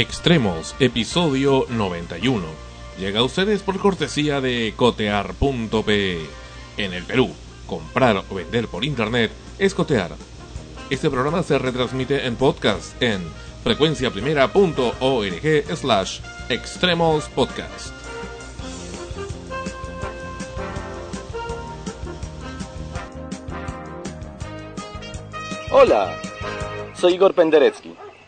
Extremos, episodio 91. Llega a ustedes por cortesía de cotear.pe. En el Perú, comprar o vender por internet es cotear. Este programa se retransmite en podcast en frecuenciaprimera.org slash extremos podcast. Hola, soy Igor Penderecki,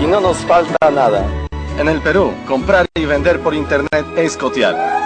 y no nos falta nada. En el Perú, comprar y vender por internet es cotear.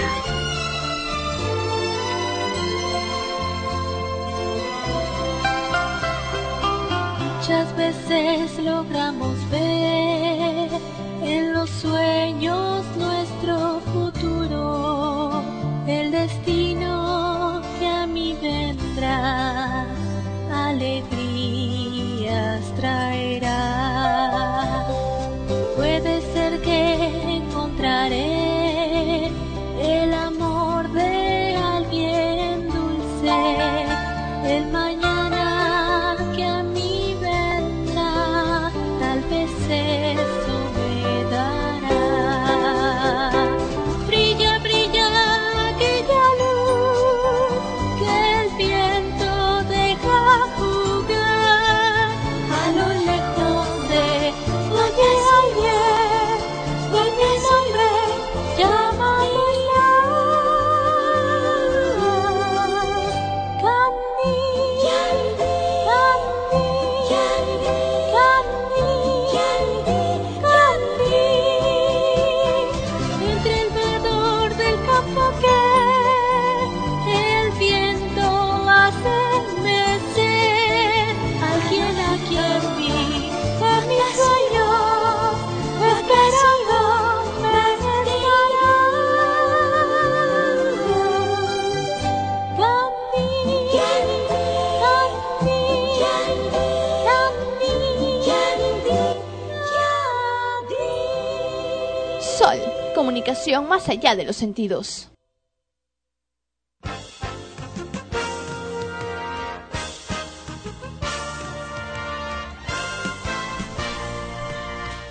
Más allá de los sentidos.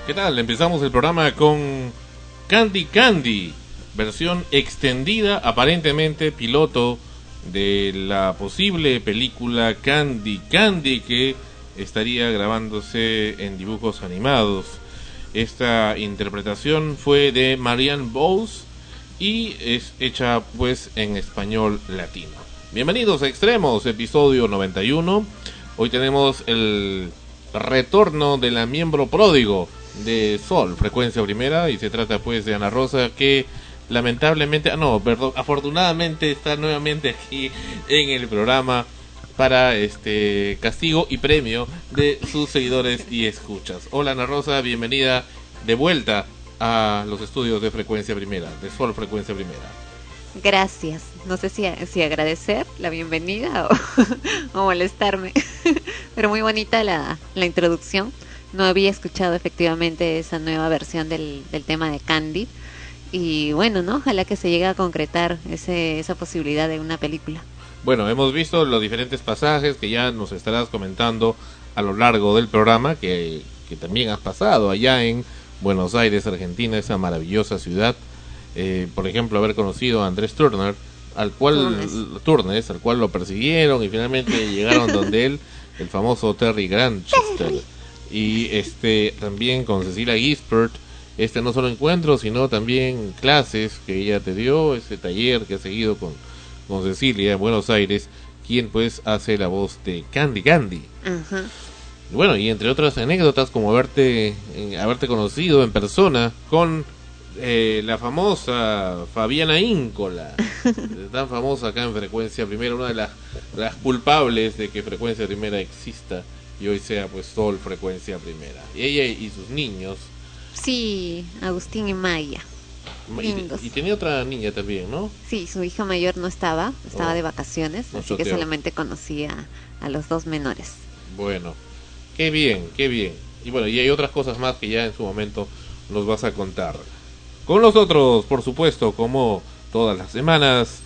¿Qué tal? Empezamos el programa con Candy Candy, versión extendida, aparentemente piloto de la posible película Candy Candy que estaría grabándose en dibujos animados. Esta interpretación fue de Marianne Bowes y es hecha pues en español latino. Bienvenidos a Extremos, episodio 91. Hoy tenemos el retorno de la miembro pródigo de Sol, frecuencia primera, y se trata pues de Ana Rosa que lamentablemente, ah, no, perdón, afortunadamente está nuevamente aquí en el programa para este castigo y premio de sus seguidores y escuchas. Hola Ana Rosa, bienvenida de vuelta a los estudios de frecuencia primera, de Sol Frecuencia Primera. Gracias. No sé si, si agradecer la bienvenida o, molestarme, pero muy bonita la, la introducción. No había escuchado efectivamente esa nueva versión del, del tema de Candy. Y bueno, ¿no? Ojalá que se llegue a concretar ese, esa posibilidad de una película. Bueno, hemos visto los diferentes pasajes que ya nos estarás comentando a lo largo del programa, que, que también has pasado allá en Buenos Aires, Argentina, esa maravillosa ciudad. Eh, por ejemplo, haber conocido a Andrés Turner, al cual Turnes. Turnes, al cual lo persiguieron y finalmente llegaron donde él, el famoso Terry Grantchester. Y este también con Cecilia Gispert, este no solo encuentro, sino también clases que ella te dio, ese taller que ha seguido con, con Cecilia en Buenos Aires, quien pues hace la voz de Candy Candy. Bueno, y entre otras anécdotas como haberte, eh, haberte conocido en persona con eh, la famosa Fabiana Íncola, tan famosa acá en Frecuencia Primera, una de las, las culpables de que Frecuencia Primera exista y hoy sea pues Sol Frecuencia Primera. Y ella y sus niños, Sí, Agustín y Maya. Y, Lindos. y tenía otra niña también, ¿no? Sí, su hija mayor no estaba, estaba Oh. de vacaciones, No así que solamente conocía a los dos menores. Bueno, qué bien, qué bien. Y bueno, y hay otras cosas más que ya en su momento nos vas a contar. Con nosotros, por supuesto, como todas las semanas,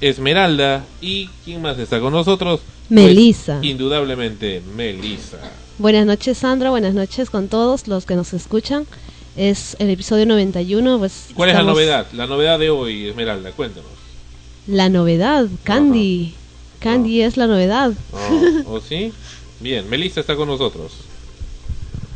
Esmeralda y ¿quién más está con nosotros? Melissa. Pues, indudablemente, Melissa. Buenas noches, Sandra. Buenas noches con todos los que nos escuchan. Es el episodio 91. Pues ¿Cuál es la novedad? La novedad de hoy, Esmeralda, cuéntanos. La novedad, Candy. Candy es la novedad. Oh, ¿O sí? Bien, Melissa está con nosotros.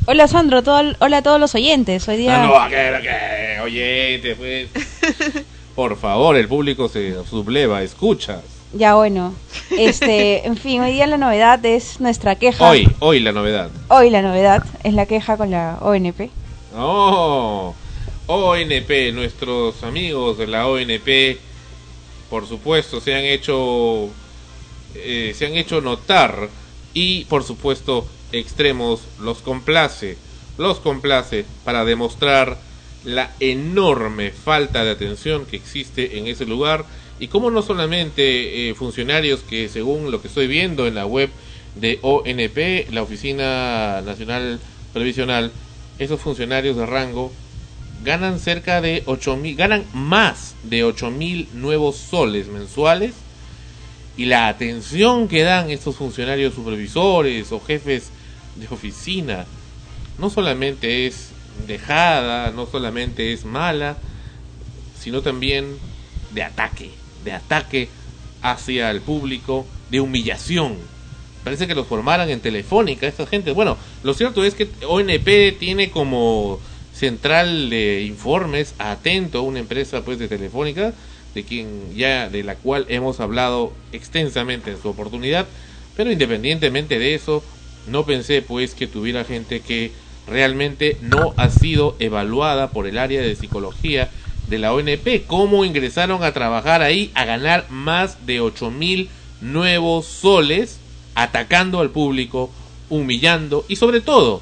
Hola Sandro, todo- hola a todos los oyentes. Hoy día Ah, no, ¿qué, qué? Oyente, pues. Por favor, el público se subleva, escuchas. ya bueno. Este, en fin, hoy día la novedad es nuestra queja. Hoy, hoy la novedad. Hoy la novedad es la queja con la ONP. Oh, ONP, nuestros amigos de la ONP, por supuesto, se han hecho, eh, se han hecho notar y, por supuesto, extremos los complace, los complace para demostrar la enorme falta de atención que existe en ese lugar y como no solamente eh, funcionarios que según lo que estoy viendo en la web de ONP, la Oficina Nacional Previsional, esos funcionarios de rango ganan cerca de 8 mil, ganan más de 8 mil nuevos soles mensuales y la atención que dan estos funcionarios supervisores o jefes de oficina no solamente es dejada, no solamente es mala, sino también de ataque, de ataque hacia el público, de humillación. Parece que los formaran en Telefónica esta gente. Bueno, lo cierto es que ONP tiene como central de informes Atento, una empresa pues de Telefónica, de quien ya de la cual hemos hablado extensamente en su oportunidad, pero independientemente de eso, no pensé pues que tuviera gente que realmente no ha sido evaluada por el área de psicología de la ONP. ¿Cómo ingresaron a trabajar ahí a ganar más de 8 mil nuevos soles, atacando al público, humillando y sobre todo,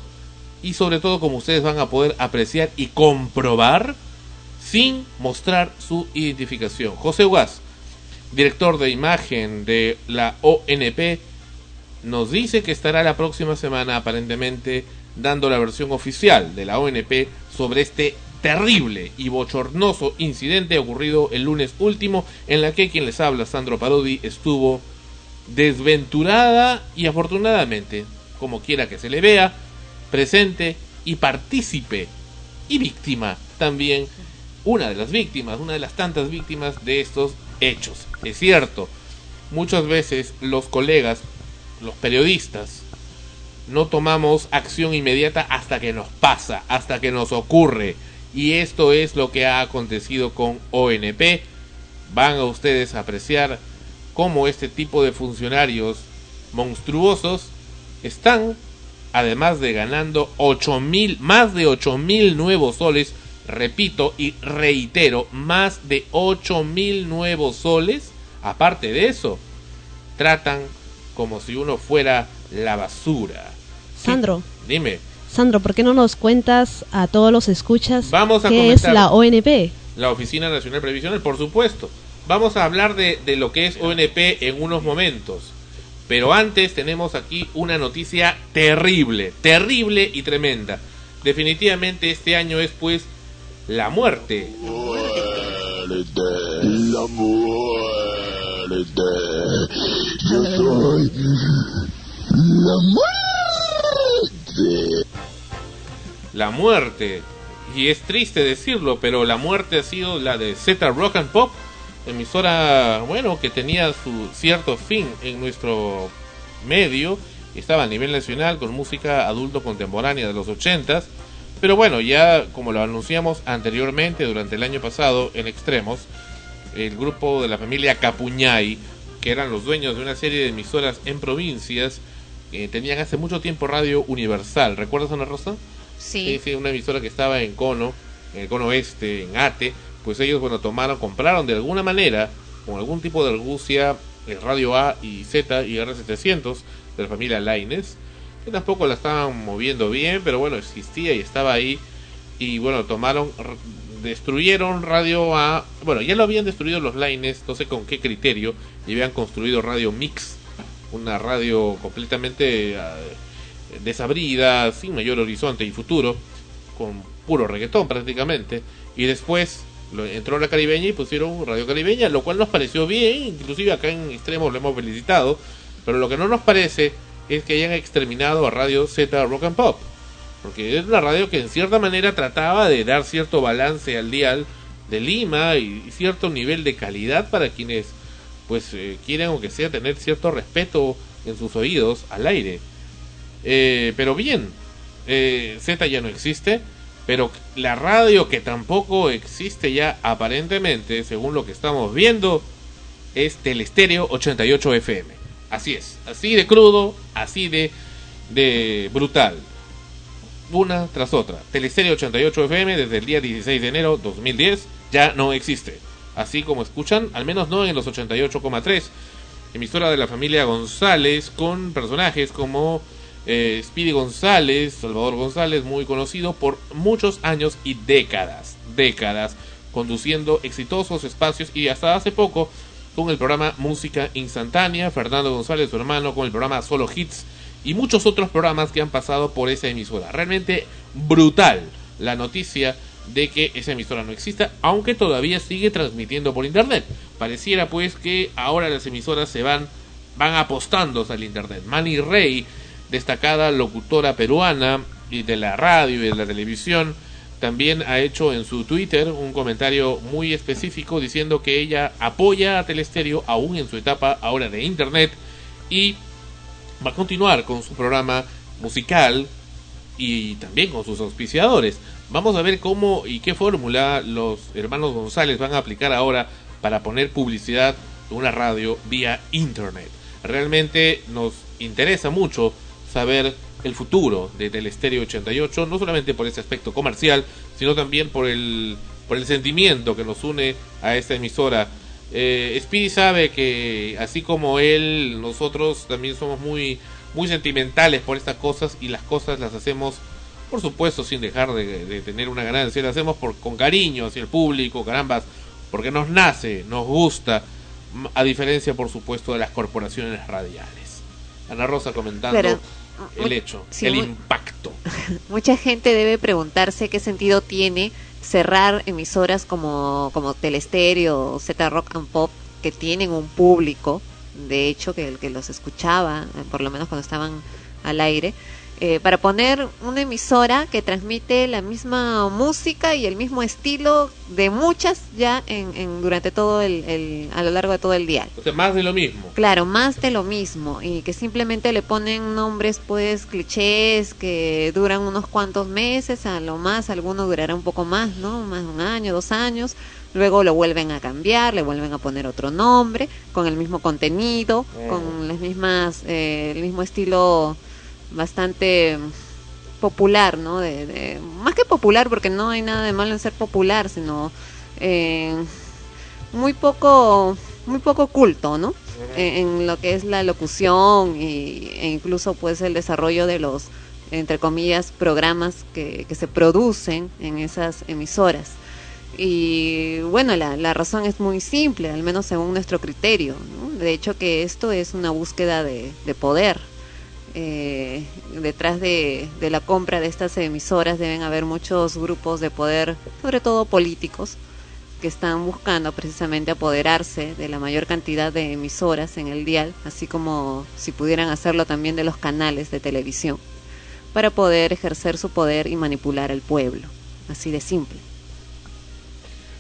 y sobre todo como ustedes van a poder apreciar y comprobar, sin mostrar su identificación. José Guas, director de imagen de la ONP, nos dice que estará la próxima semana aparentemente dando la versión oficial de la ONP sobre este terrible y bochornoso incidente ocurrido el lunes último en la que quien les habla, Sandro Parodi, estuvo desventurada y afortunadamente, como quiera que se le vea, presente y partícipe y víctima también, una de las víctimas, una de las tantas víctimas de estos hechos. Es cierto, muchas veces los colegas, los periodistas, no tomamos acción inmediata hasta que nos pasa, hasta que nos ocurre. Y esto es lo que ha acontecido con ONP. Van a ustedes a apreciar cómo este tipo de funcionarios monstruosos están, además de ganando 8 mil, más de 8 mil nuevos soles, repito y reitero, más de 8 mil nuevos soles, aparte de eso, tratan como si uno fuera la basura. Sandro, Dime, Sandro, ¿por qué no nos cuentas a todos los escuchas Vamos a qué es la ONP? la Oficina Nacional Previsional, por supuesto. Vamos a hablar de, de lo que es ONP en unos momentos. Pero antes tenemos aquí una noticia terrible, terrible y tremenda. Definitivamente este año es pues la muerte. La muerte. Yo soy la muerte. La muerte. Y es triste decirlo, pero la muerte ha sido la de Z Rock and Pop, emisora, bueno, que tenía su cierto fin en nuestro medio. Estaba a nivel nacional con música adulto contemporánea de los ochentas. Pero bueno, ya como lo anunciamos anteriormente durante el año pasado en Extremos, el grupo de la familia Capuñay, que eran los dueños de una serie de emisoras en provincias, eh, tenían hace mucho tiempo Radio Universal. ¿Recuerdas, Ana Rosa? Sí. Sí, una emisora que estaba en Cono, en el Cono Este, en Ate, pues ellos, bueno, tomaron, compraron de alguna manera, con algún tipo de argucia, el Radio A y Z y R700 de la familia Laines, que tampoco la estaban moviendo bien, pero bueno, existía y estaba ahí, y bueno, tomaron, destruyeron Radio A, bueno, ya lo habían destruido los Laines, no sé con qué criterio, y habían construido Radio Mix, una radio completamente... ah, desabrida, sin mayor horizonte y futuro, con puro reggaetón prácticamente, y después entró la caribeña y pusieron Radio Caribeña, lo cual nos pareció bien, inclusive acá en Extremos lo hemos felicitado, pero lo que no nos parece es que hayan exterminado a Radio Z Rock and Pop, porque es una radio que en cierta manera trataba de dar cierto balance al dial de Lima y cierto nivel de calidad para quienes pues eh, quieren aunque sea tener cierto respeto en sus oídos al aire. Eh, pero bien, eh, Z ya no existe, pero la radio que tampoco existe ya aparentemente, según lo que estamos viendo, es Telestéreo 88 FM. Así es, así de crudo, así de, brutal. Una tras otra. Telestéreo 88 FM desde el día 16 de enero 2010 ya no existe. Así como escuchan, al menos no en los 88,3. Emisora de la familia González con personajes como eh, Speedy González, Salvador González, muy conocido por muchos años y décadas, décadas, conduciendo exitosos espacios y hasta hace poco con el programa Música Instantánea, Fernando González, su hermano, con el programa Solo Hits y muchos otros programas que han pasado por esa emisora. Realmente brutal la noticia de que esa emisora no exista, aunque todavía sigue transmitiendo por internet. Pareciera pues que ahora las emisoras se van van apostándose al internet. Manny Rey, destacada locutora peruana y de la radio y de la televisión, también ha hecho en su Twitter un comentario muy específico diciendo que ella apoya a Telestéreo aún en su etapa ahora de internet y va a continuar con su programa musical y también con sus auspiciadores. Vamos a ver cómo y qué fórmula los hermanos González van a aplicar ahora para poner publicidad en una radio vía internet. Realmente nos interesa mucho saber el futuro de Telestéreo 88, no solamente por ese aspecto comercial, sino también por el, por el sentimiento que nos une a esta emisora. Eh, Speedy sabe que así como él, nosotros también somos muy, muy sentimentales por estas cosas y las cosas las hacemos, por supuesto, sin dejar de, tener una ganancia, las hacemos por, con cariño hacia el público, carambas, porque nos nace, nos gusta, a diferencia, por supuesto, de las corporaciones radiales. Ana Rosa comentando el hecho, sí, el impacto. Mucha gente debe preguntarse qué sentido tiene cerrar emisoras como, como Telestéreo, Z Rock and Pop, que tienen un público, de hecho, que, que los escuchaba, eh, por lo menos cuando estaban al aire, eh, para poner una emisora que transmite la misma música y el mismo estilo de muchas ya en, en- durante todo el, el- a lo largo de todo el día. O sea, más de lo mismo. Claro, más de lo mismo y que simplemente le ponen nombres pues clichés que duran unos cuantos meses, a lo más alguno durará un poco más, ¿no? Más de un año, dos años, luego lo vuelven a cambiar, le vuelven a poner otro nombre, con el mismo contenido, con las mismas, eh, el mismo estilo bastante popular, ¿no? De, de- más que popular, porque no hay nada de malo en ser popular, sino eh, muy poco, muy poco culto, ¿no? En, en lo que es la locución y, e incluso pues el desarrollo de los, entre comillas, programas que, que se producen en esas emisoras. Y bueno, la, la razón es muy simple, al menos según nuestro criterio. ¿no? De hecho que esto es una búsqueda de, de poder. Eh, detrás de, de la compra de estas emisoras deben haber muchos grupos de poder, sobre todo políticos, que están buscando precisamente apoderarse de la mayor cantidad de emisoras en el dial, así como si pudieran hacerlo también de los canales de televisión, para poder ejercer su poder y manipular al pueblo. Así de simple.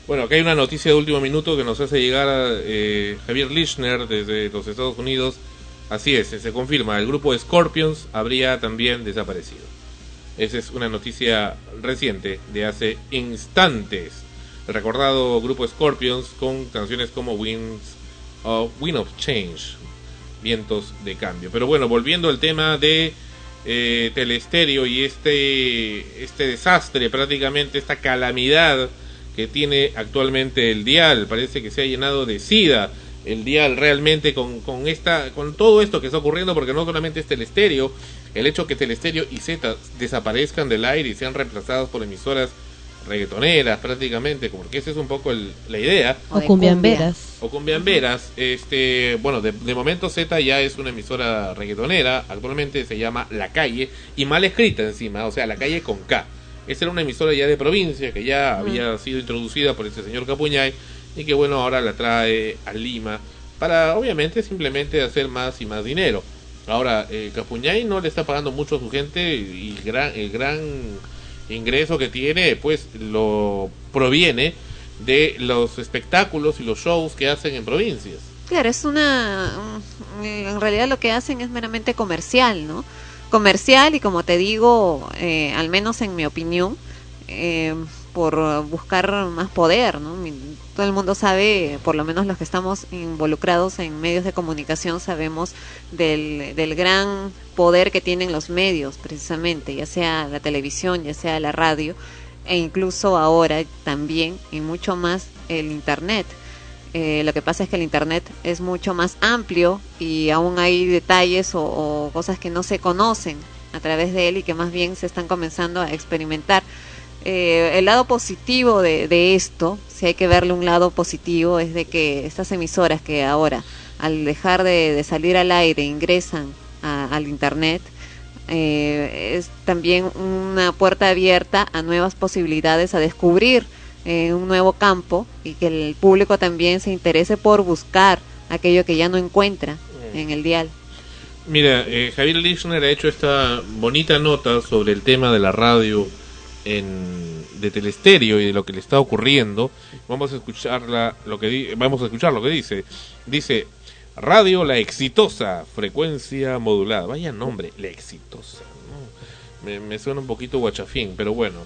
Bueno, acá hay una noticia de último minuto que nos hace llegar eh, Javier Lichner desde los Estados Unidos. Así es, se confirma, el grupo Scorpions habría también desaparecido. Esa es una noticia reciente de hace instantes. Recordado grupo Scorpions con canciones como Winds of, Wind of Change, vientos de cambio. Pero bueno, volviendo al tema de eh, y este, este desastre, prácticamente esta calamidad que tiene actualmente el dial. Parece que se ha llenado de sida el dial realmente con, con, esta, con todo esto que está ocurriendo, porque no solamente es Telestereo, el hecho que Telestereo y Z desaparezcan del aire y sean reemplazados por emisoras reggaetoneras prácticamente, porque esa es un poco el- la idea. O cumbiamberas. O cumbiamberas, este, bueno, de, de momento Z ya es una emisora reggaetonera, actualmente se llama La Calle, y mal escrita encima, o sea, La Calle con K. Esa era una emisora ya de provincia que ya había sido introducida por este señor Capuñay y que bueno, ahora la trae a Lima para obviamente simplemente hacer más y más dinero. Ahora, eh, Capuñay no le está pagando mucho a su gente y gran, el gran ingreso que tiene pues lo proviene de los espectáculos y los shows que hacen en provincias. Claro, es una... mm, En realidad lo que hacen es meramente comercial, ¿no? Comercial y como te digo, eh, al menos en mi opinión, eh, por buscar más poder, ¿no? Todo el mundo sabe, por lo menos los que estamos involucrados en medios de comunicación, sabemos del, del gran poder que tienen los medios, precisamente, ya sea la televisión, ya sea la radio, e incluso ahora también, y mucho más, el Internet. Eh, lo que pasa es que el Internet es mucho más amplio y aún hay detalles o cosas que no se conocen a través de él y que más bien se están comenzando a experimentar. Eh, el lado positivo de, de esto, si hay que verle un lado positivo, es de que estas emisoras que ahora, al dejar de, de salir al aire, ingresan a- al Internet, eh, es también una puerta abierta a nuevas posibilidades, a descubrir eh, un nuevo campo y que el público también se interese por buscar aquello que ya no encuentra en el dial. Mira, eh, Javier Lichner ha hecho esta bonita nota sobre el tema de la radio de Telestereo y de lo que le está ocurriendo. Vamos a escucharla, lo que vamos a escuchar lo que dice. Dice Radio La Exitosa, frecuencia modulada. Vaya nombre, La Exitosa. Me, me suena un poquito guachafín, pero bueno.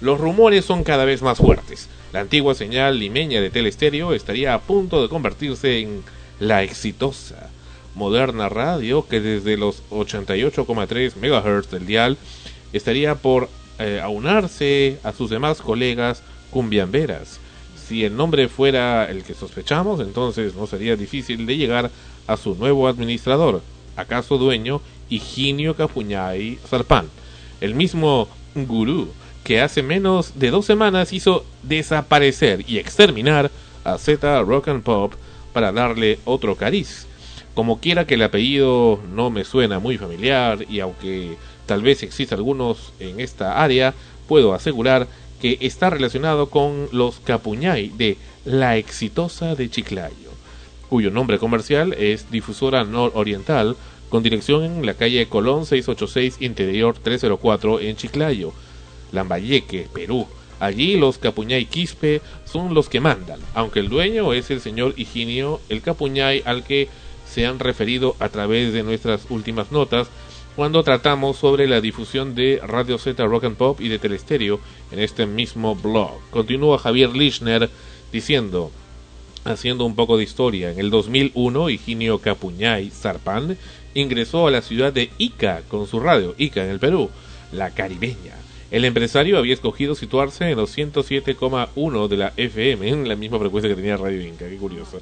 Los rumores son cada vez más fuertes. La antigua señal limeña de Telestereo estaría a punto de convertirse en La Exitosa moderna radio que desde los 88,3 MHz del dial estaría por eh, aunarse a sus demás colegas cumbiamberas. Si el nombre fuera el que sospechamos, entonces no sería difícil de llegar a su nuevo administrador, acaso dueño Higinio Capuñay Zarpán, el mismo gurú que hace menos de dos semanas hizo desaparecer y exterminar a Z Rock and Pop para darle otro cariz. Como quiera que el apellido no me suena muy familiar y aunque tal vez exista algunos en esta área, puedo asegurar que está relacionado con los Capuñay de La Exitosa de Chiclayo, cuyo nombre comercial es Difusora Nororiental con dirección en la calle Colón 686 Interior 304 en Chiclayo, Lambayeque, Perú. Allí los Capuñay Quispe son los que mandan, aunque el dueño es el señor Higinio el Capuñay al que se han referido a través de nuestras últimas notas cuando tratamos sobre la difusión de Radio Z Rock and Pop y de Telestereo en este mismo blog. Continúa Javier Lichner diciendo, haciendo un poco de historia, en el 2001 Higinio Capuñay Zarpán ingresó a la ciudad de Ica con su radio, Ica en el Perú, la caribeña. El empresario había escogido situarse en los 107,1 de la FM, en la misma frecuencia que tenía Radio Inca, qué curioso.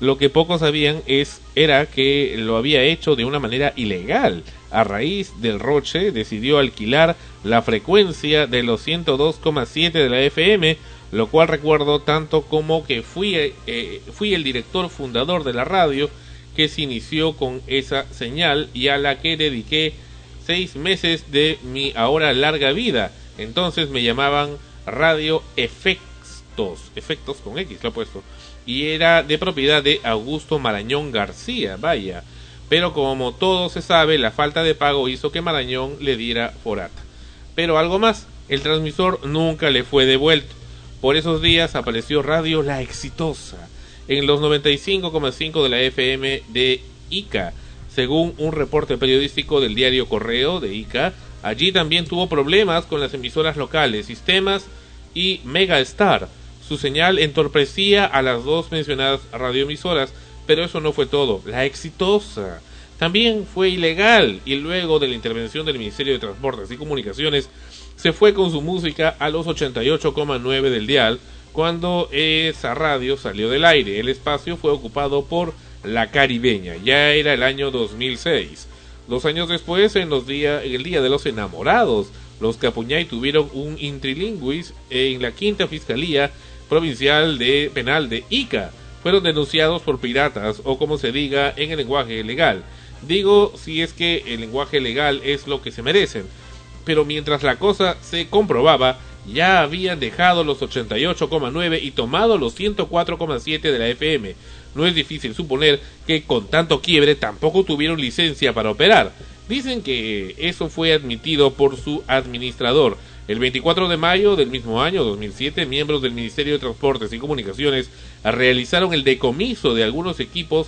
Lo que pocos sabían es era que lo había hecho de una manera ilegal. A raíz del roche decidió alquilar la frecuencia de los 102,7 de la FM, lo cual recuerdo tanto como que fui, eh, fui el director fundador de la radio que se inició con esa señal y a la que dediqué seis meses de mi ahora larga vida. Entonces me llamaban Radio Efectos, efectos con X lo he puesto, y era de propiedad de Augusto Marañón García, vaya. Pero como todo se sabe, la falta de pago hizo que Marañón le diera forata. Pero algo más, el transmisor nunca le fue devuelto. Por esos días apareció Radio La Exitosa en los 95,5 de la FM de Ica, según un reporte periodístico del diario Correo de Ica. Allí también tuvo problemas con las emisoras locales, Sistemas y Mega Star. Su señal entorpecía a las dos mencionadas radioemisoras, pero eso no fue todo. La exitosa también fue ilegal y luego de la intervención del Ministerio de Transportes y Comunicaciones se fue con su música a los 88,9 del dial cuando esa radio salió del aire. El espacio fue ocupado por La Caribeña. Ya era el año 2006. Dos años después, en, los día, el Día de los Enamorados, los Capuñay tuvieron un intrilingüis en la quinta fiscalía provincial de penal de Ica. Fueron denunciados por piratas o como se diga en el lenguaje legal. Digo si es que el lenguaje legal es lo que se merecen. Pero mientras la cosa se comprobaba, ya habían dejado los 88,9 y tomado los 104,7 de la FM. No es difícil suponer que con tanto quiebre tampoco tuvieron licencia para operar. Dicen que eso fue admitido por su administrador. El 24 de mayo del mismo año 2007, miembros del Ministerio de Transportes y Comunicaciones realizaron el decomiso de algunos equipos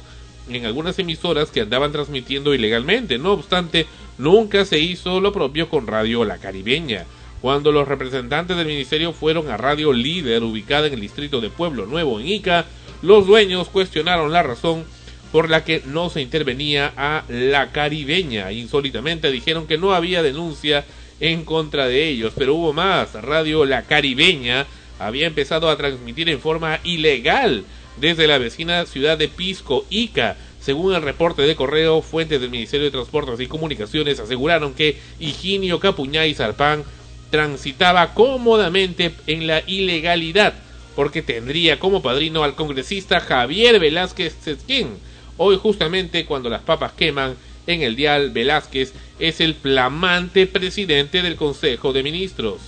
en algunas emisoras que andaban transmitiendo ilegalmente. No obstante, nunca se hizo lo propio con Radio La Caribeña. Cuando los representantes del ministerio fueron a Radio Líder, ubicada en el distrito de Pueblo Nuevo, en Ica, los dueños cuestionaron la razón por la que no se intervenía a la caribeña. Insólitamente dijeron que no había denuncia en contra de ellos, pero hubo más. Radio La Caribeña había empezado a transmitir en forma ilegal desde la vecina ciudad de Pisco, Ica. Según el reporte de correo, fuentes del Ministerio de Transportes y Comunicaciones aseguraron que Higinio Capuñá y Zarpán transitaba cómodamente en la ilegalidad, porque tendría como padrino al congresista Javier Velázquez Sesquén. Hoy justamente cuando las papas queman en el dial Velázquez es el flamante presidente del Consejo de Ministros.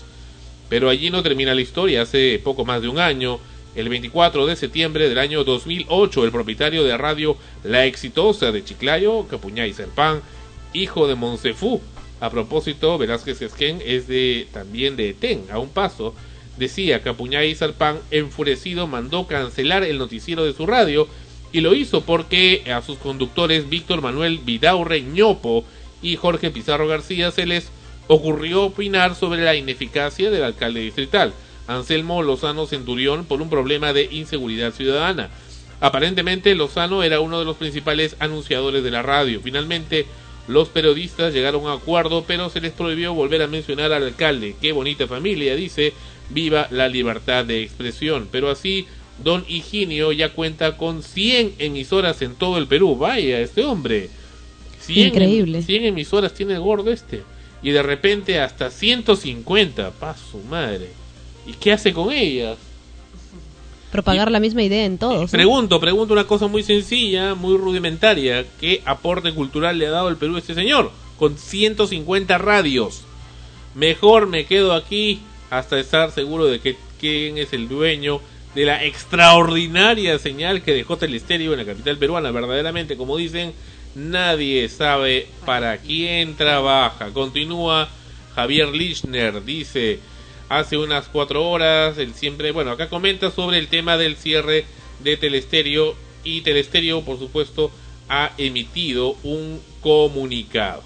Pero allí no termina la historia. Hace poco más de un año, el 24 de septiembre del año 2008, el propietario de radio La Exitosa de Chiclayo, Capuñay Serpán, hijo de Monsefú, a propósito, Velázquez Esquén es de también de Etén, a un paso. Decía Capuñay Zarpán, enfurecido, mandó cancelar el noticiero de su radio y lo hizo porque a sus conductores Víctor Manuel Vidaurre Ñopo y Jorge Pizarro García se les ocurrió opinar sobre la ineficacia del alcalde distrital, Anselmo Lozano Centurión, por un problema de inseguridad ciudadana. Aparentemente Lozano era uno de los principales anunciadores de la radio. Finalmente, los periodistas llegaron a un acuerdo, pero se les prohibió volver a mencionar al alcalde. Qué bonita familia, dice. Viva la libertad de expresión. Pero así, don Higinio ya cuenta con 100 emisoras en todo el Perú. Vaya, este hombre. 100, Increíble. 100 emisoras tiene el gordo este. Y de repente hasta 150. Pa' su madre. ¿Y qué hace con ellas? Propagar la misma idea en todos. Pregunto, pregunto una cosa muy sencilla, muy rudimentaria. ¿Qué aporte cultural le ha dado el Perú a este señor? Con 150 radios. Mejor me quedo aquí hasta estar seguro de que quién es el dueño de la extraordinaria señal que dejó Telestéreo en la capital peruana. Verdaderamente, como dicen, Nadie sabe para quién trabaja. Continúa Javier Lichner, dice, hace unas cuatro horas, él siempre, bueno, acá comenta sobre el tema del cierre de Telestereo y Telestereo, por supuesto, ha emitido un comunicado.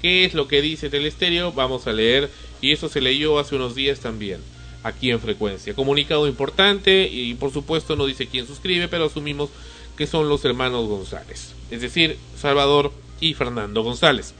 ¿Qué es lo que dice Telestereo? Vamos a leer, y eso se leyó hace unos días también, aquí en frecuencia. Comunicado importante, y por supuesto no dice quién suscribe, pero asumimos que son los hermanos González, es decir, Salvador y Fernando González.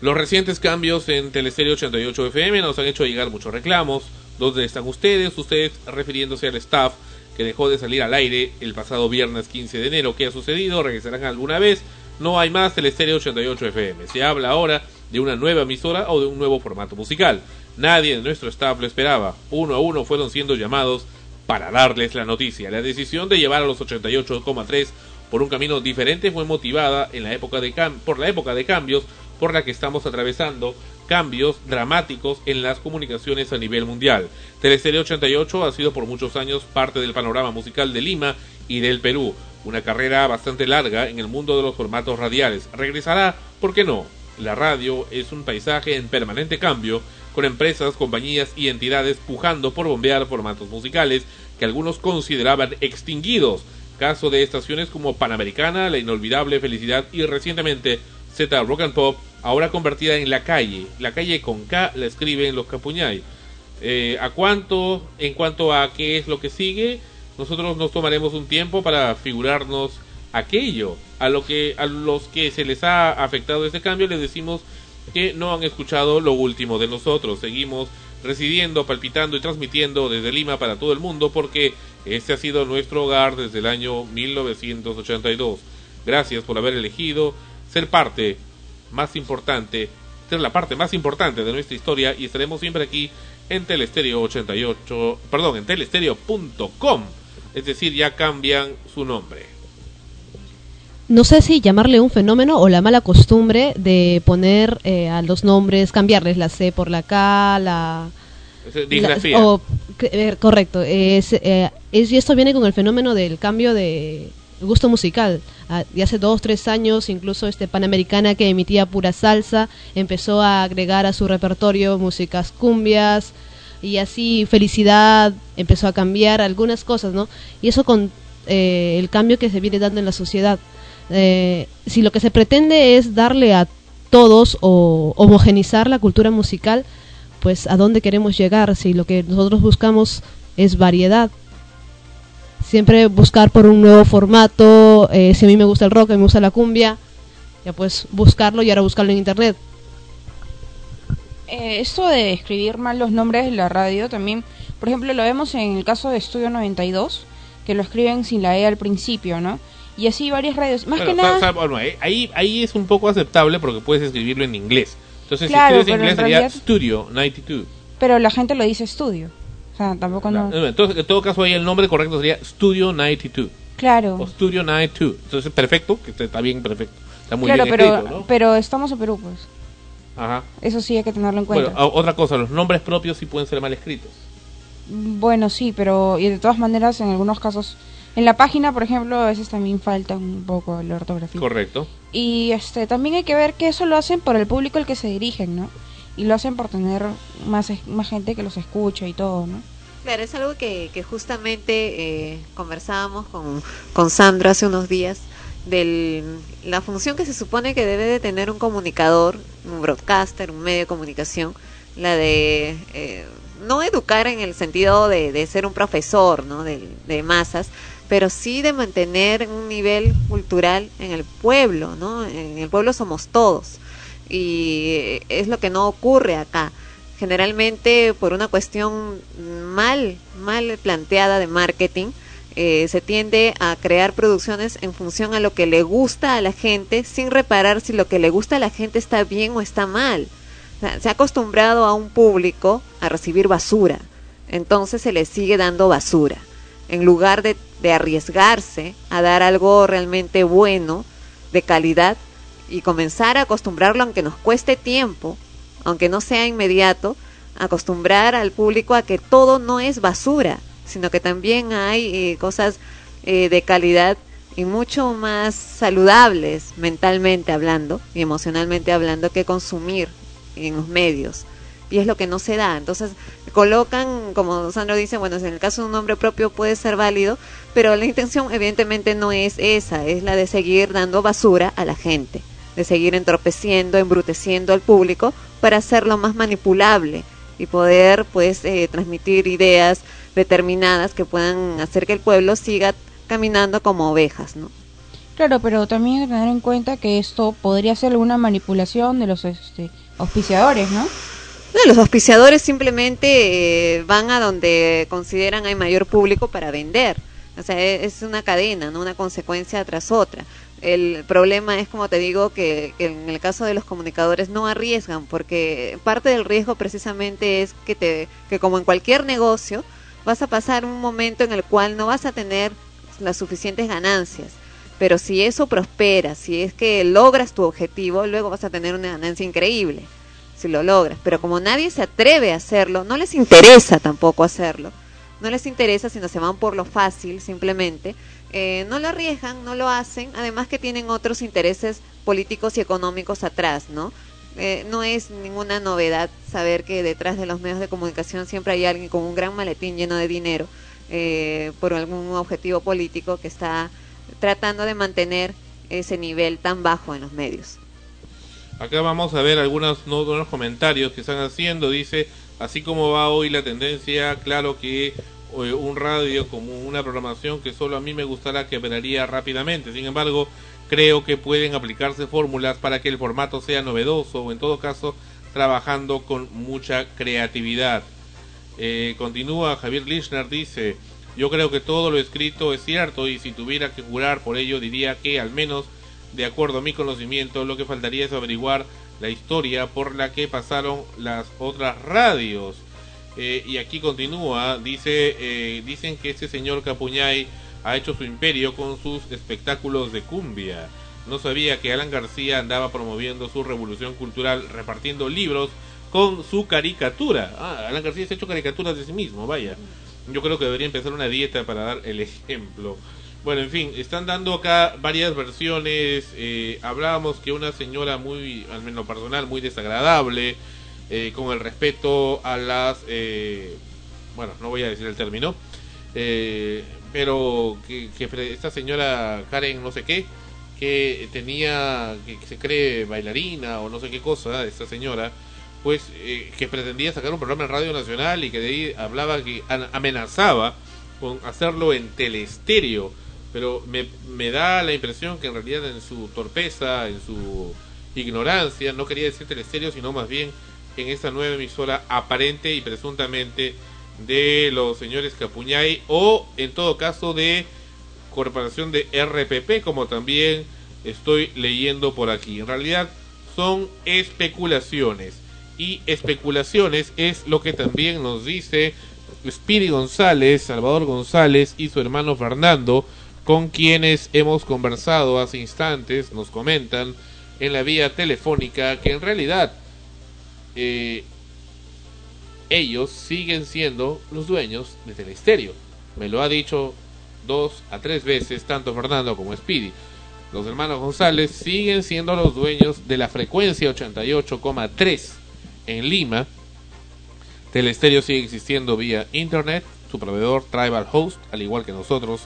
Los recientes cambios en Telestereo 88 FM nos han hecho llegar muchos reclamos. ¿Dónde están ustedes? Ustedes refiriéndose al staff que dejó de salir al aire el pasado viernes 15 de enero. ¿Qué ha sucedido? ¿Regresarán alguna vez? No hay más Telestereo 88 FM. Se habla ahora de una nueva emisora o de un nuevo formato musical. Nadie de nuestro staff lo esperaba. Uno a uno fueron siendo llamados para darles la noticia. La decisión de llevar a los 88,3 por un camino diferente fue motivada en la época de por la época de cambios por la que estamos atravesando, cambios dramáticos en las comunicaciones a nivel mundial. Teleserie 88 ha sido por muchos años parte del panorama musical de Lima y del Perú, una carrera bastante larga en el mundo de los formatos radiales. Regresará, ¿por qué no? La radio es un paisaje en permanente cambio, con empresas, compañías y entidades pujando por bombear formatos musicales que algunos consideraban extinguidos, caso de estaciones como Panamericana, La Inolvidable Felicidad y recientemente Z Rock and Pop, ahora convertida en La Calle. La Calle con K la escriben los Capuñay. Eh, ¿A cuánto, en cuanto a qué es lo que sigue? Nosotros nos tomaremos un tiempo para figurarnos aquello. A, lo que, a los que se les ha afectado este cambio les decimos que no han escuchado lo último de nosotros. Seguimos residiendo, palpitando y transmitiendo desde Lima para todo el mundo porque este ha sido nuestro hogar desde el año 1982. Gracias por haber elegido ser parte más importante, ser la parte más importante de nuestra historia y estaremos siempre aquí en Telestereo 88, perdón, en telestereo.com. Es decir, ya cambian su nombre. No sé si llamarle un fenómeno o la mala costumbre de poner eh, a los nombres, cambiarles la C por la K, la... O- eh, correcto. Es, eh, es- y esto viene con el fenómeno del cambio de gusto musical. Ah, de hace dos, tres años, incluso este Panamericana que emitía pura salsa, empezó a agregar a su repertorio músicas cumbias, y así Felicidad empezó a cambiar algunas cosas, ¿no? Y eso con eh, el cambio que se viene dando en la sociedad. Eh, si lo que se pretende es darle a todos o homogenizar la cultura musical, pues a dónde queremos llegar si lo que nosotros buscamos es variedad. Siempre buscar por un nuevo formato, eh, si a mí me gusta el rock, a mí me gusta la cumbia, ya pues buscarlo y ahora buscarlo en internet. Eh, esto de escribir mal los nombres de la radio también, por ejemplo, lo vemos en el caso de Estudio 92, que lo escriben sin la E al principio, ¿no? Y así varias radios. Más Bueno, que nada, bueno, ahí- ahí, es un poco aceptable porque puedes escribirlo en inglés. Entonces, Claro, si escribes en inglés sería Studio 92. pero la gente lo dice estudio. O sea, tampoco no. No, Entonces, en todo caso, ahí el nombre correcto sería Studio 92 Claro. o Studio 92. Entonces, perfecto, que está bien perfecto. Está muy claro, bien pero, escrito, ¿no? pero estamos en Perú, pues. Ajá. Eso sí hay que tenerlo en cuenta. otra cosa, los nombres propios sí pueden ser mal escritos. Bueno, sí, pero y de todas maneras, en algunos casos, en la página, por ejemplo, a veces también falta un poco la ortografía. Correcto. Y este también hay que ver que eso lo hacen por el público al que se dirigen, ¿no? Y lo hacen por tener más, más gente que los escucha y todo, ¿no? Claro, es algo que, que justamente eh, conversábamos con, con Sandra hace unos días de la función que se supone que debe de tener un comunicador, un broadcaster, un medio de comunicación, la de eh, no educar en el sentido de, de ser un profesor ¿no? de, de masas, pero sí de mantener un nivel cultural en el pueblo, ¿no? En el pueblo somos todos y es lo que no ocurre acá generalmente por una cuestión mal, mal planteada de marketing, eh, se tiende a crear producciones en función a lo que le gusta a la gente, sin reparar si lo que le gusta a la gente está bien o está mal. Se ha acostumbrado a un público a recibir basura, entonces se le sigue dando basura. En lugar de, arriesgarse a dar algo realmente bueno, de calidad, y comenzar a acostumbrarlo, aunque nos cueste tiempo, aunque no sea inmediato, acostumbrar al público a que todo no es basura, sino que también hay eh, cosas eh, de calidad y mucho más saludables mentalmente hablando y emocionalmente hablando que consumir en los medios. Y es lo que no se da. Entonces colocan, como Sandro dice, bueno, en el caso de un nombre propio puede ser válido, pero la intención evidentemente no es esa, es la de seguir dando basura a la gente, de seguir entorpeciendo, embruteciendo al público para hacerlo más manipulable y poder pues eh, transmitir ideas determinadas que puedan hacer que el pueblo siga caminando como ovejas, ¿no? Claro, pero también hay que tener en cuenta que esto podría ser alguna manipulación de los este, auspiciadores, ¿no? No, los auspiciadores simplemente eh, van a donde consideran hay mayor público para vender. O sea, e- es una cadena, no una consecuencia tras otra. El problema es, como te digo, que, que en el caso de los comunicadores no arriesgan, porque parte del riesgo precisamente es que, te, que como en cualquier negocio, vas a pasar un momento en el cual no vas a tener las suficientes ganancias. Pero si eso prospera, si es que logras tu objetivo, luego vas a tener una ganancia increíble, si lo logras. Pero como nadie se atreve a hacerlo, no les interesa tampoco hacerlo. No les interesa, sino se van por lo fácil simplemente. Eh, no lo arriesgan, no lo hacen, además que tienen otros intereses políticos y económicos atrás, ¿no? Eh, no es ninguna novedad saber que detrás de los medios de comunicación siempre hay alguien con un gran maletín lleno de dinero eh, por algún objetivo político que está tratando de mantener ese nivel tan bajo en los medios. Acá vamos a ver algunos no- unos comentarios que están haciendo. Dice, así como va hoy la tendencia, claro que eh, un radio como una programación que solo a mí me gustará quebraría rápidamente. Sin embargo, creo que pueden aplicarse fórmulas para que el formato sea novedoso o en todo caso trabajando con mucha creatividad. Eh, continúa Javier Lichner, dice, yo creo que todo lo escrito es cierto y si tuviera que jurar por ello diría que al menos de acuerdo a mi conocimiento lo que faltaría es averiguar la historia por la que pasaron las otras radios. Eh, y aquí continúa, dice, eh, dicen que este señor Capuñay ha hecho su imperio con sus espectáculos de cumbia. No sabía que Alan García andaba promoviendo su revolución cultural repartiendo libros con su caricatura. Ah, Alan García se ha hecho caricaturas de sí mismo, vaya. Yo creo que debería empezar una dieta para dar el ejemplo. Bueno, en fin, están dando acá varias versiones. Eh, hablábamos que una señora muy, al menos personal, muy desagradable, eh, con el respeto a las... eh, bueno, no voy a decir el término, eh, pero que, que esta señora Karen no sé qué, que tenía, que, se cree bailarina o no sé qué cosa, esta señora, pues eh, que pretendía sacar un programa en Radio Nacional y que de ahí hablaba que amenazaba con hacerlo en telestéreo, pero me, da la impresión que en realidad en su torpeza, en su ignorancia, no quería decir telestéreo, sino más bien en esta nueva emisora aparente y presuntamente de los señores Capuñay o en todo caso de corporación de RPP como también estoy leyendo por aquí. En realidad son especulaciones y especulaciones es lo que también nos dice Speedy González, Salvador González y su hermano Fernando con quienes hemos conversado hace instantes, nos comentan en la vía telefónica que en realidad eh, ellos siguen siendo los dueños de Telestéreo. Me lo ha dicho dos a tres veces tanto Fernando como Speedy. Los hermanos González siguen siendo los dueños de la frecuencia 88,3 en Lima. Telestéreo sigue existiendo vía internet, su proveedor Tribal Host, al igual que nosotros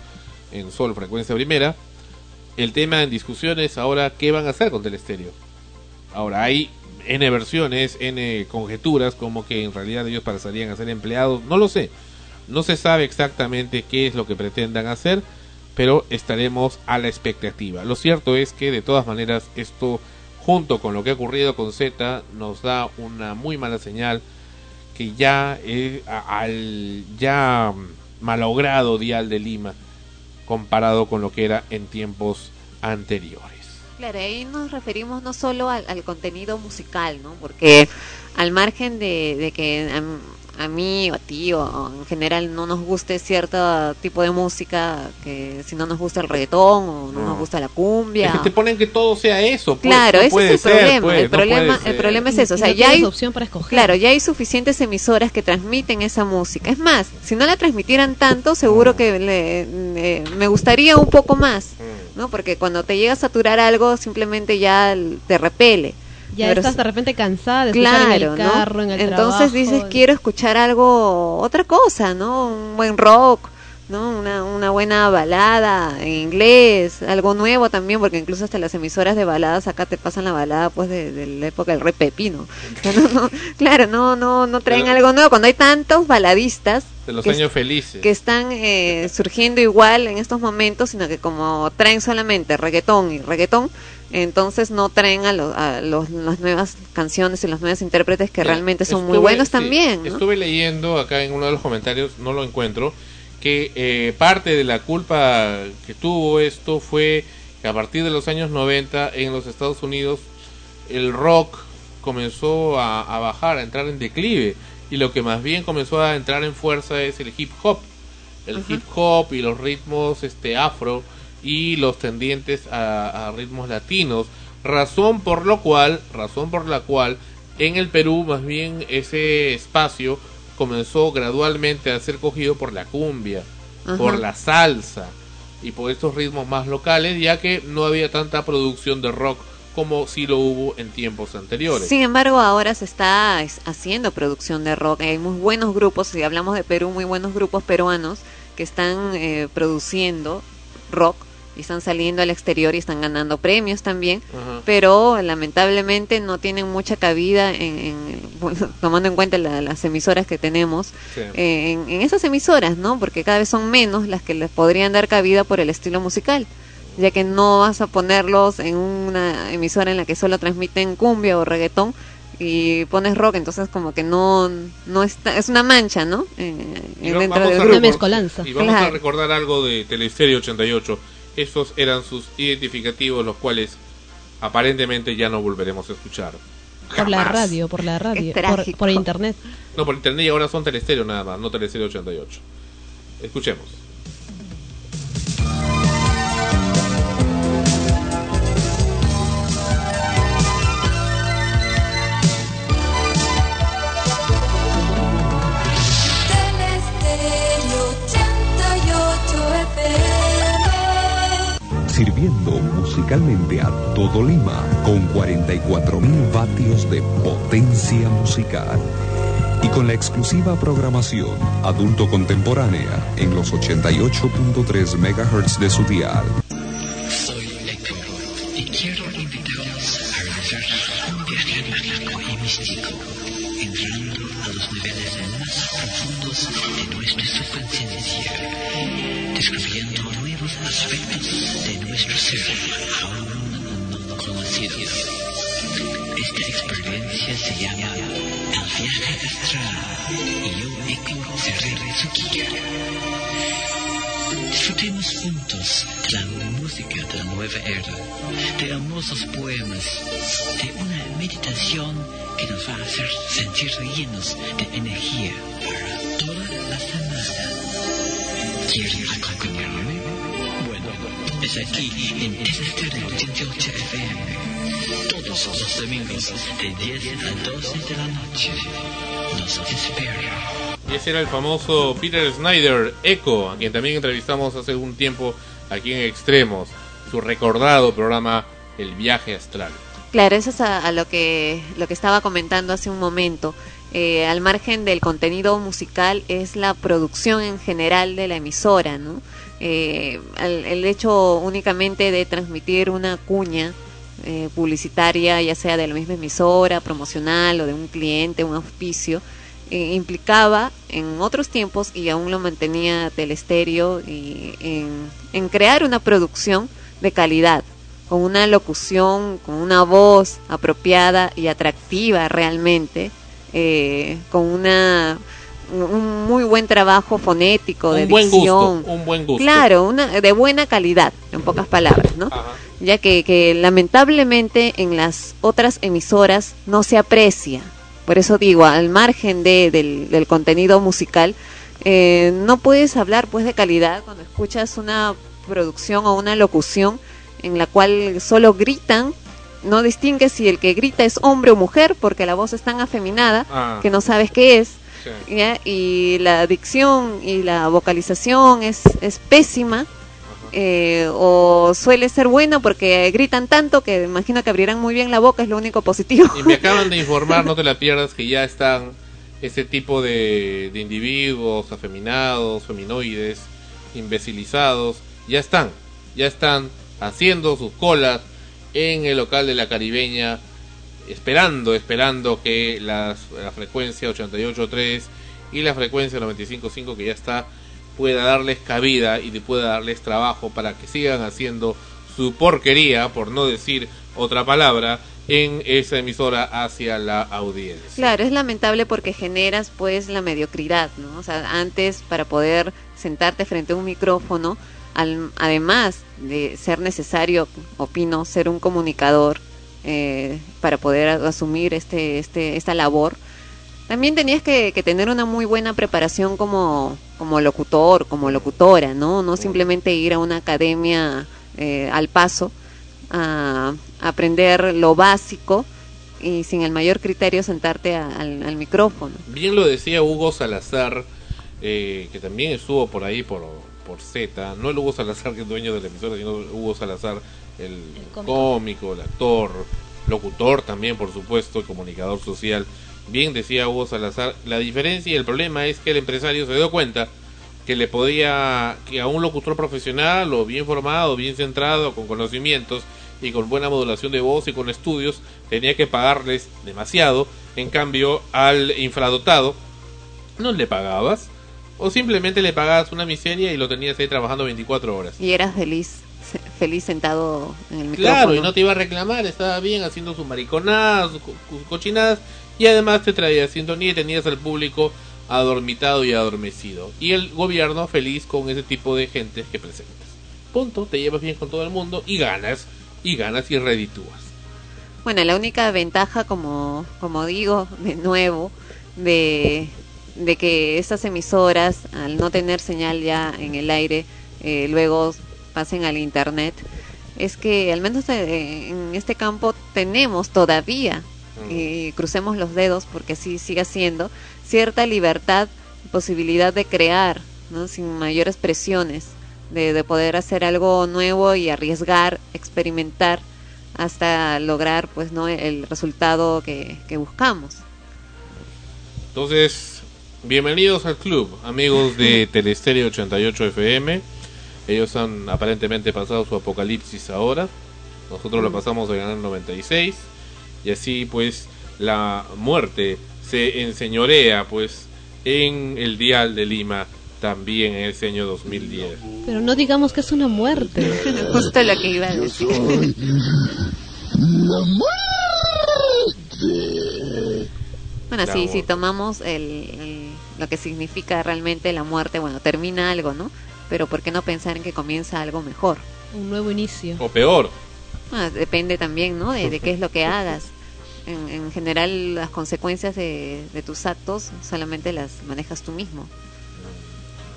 en Sol Frecuencia Primera. El tema en discusión es ahora qué van a hacer con Telestéreo. Ahora hay N versiones, N conjeturas, como que en realidad ellos pasarían a ser empleados, no lo sé. No se sabe exactamente qué es lo que pretendan hacer, pero estaremos a la expectativa. Lo cierto es que de todas maneras esto, junto con lo que ha ocurrido con Z, nos da una muy mala señal que ya eh, al ya malogrado dial de Lima comparado con lo que era en tiempos anteriores. Claro, ahí nos referimos no solo al, al contenido musical, ¿no? Porque al margen de, de que a, a mí o a ti o, o en general no nos guste cierto tipo de música, que si no nos gusta el reggaetón o no, No. nos gusta la cumbia. Es que te ponen que todo sea eso. pues, Claro, no ese puede es el ser, problema. pues, el, no problema el problema es eso. O sea, no ya hay, opción para escoger. claro, ya hay suficientes emisoras que transmiten esa música. Es más, si no la transmitieran tanto, seguro que le- le- me gustaría un poco más. Mm. ¿no? Porque cuando te llega a saturar algo, simplemente ya te repele. Ya Pero estás de repente cansada de escuchar Claro, en el ¿no? en el Entonces trabajo. dices, quiero escuchar algo, otra cosa, ¿no? Un buen rock, ¿no? Una, una buena balada en inglés, algo nuevo también, porque incluso hasta las emisoras de baladas acá te pasan la balada pues de, de la época del rey Pepino. O sea, no, no, claro, no, no, no traen Pero- algo nuevo. Cuando hay tantos baladistas De los que, años felices. que están eh, surgiendo igual en estos momentos, sino que como traen solamente reggaetón y reggaetón, entonces no traen a, lo- a los- las nuevas canciones y los nuevos intérpretes que Sí, realmente son muy estuve- buenos sí, también. ¿no? Estuve leyendo acá en uno de los comentarios, no lo encuentro, que eh, parte de la culpa que tuvo esto fue que a partir de los años 90 en los Estados Unidos el rock comenzó a, a bajar, a entrar en declive y lo que más bien comenzó a entrar en fuerza es el hip hop. El hip hop y los ritmos este afro y los tendientes a, a ritmos latinos, razón por lo cual, razón por la cual en el Perú más bien ese espacio comenzó gradualmente a ser cogido por la cumbia, Ajá. por la salsa y por estos ritmos más locales, ya que no había tanta producción de rock como si lo hubo en tiempos anteriores. Sin embargo, ahora se está es- haciendo producción de rock. Hay muy buenos grupos, si hablamos de Perú, muy buenos grupos peruanos que están eh, produciendo rock y están saliendo al exterior y están ganando premios también. Ajá. pero lamentablemente no tienen mucha cabida en, en- bueno, tomando en cuenta la- las emisoras que tenemos Sí. eh, en, en esas emisoras no porque cada vez son menos las que les podrían dar cabida por el estilo musical ya que no vas a ponerlos en una emisora en la que solo transmiten cumbia o reggaetón y pones rock entonces como que no no está es una mancha no Eh, Y dentro vamos del a grupo Una mezcolanza. Y vamos a recordar algo de Telestereo 88. Estos eran sus identificativos, los cuales aparentemente ya no volveremos a escuchar. Por la Jamás. radio, por la radio, por, internet. No, por internet y ahora son Telestereo nada más, no Telestereo 88. Escuchemos. A todo Lima con 44.000 vatios de potencia musical y con la exclusiva programación adulto contemporánea en los 88.3 MHz de su dial. Disfrutemos juntos de la música de la nueva era, de hermosos poemas, de una meditación que nos va a hacer sentir llenos de energía para toda la semana. ¿Quieren acompañarme? Bueno, es aquí en 88 FM. Todos los domingos de 10 a 12 de la noche. Y ese era el famoso Peter Snyder, Echo, a quien también entrevistamos hace un tiempo aquí en Extremos, su recordado programa El viaje astral. Claro, eso es a, lo que lo que estaba comentando hace un momento. Eh, al margen del contenido musical es la producción en general de la emisora, ¿no? Eh, el, el hecho únicamente de transmitir una cuña eh, publicitaria, ya sea de la misma emisora, promocional o de un cliente, un auspicio, eh, implicaba en otros tiempos y aún lo mantenía Telestéreo y en, crear una producción de calidad con una locución, con una voz apropiada y atractiva realmente, eh, con una un muy buen trabajo fonético de Un buen dicción. gusto, un buen gusto. Claro, una de buena calidad, en pocas palabras, ¿no? Ajá. Ya que, que lamentablemente en las otras emisoras no se aprecia. Por eso digo, al margen de, del, del contenido musical, eh, no puedes hablar pues de calidad cuando escuchas una producción o una locución en la cual solo gritan, no distingues si el que grita es hombre o mujer porque la voz es tan afeminada Ah. que no sabes qué es. Sí. ¿ya? y la dicción y la vocalización es, es pésima eh, o suele ser bueno porque gritan tanto que imagino que abrirán muy bien la boca, es lo único positivo. Y me acaban de informar, no te la pierdas, que ya están ese tipo de, de individuos afeminados, feminoides, imbecilizados, ya están, ya están haciendo sus colas en el local de la caribeña, esperando, esperando que las, la frecuencia 88.3 y la frecuencia 95.5 que ya está pueda darles cabida y pueda darles trabajo para que sigan haciendo su porquería, por no decir otra palabra, en esa emisora hacia la audiencia. Claro, es lamentable porque generas pues la mediocridad, ¿no? O sea, antes para poder sentarte frente a un micrófono, al- además de ser necesario, opino, ser un comunicador eh, para poder asumir este, este, esta labor, también tenías que, que tener una muy buena preparación como, como locutor, como locutora, ¿no? No simplemente ir a una academia eh, al paso a aprender lo básico y sin el mayor criterio sentarte al micrófono. Bien lo decía Hugo Salazar, eh, que también estuvo por ahí por, por Z, no el Hugo Salazar que es dueño de la emisora, sino Hugo Salazar, el, cómico. el actor, locutor también, por supuesto, comunicador social. Bien decía Hugo Salazar, la diferencia y el problema es que el empresario se dio cuenta que le podía, que a un locutor profesional o bien formado, bien centrado, con conocimientos y con buena modulación de voz y con estudios, tenía que pagarles demasiado. En cambio, al infradotado no le pagabas o simplemente le pagabas una miseria y lo tenías ahí trabajando 24 horas. Y eras feliz, feliz sentado en el micrófono. Claro, y no te iba a reclamar, estaba bien haciendo sus mariconadas, sus co- sus cochinadas, y además te traía sintonía y tenías al público adormitado y adormecido. Y el gobierno feliz con ese tipo de gente que presentas. Punto, te llevas bien con todo el mundo y ganas, y ganas y reditúas. Bueno, la única ventaja, como, como digo, de nuevo, de, de que estas emisoras, al no tener señal ya en el aire, eh, luego pasen al Internet, es que al menos eh, en este campo tenemos todavía, y crucemos los dedos porque así siga siendo, cierta libertad, posibilidad de crear, ¿no? sin mayores presiones, de, de poder hacer algo nuevo y arriesgar, experimentar hasta lograr pues no el resultado que, que buscamos. Entonces, bienvenidos al club, amigos de Telestereo 88 FM. Ellos han aparentemente pasado su apocalipsis ahora. Nosotros lo pasamos en el 96. Y así pues la muerte se enseñorea pues en el dial de Lima también en ese año 2010. Pero no digamos que es una muerte. Justo lo que iba a decir. La muerte. Bueno, La sí, si tomamos el, el- lo que significa realmente la muerte, bueno, termina algo, ¿no? Pero ¿por qué no pensar en que comienza algo mejor? Un nuevo inicio. O peor, Ah, depende también, ¿no? De, de qué es lo que hagas. En, en general, las consecuencias de, de tus actos solamente las manejas tú mismo.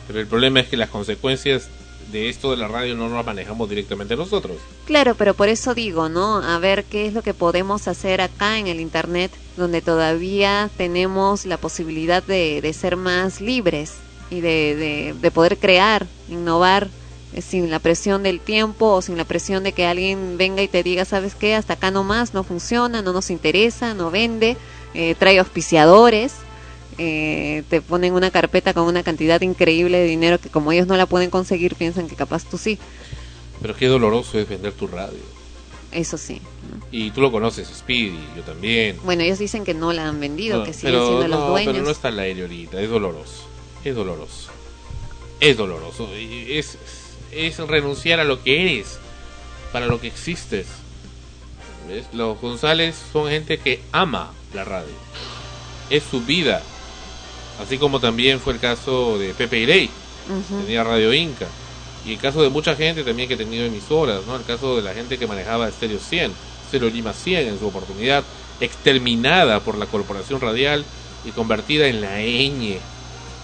pero el problema es que las consecuencias de esto de la radio no las manejamos directamente nosotros. Claro, pero por eso digo, ¿no? A ver qué es lo que podemos hacer acá en el Internet, donde todavía tenemos la posibilidad de, de ser más libres y de, de, de poder crear, innovar, eh, sin la presión del tiempo o sin la presión de que alguien venga y te diga, ¿sabes qué? Hasta acá nomás no funciona, no nos interesa, no vende, eh, trae auspiciadores. eh, te ponen una carpeta con una cantidad increíble de dinero que como ellos no la pueden conseguir piensan que capaz tú sí Pero qué doloroso es vender tu radio. eso sí ¿no? Y tú lo conoces, Speedy, yo también. Bueno, ellos dicen que no la han vendido, No, que siguen siendo los no, dueños. pero no está al aire ahorita, es doloroso. Es doloroso. Es doloroso. Es, es renunciar a lo que eres, para lo que existes. ¿Ves? Los González son gente que ama la radio. Es su vida. Así como también fue el caso de Pepe Irey, Ujú. tenía Radio Inca. Y el caso de mucha gente también que ha tenido emisoras, ¿no? El caso de la gente que manejaba Stereo 100, Stereo Lima 100 en su oportunidad, exterminada por la corporación radial y convertida en la ñ.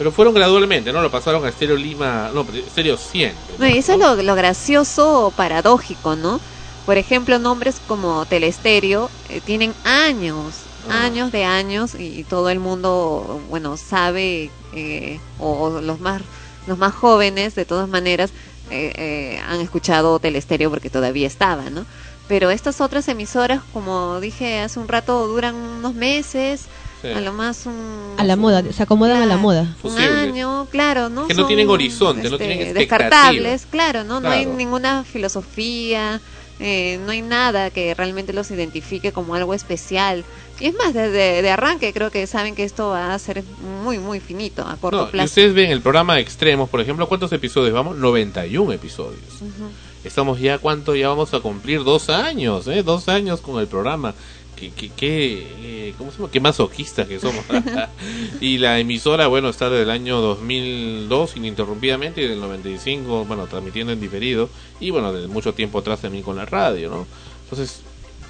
Pero fueron gradualmente, ¿no? Lo pasaron a Stereo Lima, no, Stereo 100. No, y eso es lo, lo gracioso o paradójico, ¿no? Por ejemplo, nombres como Telestereo eh, tienen años, Ah. años de años y, todo el mundo, bueno, sabe, eh, o, o los más los más jóvenes, de todas maneras, eh, eh, han escuchado Telestéreo porque todavía estaba, ¿no? Pero estas otras emisoras, como dije hace un rato, duran unos meses, Sí. a lo más un, A la moda, se acomodan a la moda. un año, claro, ¿no? Que no Son, tienen horizonte, no tienen. Descartables, claro, ¿no? No hay Claro. ninguna filosofía, eh, no hay nada que realmente los identifique como algo especial. Y es más, desde de arranque creo que saben que esto va a ser muy, muy finito, a corto No, y plazo. ustedes ven el programa Extremos, por ejemplo, ¿cuántos episodios vamos? 91 episodios. Ujú. Estamos ya, ¿cuánto? Ya vamos a cumplir dos años, ¿eh? Dos años con el programa. ¿Qué, qué, qué, eh, ¿cómo se llama? Qué masoquistas que somos. y la emisora, bueno, está desde el año 2002 ininterrumpidamente y del 95, bueno, transmitiendo en diferido. Y bueno, desde mucho tiempo atrás también con la radio, ¿no? Entonces,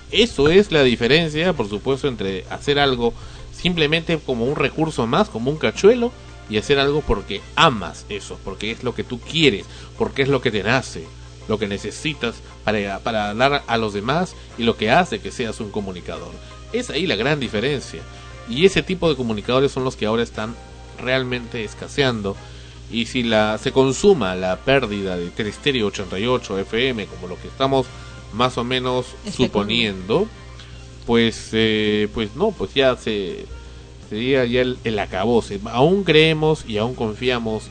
eso es la diferencia, por supuesto, entre hacer algo simplemente como un recurso más, como un cachuelo, y hacer algo porque amas eso, porque es lo que tú quieres, porque es lo que te nace, lo que necesitas para, para dar a los demás y lo que hace que seas un comunicador. Es ahí la gran diferencia. Y ese tipo de comunicadores son los que ahora están realmente escaseando. Y si la se consuma la pérdida de Telestereo 88 FM, como lo que estamos más o menos Especulando. suponiendo, pues eh, pues no, pues ya se sería ya el, el acabose. Aún creemos y aún confiamos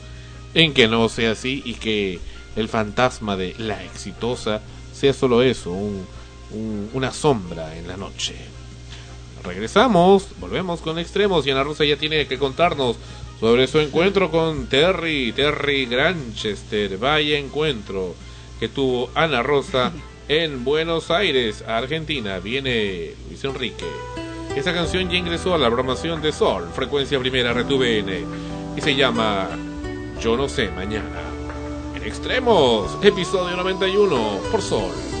en que no sea así y que el fantasma de la exitosa sea solo eso, un- un- una sombra en la noche. Regresamos, volvemos con extremos y Ana Rosa ya tiene que contarnos sobre su encuentro con Terry, Terry Granchester, vaya encuentro que tuvo Ana Rosa en Buenos Aires, Argentina. Viene Luis Enrique. Esa canción ya ingresó a la programación de Sol, frecuencia primera, RTVN, y se llama Yo no sé mañana. Extremos, episodio 91 por Sol.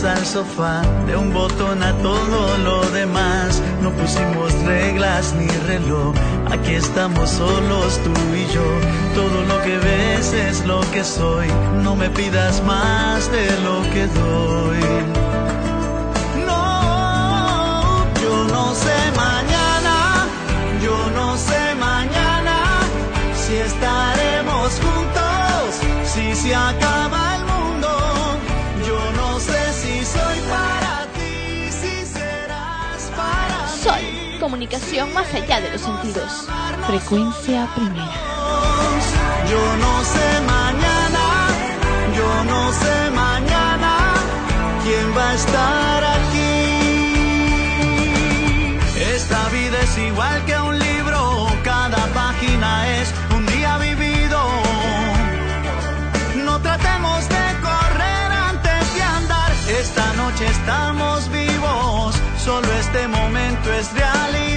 al sofá, de un botón a todo lo demás. No pusimos reglas ni reloj, aquí estamos solos tú y yo. Todo lo que ves es lo que soy, no me pidas más de lo que doy. No, yo no sé mañana, yo no sé mañana si estaremos juntos, si se acaba el comunicación más allá de los sentidos. Frecuencia primera. Yo no sé mañana, yo no sé mañana quién va a estar aquí. Esta vida es igual que un libro, cada página es un día vivido. No tratemos de correr antes de andar. Esta noche estamos vivos, solo momento es realidad.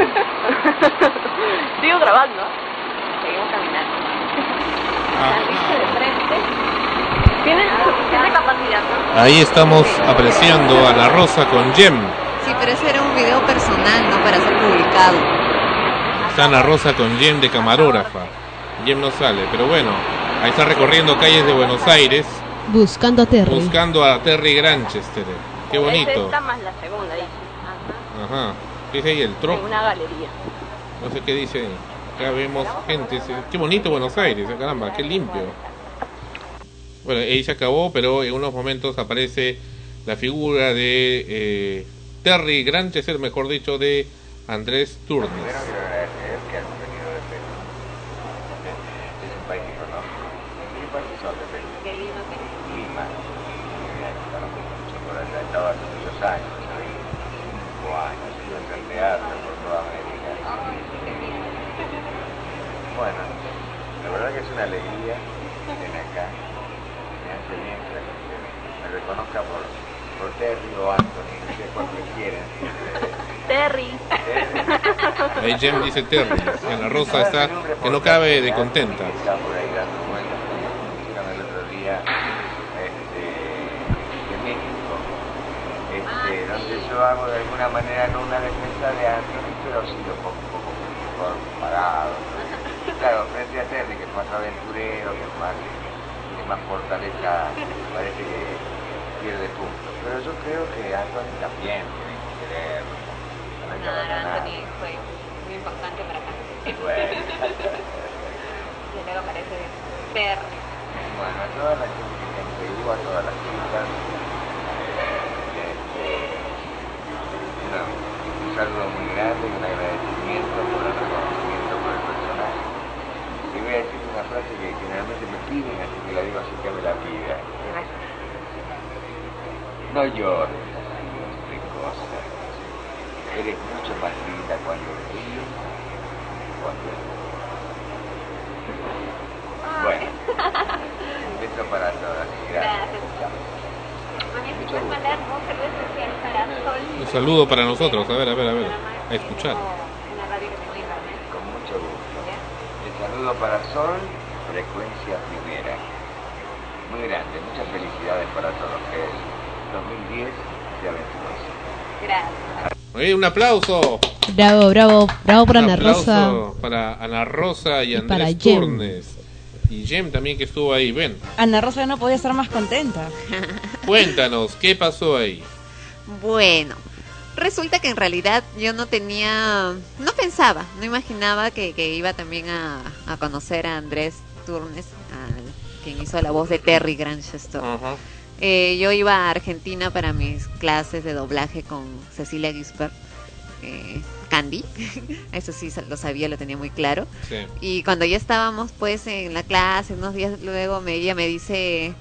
Sigo grabando. Seguimos caminando. De frente. Tienes suficiente capacidad, ¿no? Ahí estamos apreciando a la Rosa con Jem. Sí, pero ese era un video personal, no para ser publicado. Está Ana Rosa con Jem de camarógrafa. Jem no sale, pero bueno, ahí está recorriendo calles de Buenos Aires Buscando a Terry. buscando a Terry Granchester. Qué Es bonito. esta más la segunda, dice. Ajá. ¿Qué dice ahí el una galería. No sé qué dice. Acá vemos gente. dice, Qué bonito Buenos Aires, eh, caramba, qué limpio. Bueno, ahí se acabó, pero en unos momentos aparece la figura de eh, Terry Granchester, mejor dicho, de Andrés Turnes. Primero quiero agradecer que han venido de Perú. Es un país que conozco. ¿Qué país son de Perú? Qué lindo que Lima. Mira, conozco mucho por allá. He estado hace muchos años ahí. Cinco años. Estuve en el teatro por toda América. Bueno, la verdad que es una alegría estar acá. Me hace bien que la gente me reconozca por, por Terry o Anthony, no sé cuál prefieren. Terry. Ahí Jem dice Terry. Y Ana Rosa está que no cabe de contenta. Está por ahí dando vueltas, como pusieron el otro día este, de México, este, donde yo hago de alguna manera no una defensa de Anthony, pero sí un poco, un poco mejor parado. Claro, frente a Terry, que es más aventurero, que es más, tiene más fortaleza, parece que pierde puntos. Pero yo creo que Anthony también tiene que querer. Abandonar. Anthony fue muy importante para acá. Bueno. Y luego aparece Terry. Bueno, a toda la gente que siempre digo, a todas las chicas, este, un saludo muy grande y un agradecimiento por el reconocimiento por el personaje. Y voy a decir una frase que generalmente me piden, así que la digo así que me la pida. No llores. Eres mucho más linda cuando ríes cuando lloras. Bueno, un beso para todas. Gracias. Mandar un saludo especial para Sol. Un saludo para nosotros. A ver, a ver, a ver. A escuchar. Con mucho gusto. El saludo para Sol, frecuencia primera. Muy grande, muchas felicidades para todos. Que el 2010 sea aventuroso. Gracias. Oye, un aplauso. Bravo, bravo, bravo por Un Ana aplauso Rosa. para Ana Rosa y, Andrés. Turnes. Y Jem también que estuvo ahí. Ven, Ana Rosa no podía estar más contenta. cuéntanos, ¿qué pasó ahí? Bueno, resulta que en realidad yo no tenía, no pensaba, no imaginaba que, que iba también a, a conocer a Andrés Turnes, al- quien hizo la voz de Terry Granchester. Eh, yo iba a Argentina para mis clases de doblaje con Cecilia Gisbert, eh, Candy, eso sí lo sabía, lo tenía muy claro. Sí. Y cuando ya estábamos pues en la clase, unos días luego me, ella me dice,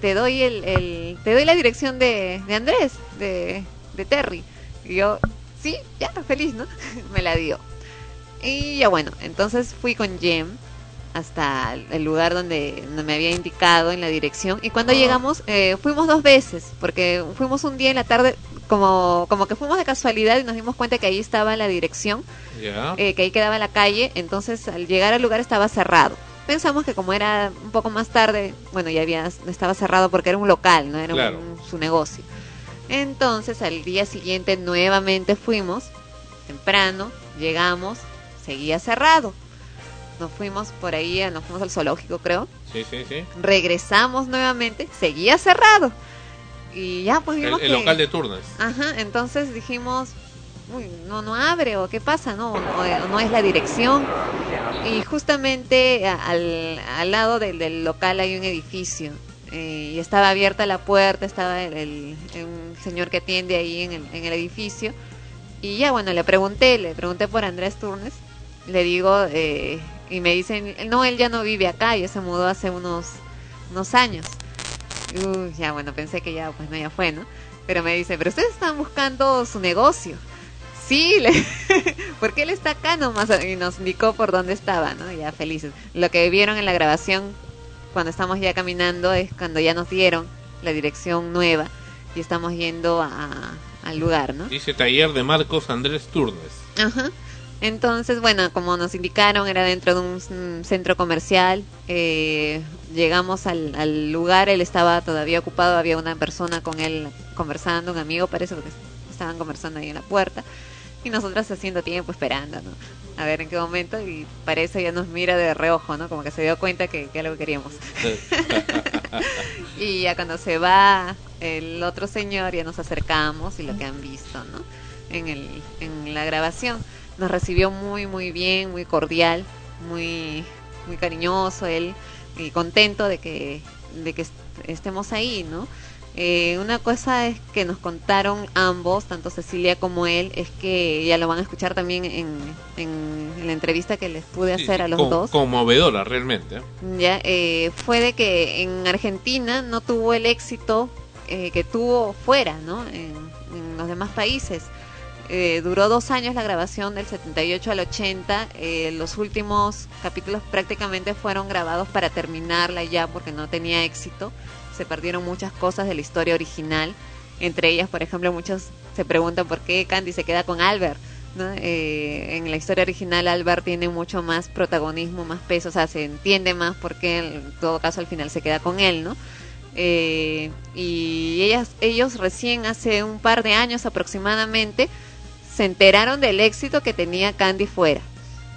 te doy el, el- te doy la dirección de, de Andrés, de, de Terry. Y yo, sí, ya, feliz, ¿no? me la dio. Y ya bueno, entonces fui con Jem hasta el lugar donde, me había indicado en la dirección. Y cuando llegamos, eh, fuimos dos veces, porque fuimos un día en la tarde, como, como que fuimos de casualidad y nos dimos cuenta que ahí estaba la dirección eh, que ahí quedaba la calle, entonces al llegar al lugar estaba cerrado. Pensamos que como era un poco más tarde, bueno, ya había estaba cerrado porque era un local, no era Claro. un- su negocio. Entonces al día siguiente nuevamente fuimos, temprano, llegamos, seguía cerrado. Nos fuimos por ahí, nos fuimos al zoológico creo, Sí, sí, sí. regresamos nuevamente, seguía cerrado. Y ya pues El, vimos el que- local de Turnes. Ajá, entonces dijimos, uy, no, no abre o qué pasa, no, no, no es la dirección. Y justamente al, al lado del, del local hay un edificio eh, y estaba abierta la puerta, estaba el, el- un señor que atiende ahí en el, en el edificio. Y ya bueno, le pregunté, le pregunté por Andrés Turnes, le digo, eh, Y me dicen, no, él ya no vive acá, ya se mudó hace unos, unos años. Ya bueno, pensé que ya, pues no, ya fue, ¿no? Pero me dice, pero ustedes están buscando su negocio. Sí, le... porque él está acá nomás y nos indicó por dónde estaba, ¿no? Ya felices. Lo que vieron en la grabación cuando estamos ya caminando es cuando ya nos dieron la dirección nueva y estamos yendo a- al lugar, ¿no? Dice taller de Marcos Andrés Turnes. Ajá. Entonces, bueno, como nos indicaron, era dentro de un, mm, centro comercial. eh, llegamos al, al lugar, él estaba todavía ocupado, había una persona con él conversando, un amigo parece, porque estaban conversando ahí en la puerta. Y nosotras haciendo tiempo, esperando, ¿no? A ver en qué momento, y parece ya nos mira de reojo, ¿no? Como que se dio cuenta que, que algo queríamos. Y ya cuando se va el otro señor, ya nos acercamos y lo que han visto, ¿no? En, el, en la grabación. Nos recibió muy, muy bien, muy cordial, muy, muy cariñoso él y contento de que, de que est- estemos ahí, ¿no? Eh, una cosa es que nos contaron ambos, tanto Cecilia como él, es que ya lo van a escuchar también en, en, en la entrevista que les pude hacer a los Con- dos Conmovedora, realmente. ¿eh? ya eh, fue de que en Argentina no tuvo el éxito eh, que tuvo fuera, ¿no? En, en los demás países. Eh, duró dos años la grabación del 78 al 80. eh, los últimos capítulos prácticamente fueron grabados para terminarla ya porque no tenía éxito. Se perdieron muchas cosas de la historia original. Entre ellas, por ejemplo, muchos se preguntan por qué Candy se queda con Albert. ¿no? Eh, en la historia original Albert tiene mucho más protagonismo, más peso, o sea, se entiende más por qué en todo caso al final se queda con él, ¿no? Eh, y ellas, ellos recién hace un par de años aproximadamente se enteraron del éxito que tenía Candy fuera,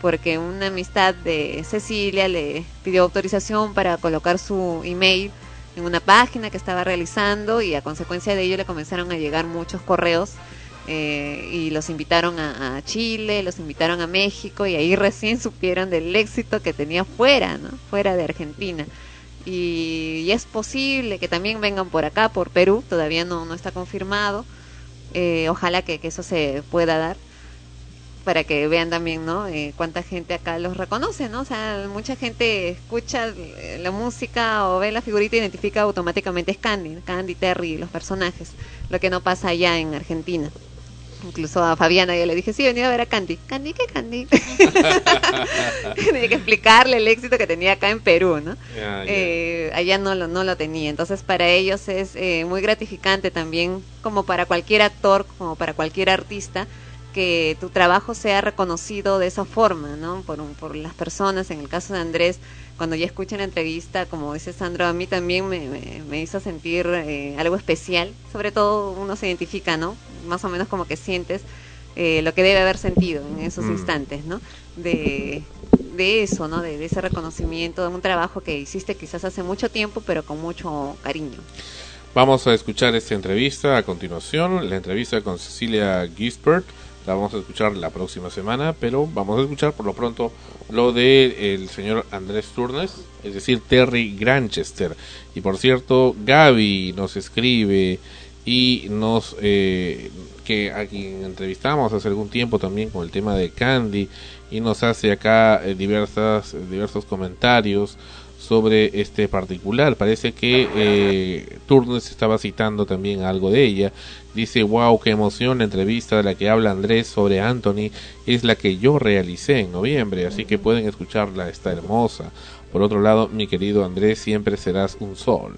porque una amistad de Cecilia le pidió autorización para colocar su email en una página que estaba realizando y a consecuencia de ello le comenzaron a llegar muchos correos eh, y los invitaron a, Chile, los invitaron a México y ahí recién supieron del éxito que tenía fuera, ¿no? Fuera de Argentina. Y, y es posible que también vengan por acá, por Perú, todavía no, no está confirmado. Eh, ojalá que, eso se pueda dar para que vean también, ¿no? Eh, cuánta gente acá los reconoce, ¿no? O sea, mucha gente escucha la música o ve la figurita y identifica automáticamente es Candy, Candy, Terry, los personajes, lo que no pasa allá en Argentina. Incluso a Fabiana yo le dije, sí, venía a ver a Candy. ¿Candy qué Candy? Tenía que explicarle el éxito que tenía acá en Perú, ¿no? Ya, ya. Eh, allá no lo, no lo tenía. Entonces para ellos es eh, muy gratificante también, como para cualquier actor, como para cualquier artista, que tu trabajo sea reconocido de esa forma, ¿no? Por, un- por las personas. En el caso de Andrés, cuando ya escuché la entrevista, como dice Sandro, a mí también me, me- me hizo sentir eh, algo especial. Sobre todo uno se identifica, ¿no? Más o menos como que sientes eh, lo que debe haber sentido en esos Mm. instantes, ¿no? De, de eso, ¿no? De, de ese reconocimiento de un trabajo que hiciste quizás hace mucho tiempo, pero con mucho cariño. Vamos a escuchar esta entrevista a continuación, la entrevista con Cecilia Gisbert. La vamos a escuchar la próxima semana, pero vamos a escuchar por lo pronto lo de el señor Andrés Turnes, es decir, Terry Granchester. Y por cierto, Gaby nos escribe y nos eh, que a quien entrevistamos hace algún tiempo también con el tema de Candy y nos hace acá eh, diversos comentarios sobre este particular. Parece que eh, Turnes estaba citando también algo de ella. Dice, wow, qué emoción, la entrevista de la que habla Andrés sobre Anthony es la que yo realicé en noviembre, así que pueden escucharla, está hermosa. Por otro lado, mi querido Andrés, siempre serás un sol.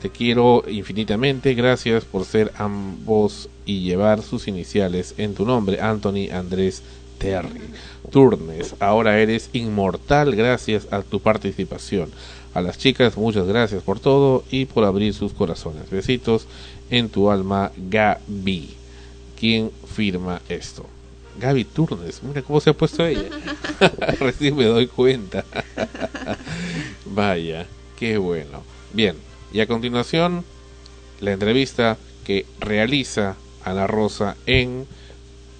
Te quiero infinitamente, gracias por ser ambos y llevar sus iniciales en tu nombre, Anthony Andrés Terry. Turnes, ahora eres inmortal gracias a tu participación. A las chicas, muchas gracias por todo y por abrir sus corazones. Besitos en tu alma, Gaby. ¿Quién firma esto? Gaby Turnes, mira cómo se ha puesto ella. Recién me doy cuenta. Vaya, qué bueno. Bien, y a continuación, la entrevista que realiza Ana Rosa en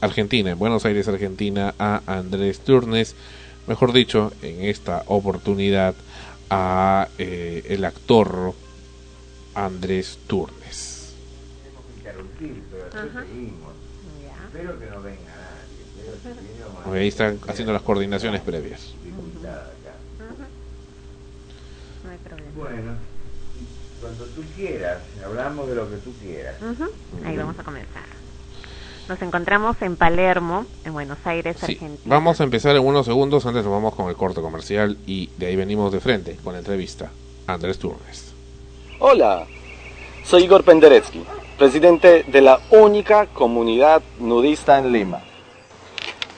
Argentina, en Buenos Aires, Argentina, a Andrés Turnes, mejor dicho, en esta oportunidad a eh, el actor Andrés Turnes. Espero que no venga nadie. Ahí están haciendo las coordinaciones previas. No hay problema. Bueno, cuando tú quieras, hablamos de lo que tú quieras. Ahí vamos a comenzar. Nos encontramos en Palermo, en Buenos Aires, Sí, Argentina. vamos a empezar en unos segundos, antes nos vamos con el corte comercial y de ahí venimos de frente con la entrevista. Andrés Turnes. Hola, soy Igor Penderecki, presidente de la única comunidad nudista en Lima.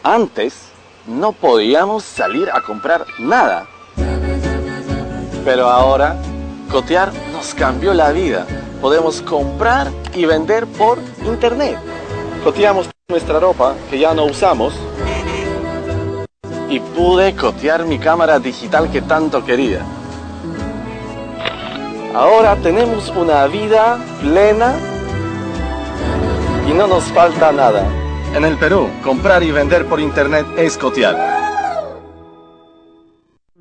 Antes no podíamos salir a comprar nada. Pero ahora, Cotear nos cambió la vida. Podemos comprar y vender por internet. Coteamos nuestra ropa que ya no usamos. Y pude cotear mi cámara digital que tanto quería. Ahora tenemos una vida plena y no nos falta nada. En el Perú, comprar y vender por internet es cotear.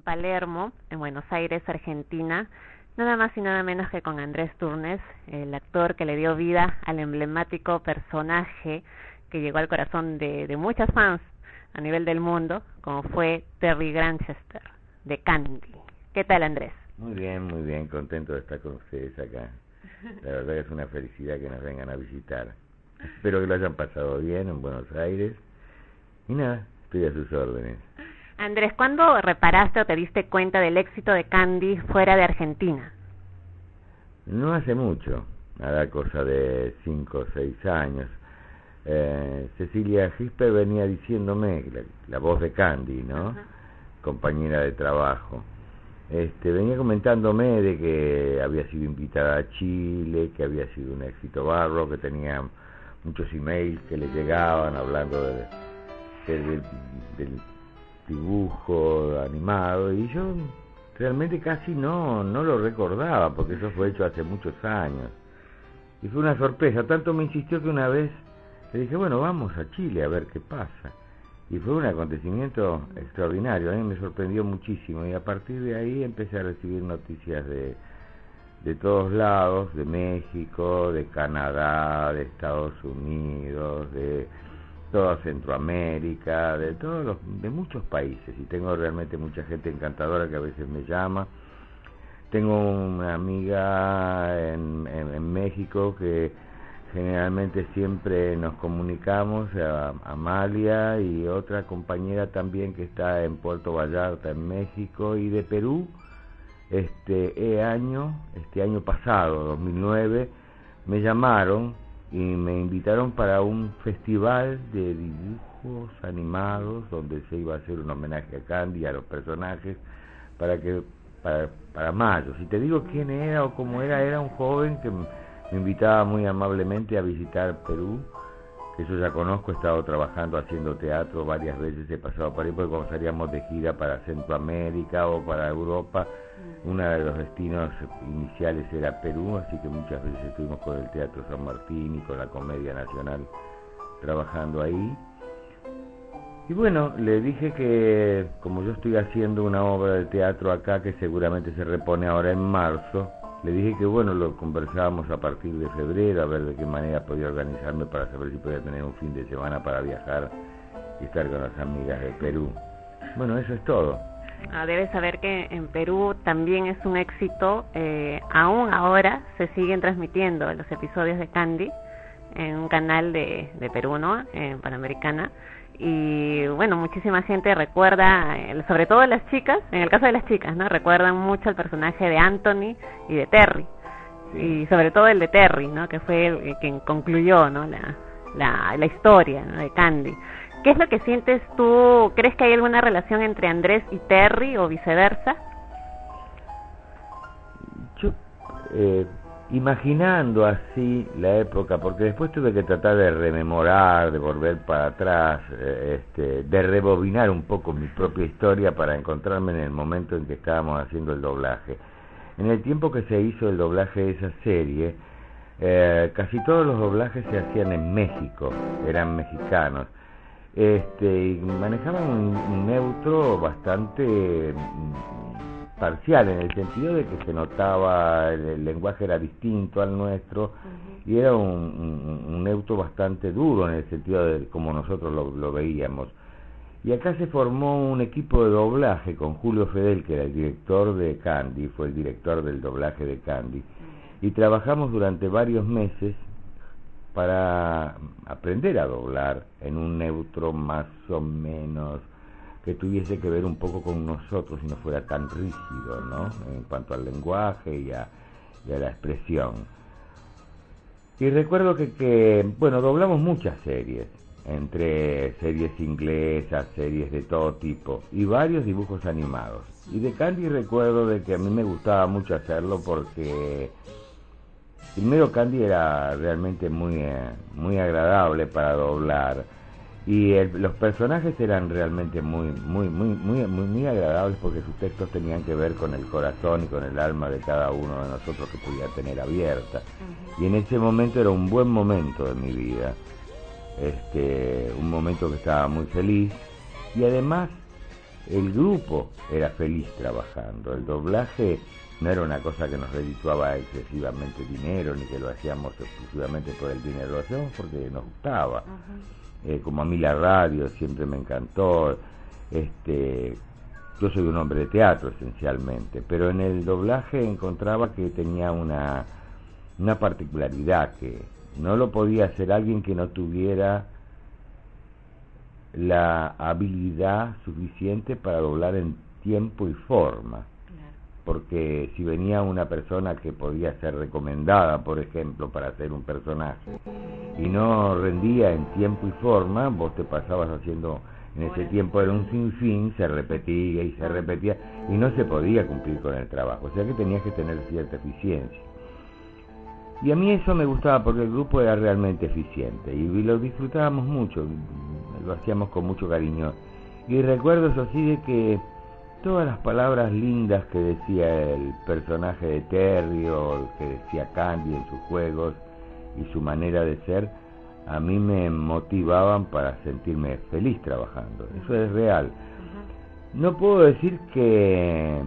Palermo, en Buenos Aires, Argentina. Nada más y nada menos que con Andrés Turnes, el actor que le dio vida al emblemático personaje que llegó al corazón de, de muchas fans a nivel del mundo, como fue Terry Granchester, de Candy. ¿Qué tal, Andrés? Muy bien, muy bien, contento de estar con ustedes acá. La verdad es una felicidad que nos vengan a visitar. Espero que lo hayan pasado bien en Buenos Aires. Y nada, estoy a sus órdenes. Andrés, ¿cuándo reparaste o te diste cuenta del éxito de Candy fuera de Argentina? No hace mucho, nada cosa de cinco o seis años. Eh, Cecilia Gisper venía diciéndome, la, la voz de Candy, ¿no? Compañera de trabajo. Este, venía comentándome de que había sido invitada a Chile, que había sido un éxito barro, que tenía muchos emails que le llegaban hablando de, de- del dibujo animado y yo realmente casi no no lo recordaba porque eso fue hecho hace muchos años. Y fue una sorpresa tanto me insistió que una vez le dije bueno vamos a Chile a ver qué pasa y fue un acontecimiento extraordinario a mí me sorprendió muchísimo y a partir de ahí empecé a recibir noticias de de todos lados, de México, de Canadá, de Estados Unidos, de toda Centroamérica, de todos los, de muchos países y tengo realmente mucha gente encantadora que a veces me llama. Tengo una amiga en, en, México que generalmente siempre nos comunicamos, a Amalia y otra compañera también que está en Puerto Vallarta en México y de Perú este año, este año pasado, 2009, me llamaron y me invitaron para un festival de dibujos animados donde se iba a hacer un homenaje a Candy a los personajes para que para, para mayo. Si te digo quién era o cómo era, era un joven que me invitaba muy amablemente a visitar Perú, que yo ya conozco, he estado trabajando haciendo teatro varias veces, he pasado por ahí porque cuando salíamos de gira para Centroamérica o para Europa, uno de los destinos iniciales era Perú, así que muchas veces estuvimos con el Teatro San Martín y con la Comedia Nacional trabajando ahí. Y bueno, le dije que como yo estoy haciendo una obra de teatro acá que seguramente se repone ahora en marzo, le dije que bueno, lo conversábamos a partir de febrero, a ver de qué manera podía organizarme para saber si podía tener un fin de semana para viajar y estar con las amigas de Perú. Bueno, eso es todo. Ah, debes saber que en Perú también es un éxito, eh, aún ahora se siguen transmitiendo los episodios de Candy en un canal de, de Perú, ¿no? En Panamericana. Y bueno, muchísima gente recuerda, eh, sobre todo las chicas, en el caso de las chicas, ¿no? Recuerdan mucho el personaje de Anthony y de Terry. Y sobre todo el de Terry, ¿no? Que fue el, el quien concluyó, ¿no? La, la, la historia ¿no? de Candy. ¿Qué es lo que sientes tú? ¿Crees que hay alguna relación entre Andrés y Terry o viceversa? Yo, eh, imaginando así la época, porque después tuve que tratar de rememorar, de volver para atrás, eh, este, de rebobinar un poco mi propia historia para encontrarme en el momento en que estábamos haciendo el doblaje. En el tiempo que se hizo el doblaje de esa serie, eh, casi todos los doblajes se hacían en México, eran mexicanos. Este, y manejaban un, neutro bastante mm, parcial en el sentido de que se notaba el, el lenguaje era distinto al nuestro y era un, un- un neutro bastante duro en el sentido de como nosotros lo, lo veíamos Y acá se formó un equipo de doblaje con Julio Fedel, que era el director de Candy, fue el director del doblaje de Candy. Y trabajamos durante varios meses para aprender a doblar en un neutro más o menos que tuviese que ver un poco con nosotros y no fuera tan rígido, ¿no? En cuanto al lenguaje y a, la expresión. Y recuerdo que, que, bueno, doblamos muchas series, entre series inglesas, series de todo tipo, y varios dibujos animados. Y de Candy recuerdo de que a mí me gustaba mucho hacerlo porque primero Candy era realmente muy, eh, muy agradable para doblar y el- los personajes eran realmente muy, muy, muy, muy, muy, muy agradables porque sus textos tenían que ver con el corazón y con el alma de cada uno de nosotros que podía tener abierta. Y en ese momento era un buen momento de mi vida, este, un momento que estaba muy feliz y además el grupo era feliz trabajando. El doblaje no era una cosa que nos redituaba excesivamente dinero ni que lo hacíamos exclusivamente por el dinero, lo hacíamos porque nos gustaba. Eh, como a mí la radio siempre me encantó. Este, yo soy un hombre de teatro esencialmente, pero en el doblaje encontraba que tenía una, una particularidad que no lo podía hacer alguien que no tuviera la habilidad suficiente para doblar en tiempo y forma. Porque si venía una persona que podía ser recomendada, por ejemplo, para hacer un personaje, y no rendía en tiempo y forma, vos te pasabas haciendo, en ese tiempo era un sinfín, se repetía y se repetía, y no se podía cumplir con el trabajo, o sea que tenías que tener cierta eficiencia. Y a mí eso me gustaba porque el grupo era realmente eficiente y lo disfrutábamos mucho, lo hacíamos con mucho cariño. Y recuerdo eso sí de que todas las palabras lindas que decía el personaje de Terry o que decía Candy en sus juegos y su manera de ser, a mí me motivaban para sentirme feliz trabajando. Eso es real. No puedo decir que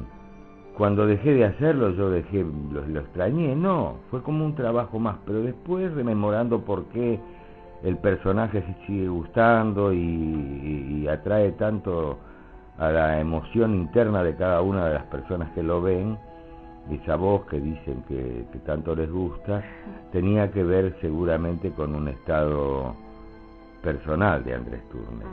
cuando dejé de hacerlo yo dejé lo, lo extrañé, no, fue como un trabajo más, pero después rememorando por qué el personaje se sigue gustando y, y- y atrae tanto a la emoción interna de cada una de las personas que lo ven, esa voz que dicen que, que tanto les gusta, tenía que ver seguramente con un estado personal de Andrés Turner.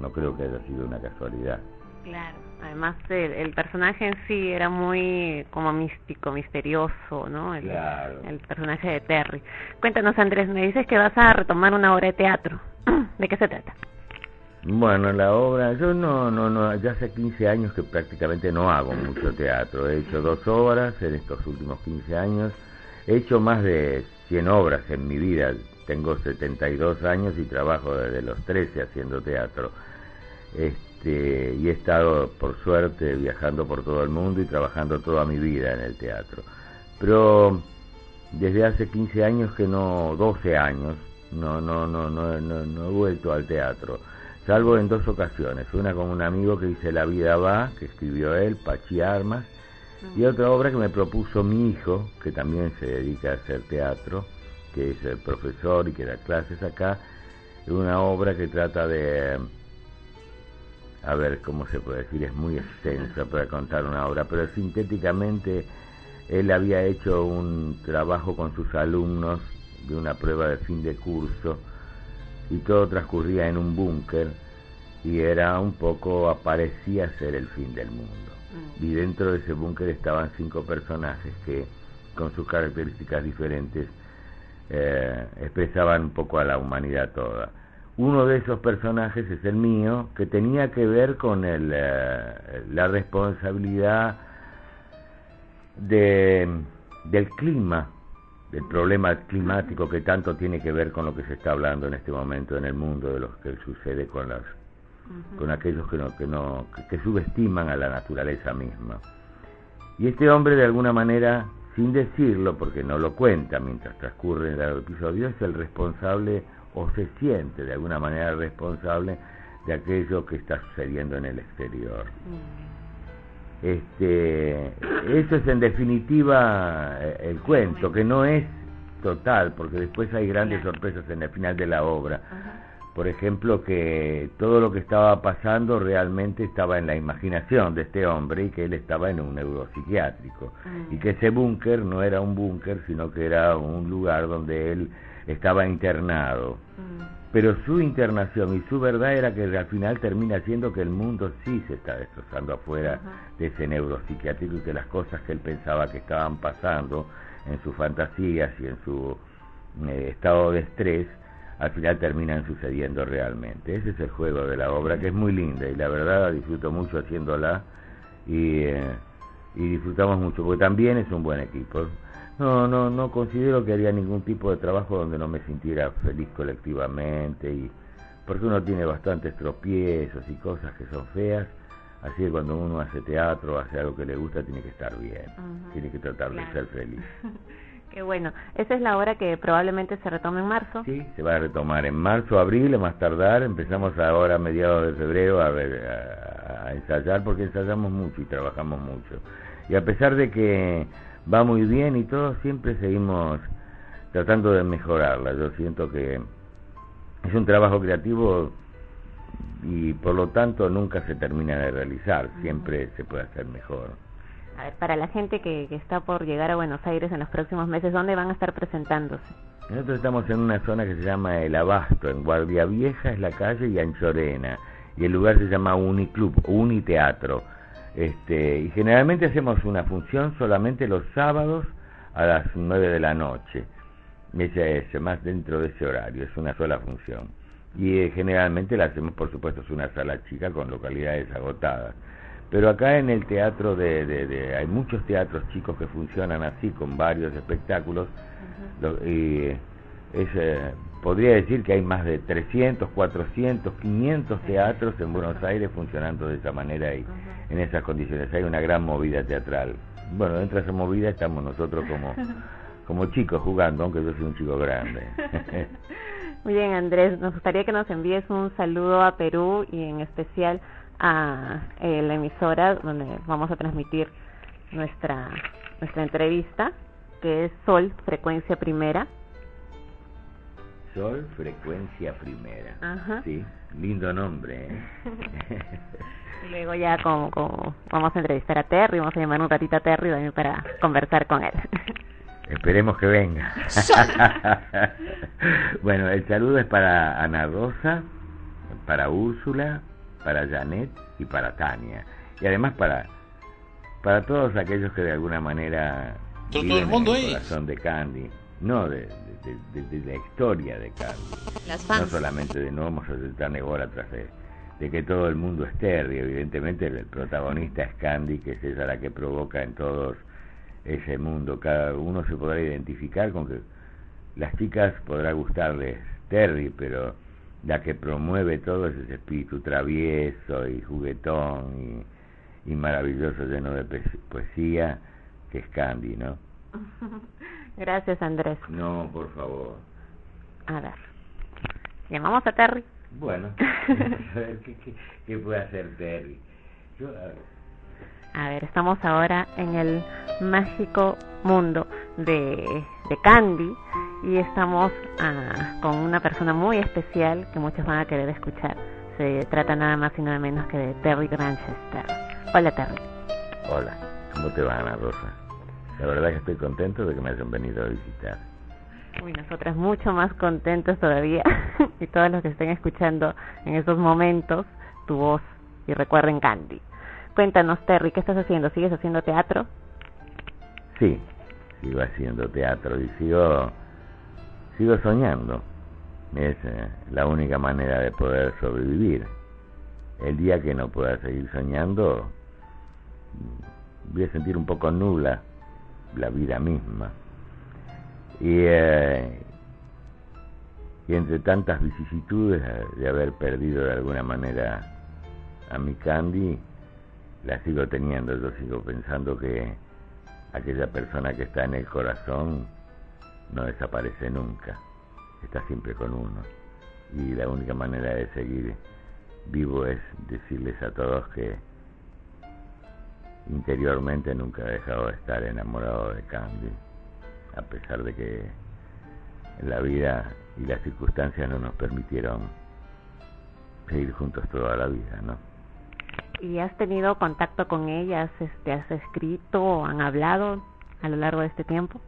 No creo que haya sido una casualidad. Claro, además el, el personaje en sí era muy como místico, misterioso, ¿no? El, Claro. el personaje de Terry. Cuéntanos, Andrés, me dices que vas a retomar una obra de teatro. ¿De qué se trata? Bueno, la obra, yo no, no, no, ya hace 15 años que prácticamente no hago mucho teatro. He hecho dos obras en estos últimos 15 años. He hecho más de 100 obras en mi vida. Tengo 72 años y trabajo desde los 13 haciendo teatro. Este, y he estado, por suerte, viajando por todo el mundo y trabajando toda mi vida en el teatro. Pero desde hace 15 años que no, 12 años, no, no, no, no, no, no he vuelto al teatro, salvo en dos ocasiones. Una con un amigo que dice La vida va, que escribió él, Pachi Armas, y otra obra que me propuso mi hijo, que también se dedica a hacer teatro, que es el profesor y que da clases acá, una obra que trata de a ver cómo se puede decir, es muy extensa para contar una obra, pero sintéticamente él había hecho un trabajo con sus alumnos de una prueba de fin de curso y todo transcurría en un búnker y era un poco, aparecía ser el fin del mundo. Y dentro de ese búnker estaban cinco personajes que con sus características diferentes eh, expresaban un poco a la humanidad toda. Uno de esos personajes es el mío, que tenía que ver con el, eh, la responsabilidad de, del clima, del problema climático que tanto tiene que ver con lo que se está hablando en este momento en el mundo, de lo que sucede con las con aquellos que no, que no que, que subestiman a la naturaleza misma. Y este hombre de alguna manera, sin decirlo, porque no lo cuenta mientras transcurre el episodio, es el responsable o se siente de alguna manera responsable de aquello que está sucediendo en el exterior. Este, eso es en definitiva eh, el cuento, que no es total, porque después hay grandes sorpresas en el final de la obra. por ejemplo, que todo lo que estaba pasando realmente estaba en la imaginación de este hombre y que él estaba en un neuropsiquiátrico. Y que ese búnker no era un búnker, sino que era un lugar donde él estaba internado. Pero su internación y su verdad era que al final termina siendo que el mundo sí se está destrozando afuera de ese neuropsiquiátrico y que las cosas que él pensaba que estaban pasando en sus fantasías y en su eh, estado de estrés, al final terminan sucediendo realmente. Ese es el juego de la obra, que es muy linda y la verdad la disfruto mucho haciéndola y, eh, y disfrutamos mucho, porque también es un buen equipo. No, no, no considero que haría ningún tipo de trabajo donde no me sintiera feliz colectivamente y porque uno tiene bastantes tropiezos y cosas que son feas, así que cuando uno hace teatro, hace algo que le gusta, tiene que estar bien, tiene que tratar de ser feliz. Qué bueno. Esa es la hora que probablemente se retome en marzo. Sí, se va a retomar en marzo, abril, más tardar. Empezamos ahora a mediados de febrero a, ver, a, a ensayar porque ensayamos mucho y trabajamos mucho. Y a pesar de que va muy bien y todo, siempre seguimos tratando de mejorarla. Yo siento que es un trabajo creativo y por lo tanto nunca se termina de realizar, siempre se puede hacer mejor. A ver, para la gente que, que está por llegar a Buenos Aires en los próximos meses, ¿dónde van a estar presentándose? Nosotros estamos en una zona que se llama El Abasto, en Guardia Vieja es la calle y Anchorena, y el lugar se llama Uniclub, Uniteatro. Este, y generalmente hacemos una función solamente los sábados a las 9 de la noche. Ese es más dentro de ese horario, es una sola función. Y eh, generalmente la hacemos, por supuesto, es una sala chica con localidades agotadas. Pero acá en el teatro de, de, de hay muchos teatros chicos que funcionan así, con varios espectáculos. Lo- y es, eh, podría decir que hay más de 300, 400, 500 teatros en Buenos Aires funcionando de esa manera y en esas condiciones. Hay una gran movida teatral. Bueno, dentro de esa movida estamos nosotros como, como chicos jugando, aunque yo soy un chico grande. Muy bien, Andrés, nos gustaría que nos envíes un saludo a Perú y en especial a eh, la emisora donde vamos a transmitir nuestra nuestra entrevista, que es Sol Frecuencia Primera. Sol, frecuencia primera. Ajá. Sí, lindo nombre. ¿eh? Luego ya como, como vamos a entrevistar a Terry, vamos a llamar un ratito a Terry también para conversar con él. Esperemos que venga. bueno, el saludo es para Ana Rosa, para Úrsula, para Janet y para Tania. Y además para para todos aquellos que de alguna manera Todo- todo el mundo en el es. corazón de Candy. No, de, de, de- de la historia de Candy. Las No solamente de no vamos a ser tan ególatras de, de que todo el mundo es Terry. Evidentemente el, protagonista es Candy, que es ella la que provoca en todos ese mundo. Cada uno se podrá identificar con que las chicas podrá gustarles Terry, pero la que promueve todo es ese espíritu travieso y juguetón y, y maravilloso, lleno de poesía, que es Candy, ¿no? Gracias, Andrés. No, por favor. A ver. Llamamos a Terry. Bueno, a ver qué, qué, qué puede hacer Terry. Yo, a ver, A ver, estamos ahora en el mágico mundo de, de Candy y estamos ah, con una persona muy especial que muchos van a querer escuchar. Se trata nada más y nada menos que de Terry Granchester. Hola, Terry. Hola, ¿cómo te va Ana Rosa? La verdad que estoy contento de que me hayan venido a visitar. Uy, nosotras mucho más contentos todavía y todos los que estén escuchando en estos momentos tu voz y recuerden Candy. Cuéntanos, Terry, ¿qué estás haciendo? ¿Sigues haciendo teatro? Sí, sigo haciendo teatro y sigo, sigo soñando. Es eh, la única manera de poder sobrevivir. El día que no pueda seguir soñando, voy a sentir un poco nula la vida misma. Y, eh, y entre tantas vicisitudes de haber perdido de alguna manera a mi Candy, la sigo teniendo. Yo sigo pensando que aquella persona que está en el corazón no desaparece nunca, está siempre con uno. Y la única manera de seguir vivo es decirles a todos que interiormente nunca he dejado de estar enamorado de Candy, a pesar de que la vida y las circunstancias no nos permitieron seguir juntos toda la vida, ¿no? ¿Y has tenido contacto con ellas? Este, ¿Has escrito o han hablado a lo largo de este tiempo?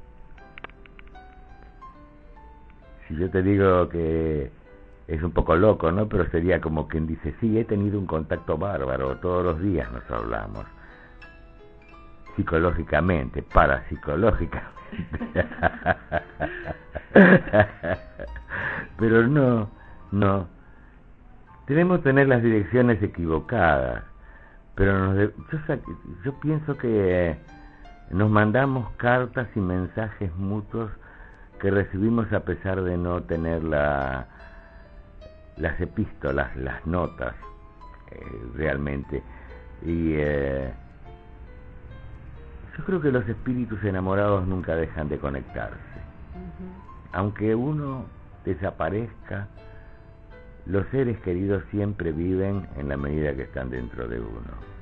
Si yo te digo que es un poco loco, ¿no? Pero sería como quien dice, sí, he tenido un contacto bárbaro, todos los días nos hablamos. Psicológicamente, parapsicológicamente. Pero no, no. Tenemos que tener las direcciones equivocadas. Pero nos de- yo, pienso que nos mandamos cartas y mensajes mutuos que recibimos a pesar de no tener la, las epístolas, las notas, eh, realmente. Y eh, yo creo que los espíritus enamorados nunca dejan de conectarse. Aunque uno desaparezca, los seres queridos siempre viven en la medida que están dentro de uno.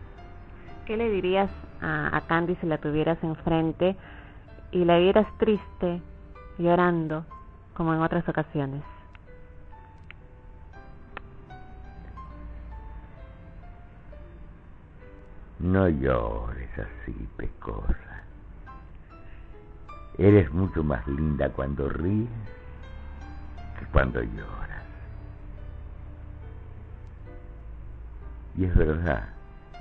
¿Qué le dirías a, a Candy si la tuvieras enfrente y la vieras triste, llorando, como en otras ocasiones? No llores así, pecosa. Eres mucho más linda cuando ríes que cuando lloras. Y es verdad,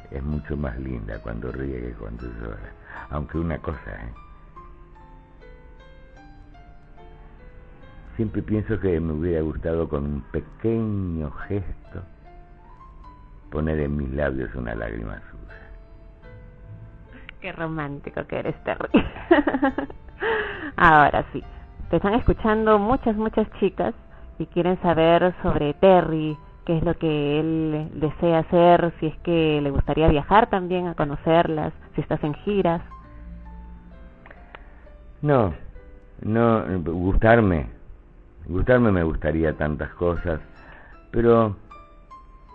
es mucho más linda cuando ríe que cuando llora. Aunque una cosa, ¿eh? Siempre pienso que me hubiera gustado con un pequeño gesto poner en mis labios una lágrima suya. Qué romántico que eres, Terry. Ahora sí, te están escuchando muchas, muchas chicas y quieren saber sobre Terry, qué es lo que él desea hacer, si es que le gustaría viajar también a conocerlas, si estás en giras. No, no, gustarme, gustarme me gustaría tantas cosas, pero,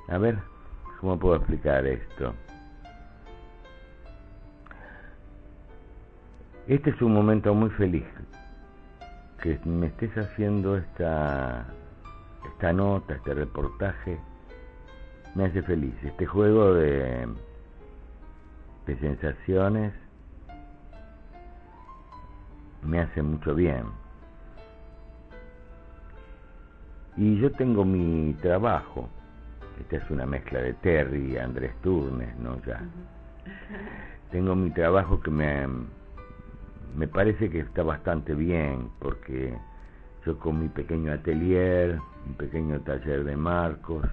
a ver, ¿cómo puedo explicar esto? Este es un momento muy feliz, que me estés haciendo esta, esta nota, este reportaje, me hace feliz. Este juego de, de sensaciones me hace mucho bien. Y yo tengo mi trabajo. Esta es una mezcla de Terry y Andrés Turnes, ¿no? Ya. Tengo mi trabajo que me, me parece que está bastante bien, porque yo con mi pequeño atelier, un pequeño taller de marcos,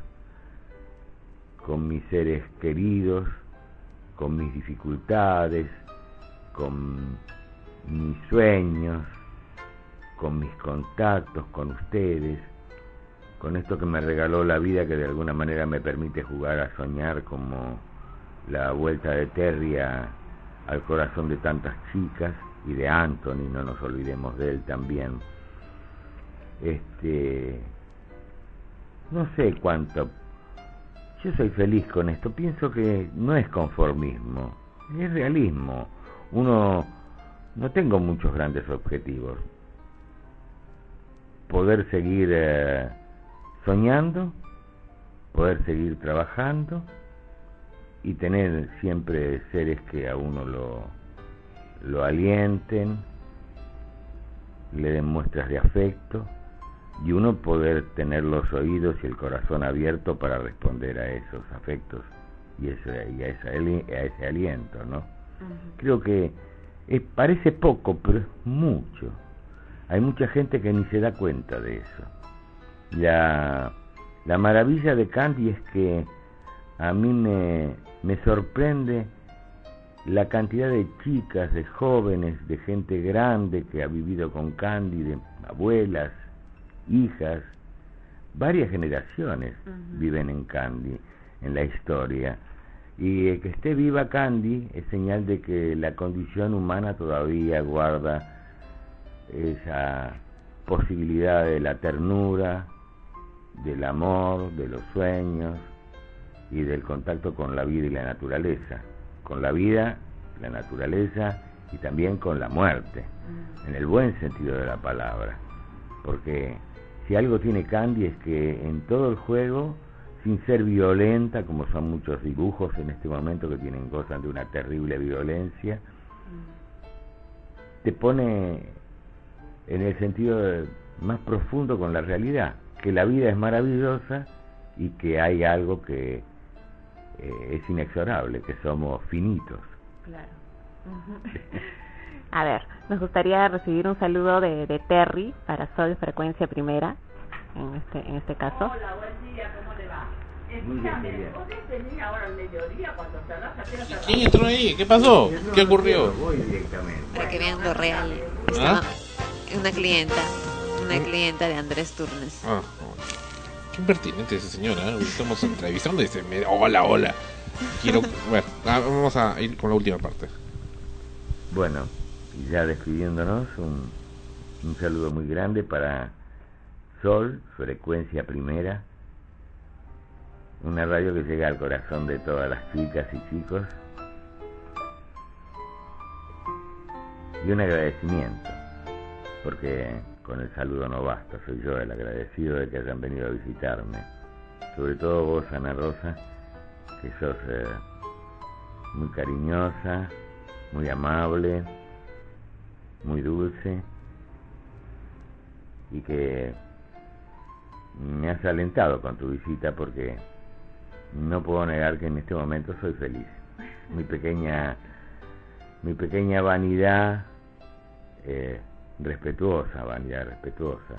con mis seres queridos, con mis dificultades, con mis sueños, con mis contactos con ustedes, con esto que me regaló la vida que de alguna manera me permite jugar a soñar como la vuelta de Terry al corazón de tantas chicas y de Anthony, no nos olvidemos de él también. Este, no sé cuánto, yo soy feliz con esto, pienso que no es conformismo, es realismo. Uno no tengo muchos grandes objetivos. Poder seguir eh, soñando, poder seguir trabajando y tener siempre seres que a uno lo, lo alienten, le den muestras de afecto y uno poder tener los oídos y el corazón abierto para responder a esos afectos y, ese, y a, esa, a ese aliento, ¿no? Creo que parece poco, pero es mucho. Hay mucha gente que ni se da cuenta de eso. La, la maravilla de Candy es que a mí me, me sorprende la cantidad de chicas, de jóvenes, de gente grande que ha vivido con Candy, de abuelas, hijas, varias generaciones viven en Candy, en la historia. Y que esté viva Candy es señal de que la condición humana todavía guarda esa posibilidad de la ternura, del amor, de los sueños y del contacto con la vida y la naturaleza. Con la vida, la naturaleza y también con la muerte, en el buen sentido de la palabra. Porque si algo tiene Candy es que en todo el juego sin ser violenta, como son muchos dibujos en este momento que tienen gozan de una terrible violencia, te pone en el sentido más profundo con la realidad, que la vida es maravillosa y que hay algo que eh, es inexorable, que somos finitos. Claro. A ver, nos gustaría recibir un saludo de, de Terry para Sol Frecuencia Primera, en este, en este caso. Hola, buen día, ¿cómo le va? Muy bien, muy Escúchame, venís ahora al mediodía cuando. ¿Quién entró ahí? ¿Qué pasó? ¿Qué ocurrió? Voy directamente. Para que vean lo real. ¿Ah? Estaba una clienta, una clienta de Andrés Turnes. Ah, oh. Impertinente esa señora. ¿eh? Estamos entrevistando y dice, "Me- hola, hola. Quiero... Bueno, ah, vamos a ir con la última parte. Bueno, y ya despidiéndonos, un, un saludo muy grande para Sol, frecuencia primera, una radio que llega al corazón de todas las chicas y chicos, y un agradecimiento, porque con el saludo no basta, soy yo el agradecido de que hayan venido a visitarme, sobre todo vos, Ana Rosa, que sos eh, muy cariñosa, muy amable, muy dulce y que me has alentado con tu visita porque no puedo negar que en este momento soy feliz. Mi pequeña, mi pequeña vanidad eh, respetuosa, vanidad respetuosa,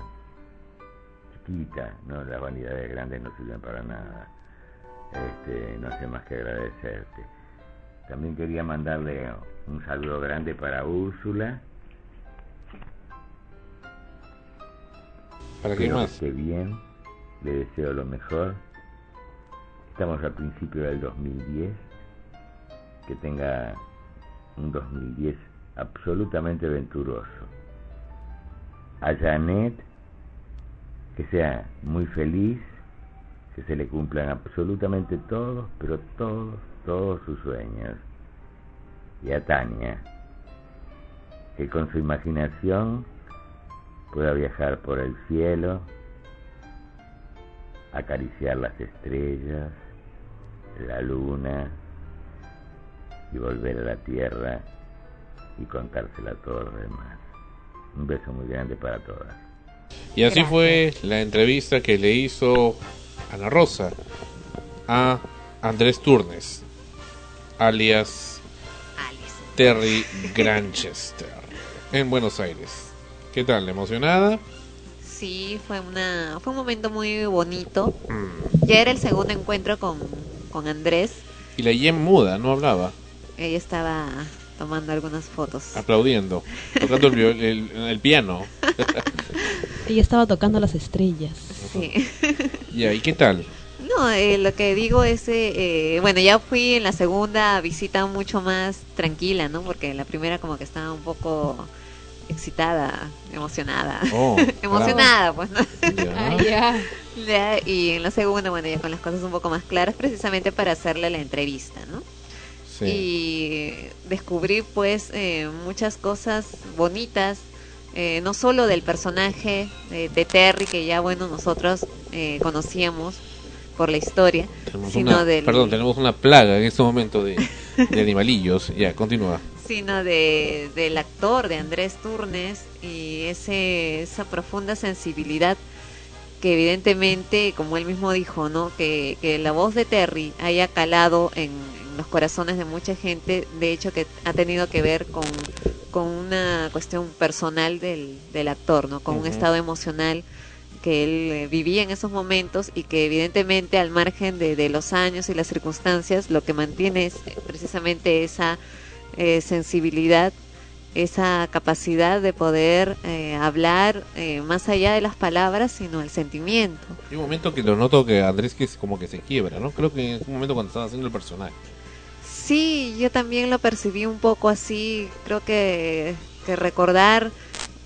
chiquita, no las vanidades grandes no sirven para nada. Este, no sé más que agradecerte. También quería mandarle un saludo grande para Úrsula. ¿Para Espero más? Que esté bien, le deseo lo mejor. Estamos al principio del 2010. Que tenga un 2010 absolutamente venturoso. A Janet, que sea muy feliz, que se le cumplan absolutamente todos, pero todos, todos sus sueños. Y a Tania, que con su imaginación pueda viajar por el cielo, acariciar las estrellas, la luna y volver a la tierra y contársela a todos los demás. Un beso muy grande para todas. Y así fue la entrevista que le hizo Ana Rosa a Andrés Turnes, alias Terry Granchester, en Buenos Aires. ¿Qué tal? ¿Emocionada? Sí, fue una fue un momento muy bonito. Mm. Ya era el segundo encuentro con, con Andrés. Y la Yen muda, no hablaba, Ella estaba tomando algunas fotos. aplaudiendo, tocando el, viol- el- el piano. Ella estaba tocando las estrellas. Sí. Ya, ¿y qué tal? No, eh, lo que digo es, eh, eh, bueno, ya fui en la segunda visita mucho más tranquila, ¿no? Porque en la primera como que estaba un poco excitada, emocionada. Oh, emocionada, pues, ¿no? Ah, ya. Ya, y en la segunda, bueno, ya con las cosas un poco más claras, precisamente para hacerle la entrevista, ¿no? Y descubrí, pues, eh, muchas cosas bonitas, eh, no solo del personaje de, de Terry, que ya, bueno, nosotros eh, conocíamos por la historia, Tenemos sino una- del Perdón, tenemos una plaga en este momento de, de animalillos. Ya, continúa. sino de, del actor de Andrés Turnes y ese, esa profunda sensibilidad que evidentemente, como él mismo dijo, ¿no? que, que la voz de Terry haya calado en los corazones de mucha gente, de hecho que ha tenido que ver con, con una cuestión personal del, del actor, ¿no? con un estado emocional que él eh, vivía en esos momentos y que evidentemente al margen de, de los años y las circunstancias lo que mantiene es eh, precisamente esa eh, sensibilidad, esa capacidad de poder eh, hablar eh, más allá de las palabras, sino el sentimiento. Hay un momento que lo noto que Andrés que es como que se quiebra, ¿no? Creo que en un momento cuando estaba haciendo el personaje. Sí, yo también lo percibí un poco así, creo que, que recordar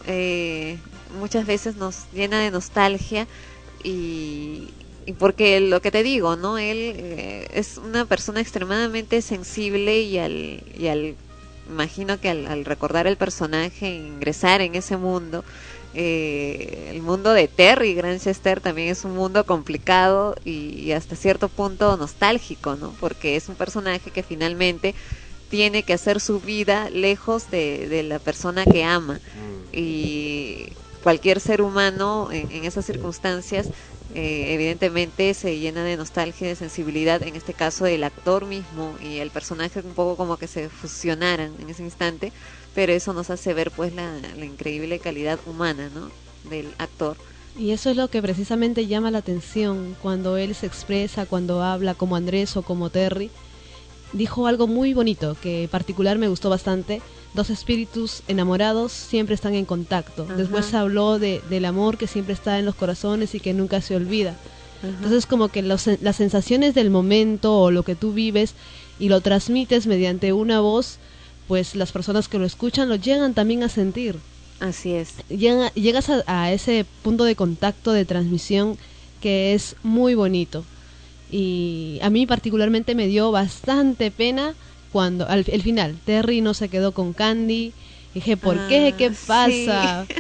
eh, muchas veces nos llena de nostalgia y, porque lo que te digo, ¿no? Él eh, es una persona extremadamente sensible y al, y al imagino que al recordar el personaje, ingresar en ese mundo, eh, el mundo de Terry Granchester también es un mundo complicado y, y hasta cierto punto nostálgico, ¿no? Porque es un personaje que finalmente tiene que hacer su vida lejos de, de la persona que ama y cualquier ser humano en, en esas circunstancias eh, evidentemente se llena de nostalgia y de sensibilidad en este caso el actor mismo y el personaje un poco como que se fusionaran en ese instante pero eso nos hace ver pues la, la increíble calidad humana ¿no? del actor Y eso es lo que precisamente llama la atención cuando él se expresa, cuando habla como Andrés o como Terry. Dijo algo muy bonito que en particular me gustó bastante. Dos espíritus enamorados siempre están en contacto. Ajá. Después habló de, del amor que siempre está en los corazones y que nunca se olvida. Entonces como que los- las sensaciones del momento o lo que tú vives y lo transmites mediante una voz, pues las personas que lo escuchan lo llegan también a sentir. Así es. Llega- llegas a, a ese punto de contacto, de transmisión, que es muy bonito. Y a mí particularmente me dio bastante pena cuando, al el final, Terry no se quedó con Candy. Dije, ¿por qué? Ah, ¿Qué pasa?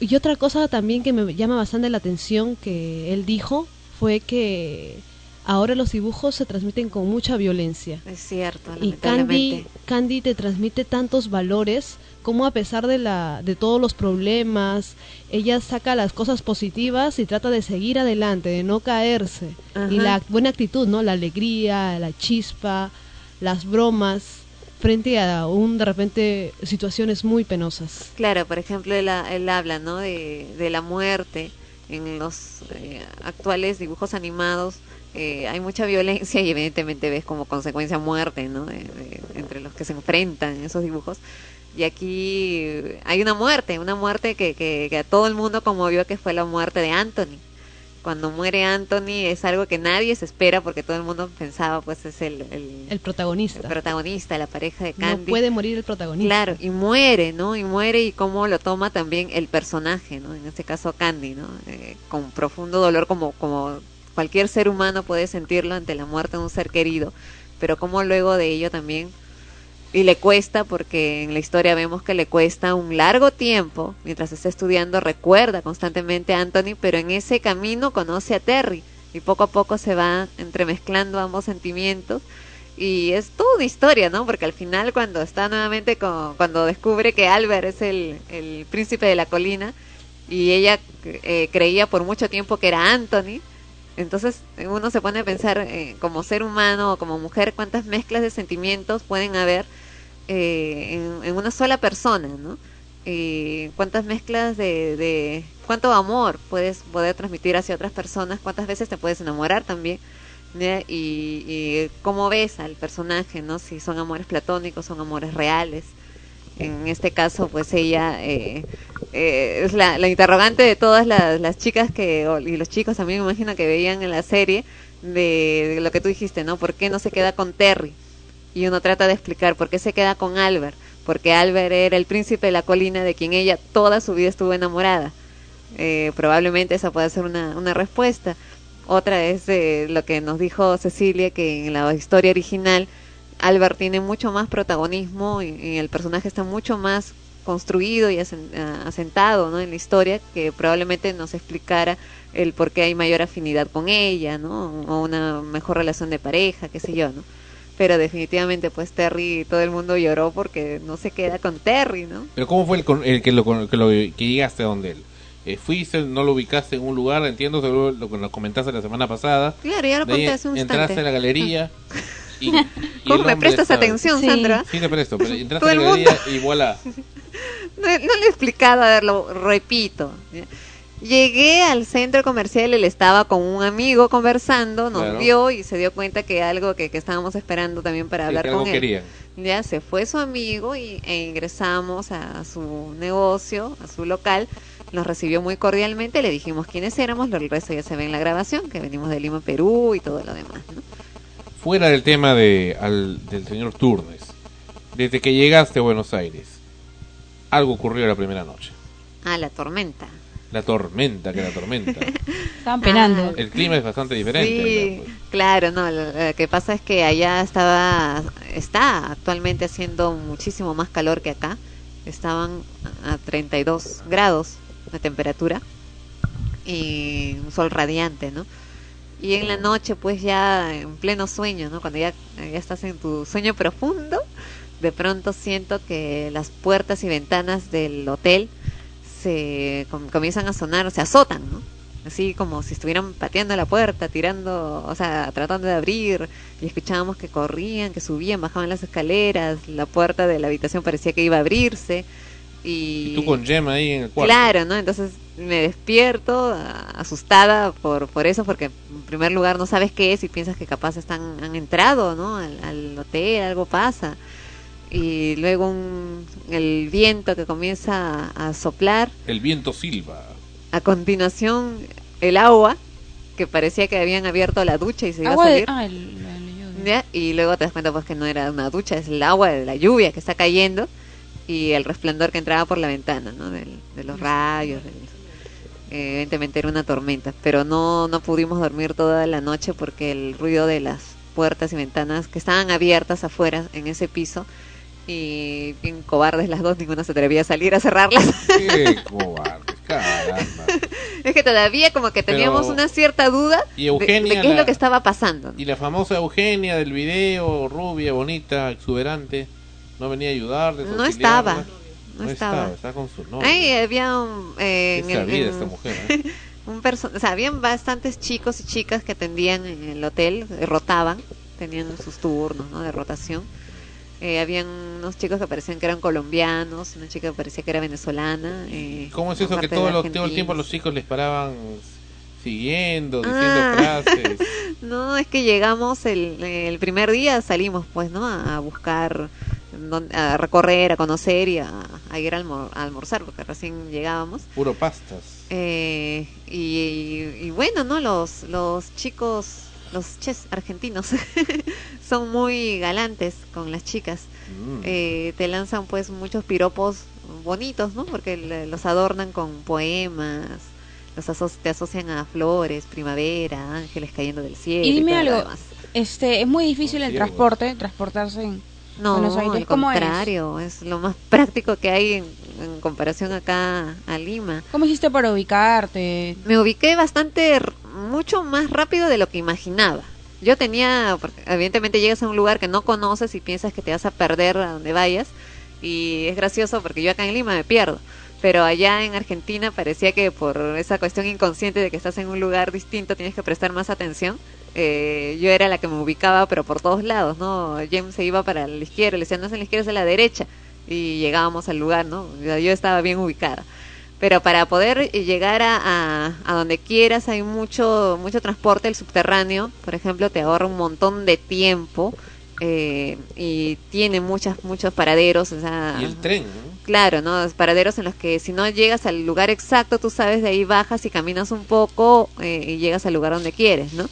Y otra cosa también que me llama bastante la atención que él dijo fue que ahora los dibujos se transmiten con mucha violencia. Es cierto, Y Candy, te transmite tantos valores como a pesar de la de todos los problemas, ella saca las cosas positivas y trata de seguir adelante, de no caerse. Y la buena actitud, ¿no? La alegría, la chispa, las bromas frente a un de repente situaciones muy penosas. Claro, por ejemplo, él, ha- él habla ¿no? de, de la muerte en los eh, actuales dibujos animados. Eh, hay mucha violencia y evidentemente ves como consecuencia muerte ¿no? de- de- entre los que se enfrentan en esos dibujos. Y aquí eh, hay una muerte, una muerte que, que, que a todo el mundo conmovió, que fue la muerte de Anthony. Cuando muere Anthony es algo que nadie se espera porque todo el mundo pensaba pues es el, el, El protagonista. el protagonista, la pareja de No Candy. puede morir el protagonista. Claro, y muere, ¿no? Y muere y cómo lo toma también el personaje, ¿no? En este caso Candy, ¿no? Eh, con profundo dolor como, como cualquier ser humano puede sentirlo ante la muerte de un ser querido, pero cómo luego de ello también, y le cuesta, porque en la historia vemos que le cuesta un largo tiempo, mientras está estudiando, recuerda constantemente a Anthony, pero en ese camino conoce a Terry, y poco a poco se va entremezclando ambos sentimientos, y es toda una historia, ¿no? Porque al final cuando está nuevamente con, cuando descubre que Albert es el, el príncipe de la colina y ella eh, creía por mucho tiempo que era Anthony, entonces uno se pone a pensar eh, como ser humano o como mujer cuántas mezclas de sentimientos pueden haber eh, en, una sola persona, ¿no? Y cuántas mezclas de, cuánto amor puedes poder transmitir hacia otras personas, cuántas veces te puedes enamorar también. Y, y cómo ves al personaje, ¿no? Si son amores platónicos, son amores reales. En este caso, pues ella eh, eh, es la, la interrogante de todas las, las chicas que, y los chicos también me imagino que veían en la serie de, lo que tú dijiste, ¿no? ¿Por qué no se queda con Terry? Y uno trata de explicar por qué se queda con Albert. Porque Albert era el príncipe de la colina de quien ella toda su vida estuvo enamorada. Eh, probablemente esa puede ser una, una respuesta. Otra es eh, lo que nos dijo Cecilia, que en la historia original Albert tiene mucho más protagonismo y, el personaje está mucho más construido y asentado ¿no? en la historia que probablemente nos explicara el por qué hay mayor afinidad con ella, ¿no? O una mejor relación de pareja, qué sé yo, ¿no? Pero definitivamente pues Terry, todo el mundo lloró porque no se queda con Terry, ¿no? Pero ¿cómo fue el, el que, lo, que, lo- que llegaste a donde él? Eh, fuiste, no lo ubicaste en un lugar, entiendo seguro lo que nos comentaste la semana pasada. Claro, ya lo conté hace un Entraste instante. a la galería y, y ¿Cómo me prestas atención, Sí. Sandra? Sí, te presto, pero entraste a la galería y voilà. No, no le he explicado, a ver, lo repito. Llegué al centro comercial, él estaba con un amigo conversando, nos Claro. vio y se dio cuenta que algo que, que estábamos esperando también para Sí, hablar que con algo él. querían. Ya se fue su amigo y, e ingresamos a su negocio, a su local. Nos recibió muy cordialmente, le dijimos quiénes éramos, lo el resto ya se ve en la grabación, que venimos de Lima, Perú y todo lo demás. ¿no? Fuera del tema de, al- del señor Turnes, desde que llegaste a Buenos Aires, algo ocurrió la primera noche. Ah, la tormenta. La tormenta, que la tormenta. Estaban penando. El clima es bastante diferente. Sí, claro, no, lo, lo que pasa es que allá estaba, está actualmente haciendo muchísimo más calor que acá. Estaban a 32 grados de temperatura y un sol radiante, ¿no? Y en la noche, pues ya en pleno sueño, ¿no? Cuando ya, ya estás en tu sueño profundo, de pronto siento que las puertas y ventanas del hotel se com- comienzan a sonar, se azotan, ¿no? Así como si estuvieran pateando la puerta, tirando, o sea, tratando de abrir, y escuchábamos que corrían, que subían, bajaban las escaleras, la puerta de la habitación parecía que iba a abrirse, y... Y tú con Gemma ahí en el cuarto. Claro, ¿no? Entonces me despierto asustada por, por eso, porque en primer lugar no sabes qué es y piensas que capaz están, han entrado, ¿no? Al, al hotel, algo pasa. Y luego un- el viento que comienza a, a soplar. El viento silba. A continuación, el agua, que parecía que habían abierto la ducha y se iba Agua a de- salir. ah. Y luego te das cuenta pues que no era una ducha, es el agua de la lluvia que está cayendo y el resplandor que entraba por la ventana, ¿no? Del- de los rayos. del- eh, evidentemente era una tormenta, pero no, no pudimos dormir toda la noche porque el ruido de las puertas y ventanas que estaban abiertas afuera en ese piso y bien cobardes las dos, ninguna se atrevía a salir a cerrarlas. Qué cobardes, caramba. es que todavía como que teníamos Pero- una cierta duda Y de- qué es la- lo que estaba pasando. Y la famosa Eugenia del video, rubia, bonita, exuberante, no venía a ayudarles. No estaba, No, no estaba. estaba. con su novio. Ahí había un, eh, Qué en- esta mujer, ¿eh? un o sea, habían bastantes chicos y chicas que atendían en el hotel, eh, rotaban, tenían sus turnos ¿no? de rotación. Eh, habían unos chicos que parecían que eran colombianos, una chica que parecía que era venezolana. eh, ¿Cómo es eso que todo, de lo- todo el tiempo los chicos les paraban siguiendo, diciendo Ah. frases? No, es que llegamos el, el primer día, salimos pues, ¿no? A, buscar, a recorrer, a conocer y a, a ir a, almor- a almorzar, porque recién llegábamos. Puro pastas. Eh, y, y bueno, ¿no? Los, los chicos, los ches argentinos son muy galantes con las chicas. Mm. Eh, te lanzan pues muchos piropos bonitos, ¿no? Porque le- los adornan con poemas, los aso- te asocian a flores, primavera, ángeles cayendo del cielo. Y dime todo lo algo, demás. este, es muy difícil el Ciegos. transporte, transportarse en No, Buenos Aires. al contrario, es? lo más práctico que hay en, en comparación acá a Lima. ¿Cómo hiciste para ubicarte? Me ubiqué bastante, mucho más rápido de lo que imaginaba. Yo tenía, porque evidentemente llegas a un lugar que no conoces y piensas que te vas a perder a donde vayas. Y es gracioso porque yo acá en Lima me pierdo. Pero allá en Argentina parecía que por esa cuestión inconsciente de que estás en un lugar distinto tienes que prestar más atención. Eh, yo era la que me ubicaba, pero por todos lados, ¿no? James se iba para la izquierda, le decía, no es en la izquierda, es en la derecha. Y llegábamos al lugar, ¿no? Yo estaba bien ubicada. Pero para poder llegar a, a, a donde quieras hay mucho mucho transporte, el subterráneo, por ejemplo, te ahorra un montón de tiempo eh, y tiene muchas muchos paraderos, o Y el tren, ¿no? Claro, ¿no? Paraderos en los que si no llegas al lugar exacto, tú sabes, de ahí bajas y caminas un poco eh, y llegas al lugar donde quieres, ¿no?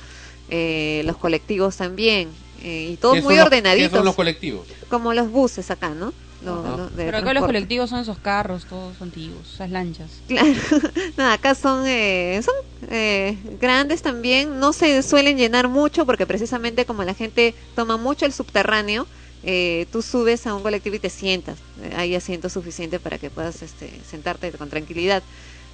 Eh, los colectivos también. eh, y todos ¿Qué muy los- ordenaditos. ¿Qué son los colectivos? Como los buses acá, ¿no? Lo- Ajá. lo de Pero acá los colectivos son esos carros, todos antiguos, esas lanchas. Claro, no, acá son, eh, son eh, grandes también, no se suelen llenar mucho porque precisamente como la gente toma mucho el subterráneo, eh, tú subes a un colectivo y te sientas, Eh, hay asientos suficientes para que puedas este, sentarte con tranquilidad.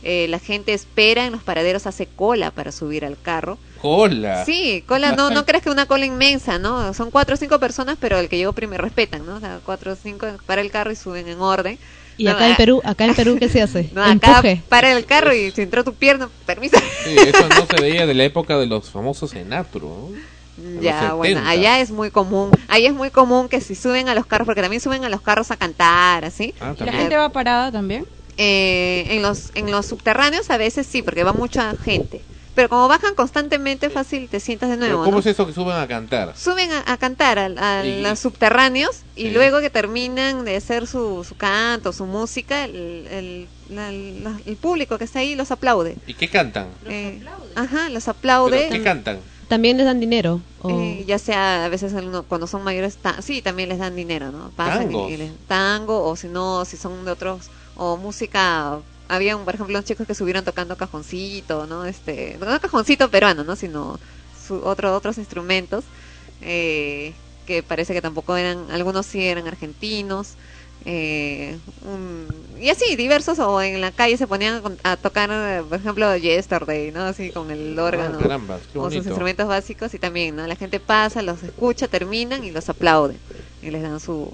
Eh, la gente espera en los paraderos, hace cola para subir al carro. Cola. Sí, cola, no, no creas que una cola inmensa, ¿no? Son cuatro o cinco personas, pero el que llegó primero respetan, ¿no? O sea, cuatro o cinco para el carro y suben en orden. Y No, acá en ah, Perú, acá en Perú, ¿qué se hace? no, acá Empuje. para el carro y si entró tu pierna, permiso. Sí, eso no se veía de la época de los famosos Enatro. ¿no? Ya, los bueno, 70. allá es muy común. Allá es muy común que si suben a los carros, porque también suben a los carros a cantar, así. Ah, ¿Y la gente va parada también? Eh, en los en los subterráneos a veces sí, porque va mucha gente. Pero como bajan constantemente, fácil te sientas de nuevo. ¿Cómo ¿no? es eso que suben a cantar? Suben a, a cantar a, Y- los subterráneos y Sí. luego que terminan de hacer su, su canto, su música, el, el, la- la- el público que está ahí los aplaude. ¿Y qué cantan? Eh, ajá, los aplaude. ¿Pero ¿Qué cantan? También les dan dinero. o- Eh, ya sea a veces alguno- cuando son mayores ta- sí también les dan dinero no Pasan y les- tango o si no si son de otros o música habían, por ejemplo, unos chicos que subieron tocando cajoncito, ¿no? Este, no cajoncito peruano, ¿no? Sino su, otro, otros instrumentos, eh, que parece que tampoco eran, algunos sí eran argentinos, eh, un- y así, diversos, o en la calle se ponían con- a tocar, por ejemplo, Yesterday, ¿no? Así con el órgano, Ah, carambas, qué o sus instrumentos básicos, y también, ¿no? La gente pasa, los escucha, terminan y los aplauden, y les dan su...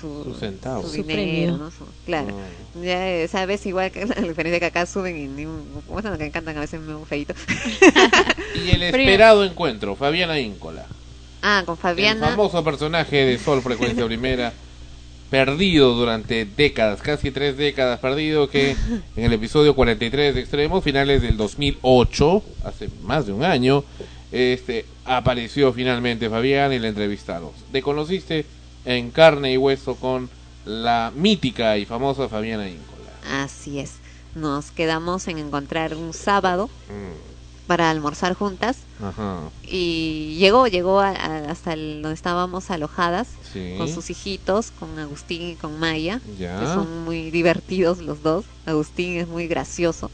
Su, Sus centavos. su Su dinero, premio. ¿no? Su- claro. Ya eh, sabes, igual que la diferencia que acá suben y ni un, bueno, que cantan a veces muy feito. Y el esperado encuentro, Fabiana Íncola. Ah, con El Fabiana. famoso personaje de Sol Frecuencia Primera, perdido durante décadas, casi tres décadas perdido, que en el episodio 43 de Extremo, finales del 2008, hace más de un año, este apareció finalmente Fabián y la entrevistaron. Te conociste en carne y hueso con la mítica y famosa Fabiana Íncola. Así es. Nos quedamos en encontrar un sábado Mm, para almorzar juntas Ajá. y llegó, llegó a- a- hasta el- donde estábamos alojadas Sí. con sus hijitos, con Agustín y con Maya, Ya. que son muy divertidos los dos. Agustín es muy gracioso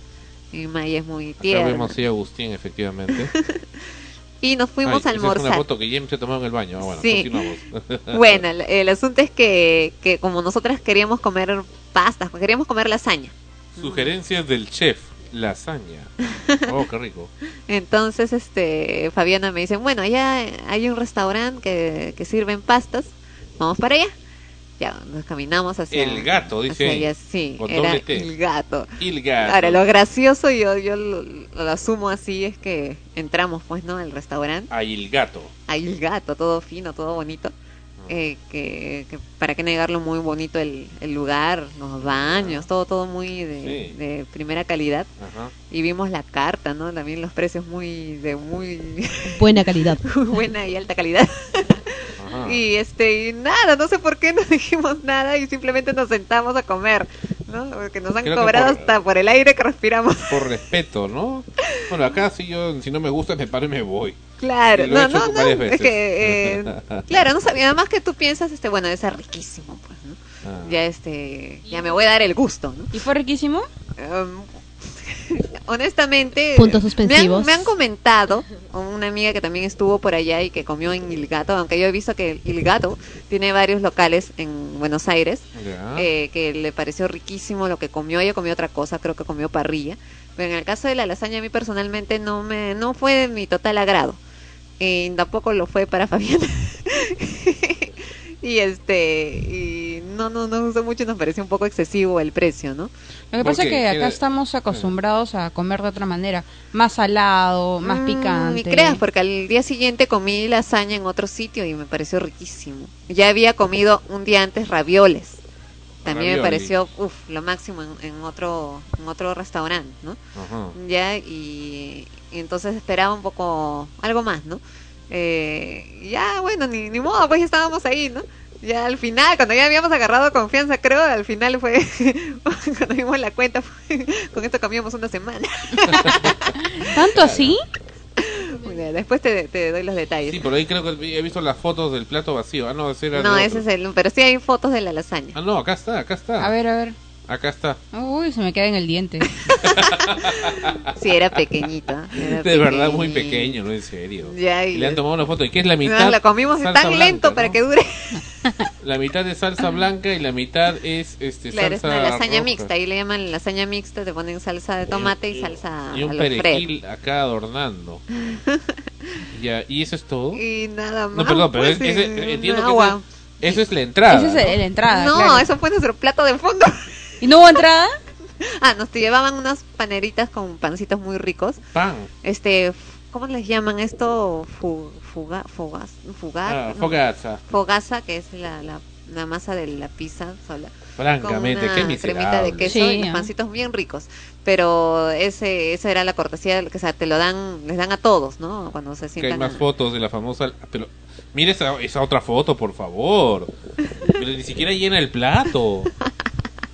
y Maya es muy Acá tierna. vemos sí Agustín, efectivamente. Y nos fuimos Ay, a esa Es una almorzar. foto que James se tomó en el baño. Ah, Bueno, Sí. continuamos. Bueno, el, el asunto es que, que como nosotras queríamos comer pastas, queríamos comer lasaña. Sugerencias del chef, lasaña. Oh, qué rico. Entonces, este, Fabiana me dice, bueno, allá hay un restaurante que, que sirven pastas, vamos para allá. Ya, nos caminamos hacia... El gato, dice allá, sí, con era doble T. el gato. El gato. Ahora, lo gracioso, yo, yo lo, lo asumo así, es que entramos, pues, ¿no? Al restaurante. Ahí el gato. Ahí el gato, todo fino, todo bonito. Eh, que, que para qué negarlo, muy bonito el, el lugar, los baños, todo todo muy de, Sí. de primera calidad. Ajá. Y vimos la carta, ¿no? También los precios muy de muy Buena calidad. buena y alta calidad. Ajá. Y este y nada, no sé por qué no dijimos nada y simplemente nos sentamos a comer, ¿no? Porque nos han Creo cobrado por- hasta por el aire que respiramos. Por respeto, ¿no? Bueno, acá si yo, si no me gusta, me paro y me voy. Claro, he no, no, no, es que eh, claro, no sabía, además que tú piensas este, bueno, ser riquísimo, pues, ¿no? Ah. Ya este, ya me voy a dar el gusto, ¿no? ¿Y fue riquísimo? Um, honestamente Puntos me suspensivos. han, me han comentado una amiga que también estuvo por allá y que comió en Il Gato aunque yo he visto que Il Gato tiene varios locales en Buenos Aires eh, que le pareció riquísimo lo que comió. Ella comió otra cosa creo que comió parrilla. Pero en el caso de la lasaña a mí personalmente no me no fue de mi total agrado. Y tampoco lo fue para Fabiana y este y no no no gustó mucho nos pareció un poco excesivo el precio no Lo que pasa es que acá estamos acostumbrados a comer de otra manera, más salado, más Mm, picante. Ni creas, porque al día siguiente comí lasaña en otro sitio y me pareció riquísimo. Ya había comido un día antes ravioles. También me pareció uf, lo máximo en, en otro en otro restaurante, ¿no? Ajá. Ya y, y entonces esperaba un poco algo más, ¿no? Eh, ya bueno, ni, ni modo, pues ya estábamos ahí, ¿no? Ya al final, cuando ya habíamos agarrado confianza, creo, al final fue, cuando vimos la cuenta, fue- con esto comíamos una semana. ¿Tanto así? Mira, Después te, te doy los detalles. Sí, por ahí creo que he visto las fotos del plato vacío. Ah, no, ese era No, ese es el. Pero sí hay fotos de la lasaña. Ah, no, acá está, acá está. A ver, a ver. Acá está. Uy, se me queda en el diente. Sí, era pequeñita. era De verdad, muy pequeño, no en serio. Ya, Y y- le han tomado una foto. ¿Y qué es la mitad? No, la comimos tan blanca, lento ¿no? para que dure. La mitad es salsa blanca y la mitad es este Claro, es salsa una lasaña roja. mixta. Ahí le llaman lasaña mixta. Te ponen salsa de tomate y salsa Y un perejil acá adornando. ya, ¿y eso es todo? Y nada más. No, perdón, pero pues, es- y entiendo un que agua. ese- eso es la entrada. Esa es ¿no? la entrada. No, claro. eso fue nuestro plato de fondo. ¿Y no hubo entrada? Ah, nos te llevaban unas paneritas con pancitos muy ricos. Pan. Este, ¿cómo les llaman esto? Fu- fuga, fugas, fugar, Ah, ¿no? fogaza. Fogaza, que es la, la, la masa de la pizza sola. Francamente, con qué una cremita de queso Sí, y los pancitos bien ricos. Pero ese esa era la cortesía, que o sea, te lo dan, les dan a todos, ¿no? Cuando se Que hay sientan. más a- fotos de la famosa. Pero mire esa, esa otra foto, por favor. Pero ni siquiera llena el plato.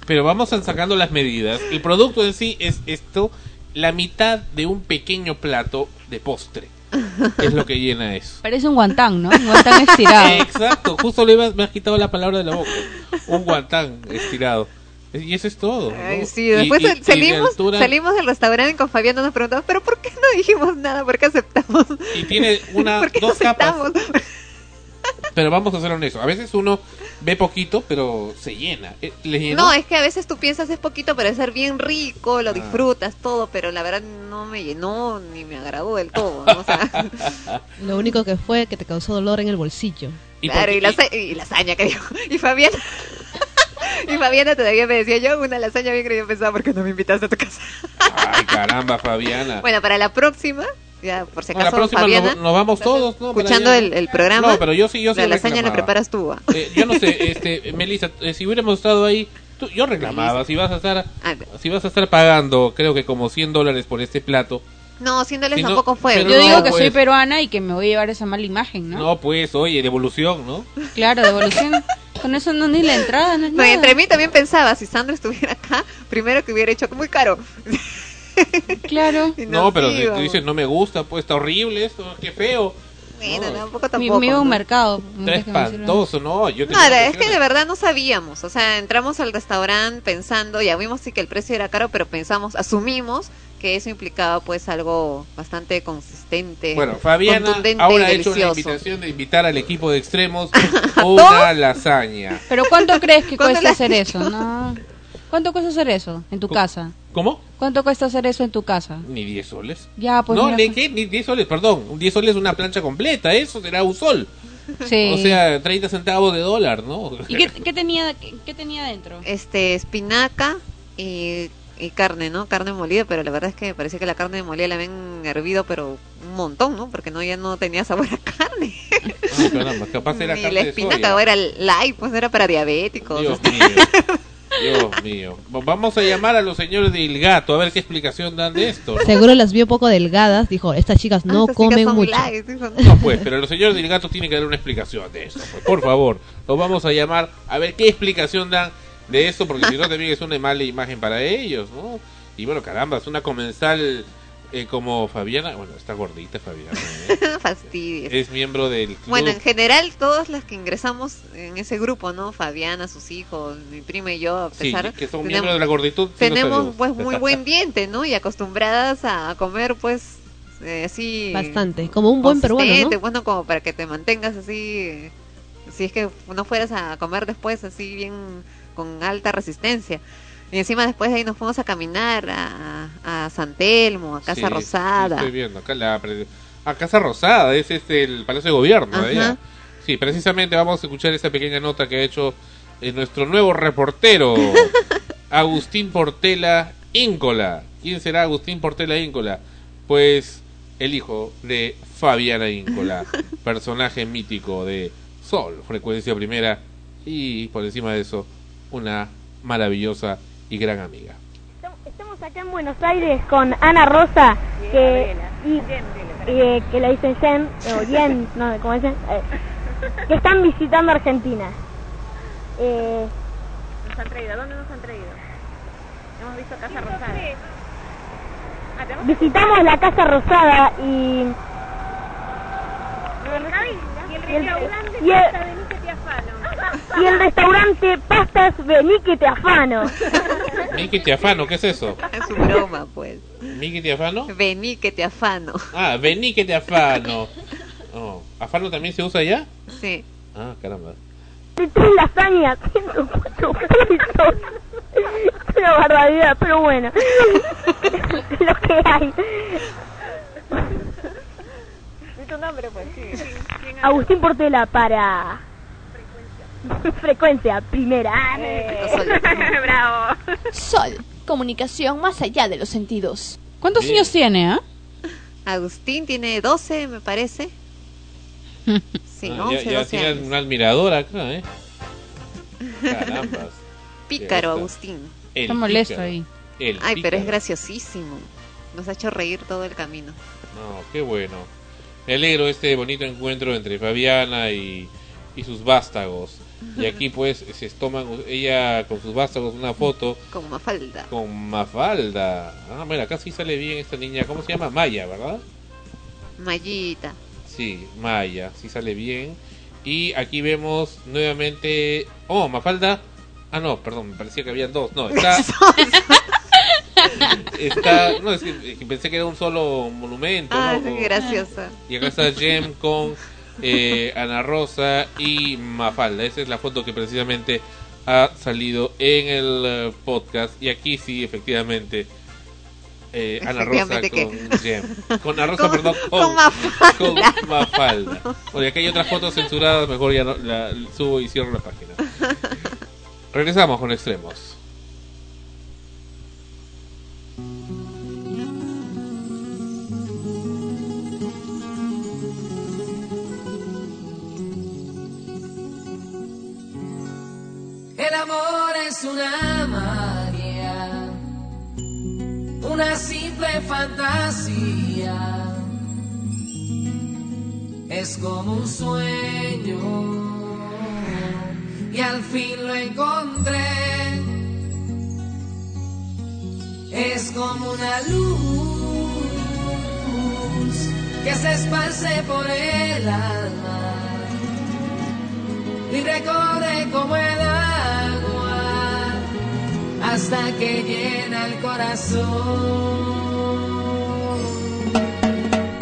Pero vamos a sacando las medidas. El producto en sí es esto: la mitad de un pequeño plato de postre. Es lo que llena eso. Parece un guantán, ¿no? Un guantán estirado. Exacto, justo le iba- me has quitado la palabra de la boca. Un guantán estirado. Y eso es todo. ¿no? Ay, sí, después y- y de salimos, altura- salimos del restaurante con Fabián nos preguntamos, pero ¿por qué no dijimos nada? ¿Por qué aceptamos? Y tiene una, ¿Por qué dos capas. Pero vamos a ser honestos. A veces uno ve poquito, pero se llena. Eh. No, es que a veces tú piensas es poquito, pero es ser bien rico, Ah. lo disfrutas todo, pero la verdad no me llenó ni me agradó del todo. ¿no? O sea, Lo único que fue que te causó dolor en el bolsillo. claro, y, lasa- y lasaña que dijo. Y Fabiana. y Fabiana todavía me decía, yo una lasaña bien que yo pensaba, ¿por qué no me invitaste a tu casa? Ay, caramba, Fabiana. Bueno, para la próxima, ya por si No, la acaso, próxima Fabiana, nos, nos vamos todos, ¿no? Escuchando el, el programa, No, pero yo sí, yo sí la lasaña la preparas tú. ¿ah? Eh, yo no sé, este, Melissa, eh, si hubiéramos estado ahí, tú- yo reclamaba, si vas a estar, Ah, si vas a estar pagando, creo que como 100 dólares por este plato, No, 100 dólares Si no- tampoco fue. Yo no, digo que soy pues. peruana y que me voy a llevar esa mala imagen, ¿no? no, pues, oye, devolución, ¿no? Claro, devolución. Con eso no ni la entrada, no es No, nada. y entre mí también pensaba, si Sandra estuviera acá, primero que hubiera hecho muy caro. Claro. No, pero si tú dices, no me gusta, pues está horrible esto, qué feo. Bueno, No. tampoco tampoco. a un mercado. Está espantoso, no, yo No, tenía era- es que de verdad no sabíamos, o sea, entramos al restaurante pensando, ya vimos sí que el precio era caro, pero pensamos, asumimos que eso implicaba pues algo bastante consistente, Bueno, Fabiana contundente ahora ha hecho una delicioso. invitación de invitar al equipo de extremos una lasaña. Pero ¿cuánto crees que ¿Cuánto cuesta hacer dicho? eso? No. ¿Cuánto cuesta hacer eso en tu casa? ¿Cómo? ¿Cuánto cuesta hacer eso en tu casa? Ni 10 soles. Ya, pues no, ni, pues. ¿qué? ni 10 soles, perdón. Un 10 soles es una plancha completa, eso será un sol. Sí. O sea, 30 centavos de dólar, ¿no? ¿Y qué, qué tenía qué, qué tenía dentro? Este, espinaca y, y carne, ¿no? Carne molida, pero la verdad es que me parecía que la carne molida la habían hervido, pero un montón, ¿no? Porque no ya no tenía sabor a carne. Ay, caramba, capaz era Ni carne la de espinaca soya. era light, pues era para diabéticos. Dios mío. Dios mío. Vamos a llamar a los señores del gato a ver qué explicación dan de esto. ¿no? Seguro las vio poco delgadas. Dijo, estas chicas no Ah, Estas chicas comen mucho. light. No, pues, pero los señores del gato tienen que dar una explicación de esto. pues, por favor, los vamos a llamar a ver qué explicación dan de esto, porque si no también es una mala imagen para ellos, ¿no? Y bueno, caramba, es una comensal eh, como Fabiana, bueno, está gordita Fabiana, ¿eh? Fastidies. es miembro del club. Bueno, en general, todas las que ingresamos en ese grupo, ¿no? Fabiana, sus hijos, mi prima y yo, a Sí, pesar, que son tenemos- miembros de la gorditud. sí tenemos pues muy buen diente, ¿no? Y acostumbradas a comer pues eh, así Bastante. Como un buen peruano, ¿no? bueno, como para que te mantengas así si es que no fueras a comer después así bien con alta resistencia. Y encima después de ahí nos fuimos a caminar a, a San Telmo, a Casa Sí, sí, Rosada. estoy viendo acá la a Casa Rosada, es este el Palacio de Gobierno de allá. Sí, precisamente vamos a escuchar esta pequeña nota que ha hecho eh, nuestro nuevo reportero, Agustín Portela Íncola. ¿Quién será Agustín Portela Íncola? Pues el hijo de Fabiana Íncola, personaje mítico de Sol, frecuencia primera, y por encima de eso, una maravillosa y gran amiga. Estamos acá en Buenos Aires con Ana Rosa, que, y, eh, que la dicen Jen, o Yen, no, ¿cómo dicen? Eh, que están visitando Argentina. Eh, Nos han traído. ¿A dónde nos han traído? Hemos visto Casa Rosada. Ah, ¿tenemos visitamos la Casa Rosada y, Y el y el- restaurante y el- Benique Tiafano. Y el restaurante Pastas Benique Te Afano. Miki Tiafano, ¿qué es eso? Es su broma, pues. ¿Miki Tiafano? Vení que te afano. Ah, vení que te afano. Oh, ¿Afano también se usa allá? Sí. Ah, caramba. De tres lasañas, 104 pesos. Es una barbaridad, pero bueno. Lo que hay. ¿Y tu nombre, pues? Sí. Agustín Portela para frecuencia primera. Bravo. Sol, comunicación más allá de los sentidos. ¿Cuántos Bien. años tiene, ah? Agustín tiene 12, me parece. Sí, Ah, 11, ya ya 12 tiene años. un admirador acá, ¿eh? Carambas. Pícaro, Agustín. El Está molesto pícaro. ahí. El Ay, pero es pícaro. graciosísimo. Nos ha hecho reír todo el camino. No, qué bueno. Me alegro este bonito encuentro entre Fabiana y, y sus vástagos. Y aquí pues se toman ella con sus vástagos una foto. Con Mafalda. Con Mafalda. Ah, bueno, acá sí sale bien esta niña. ¿Cómo se llama? Maya, ¿verdad? Mayita. Sí, Maya, sí sale bien. Y aquí vemos nuevamente... Oh, Mafalda. Ah, no, perdón, me parecía que habían dos. No, está... está no, es que, pensé que era un solo monumento. Ah, ¿no? graciosa. Y acá está Jem con eh, Ana Rosa y Mafalda. Esa es la foto que precisamente ha salido en el eh, podcast. Y aquí sí, efectivamente. Eh, Ana Rosa con Gem. Con Ana Rosa, perdón, con, Mafalda. Con Mafalda. Porque acá hay otras fotos censuradas, mejor ya no, la, subo y cierro la página. Regresamos con extremos. El amor es una magia, una simple fantasía. Es como un sueño y al fin lo encontré. Es como una luz que se esparce por el alma, y recorre como el hasta que llena el corazón.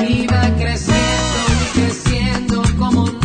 Y creciendo y creciendo como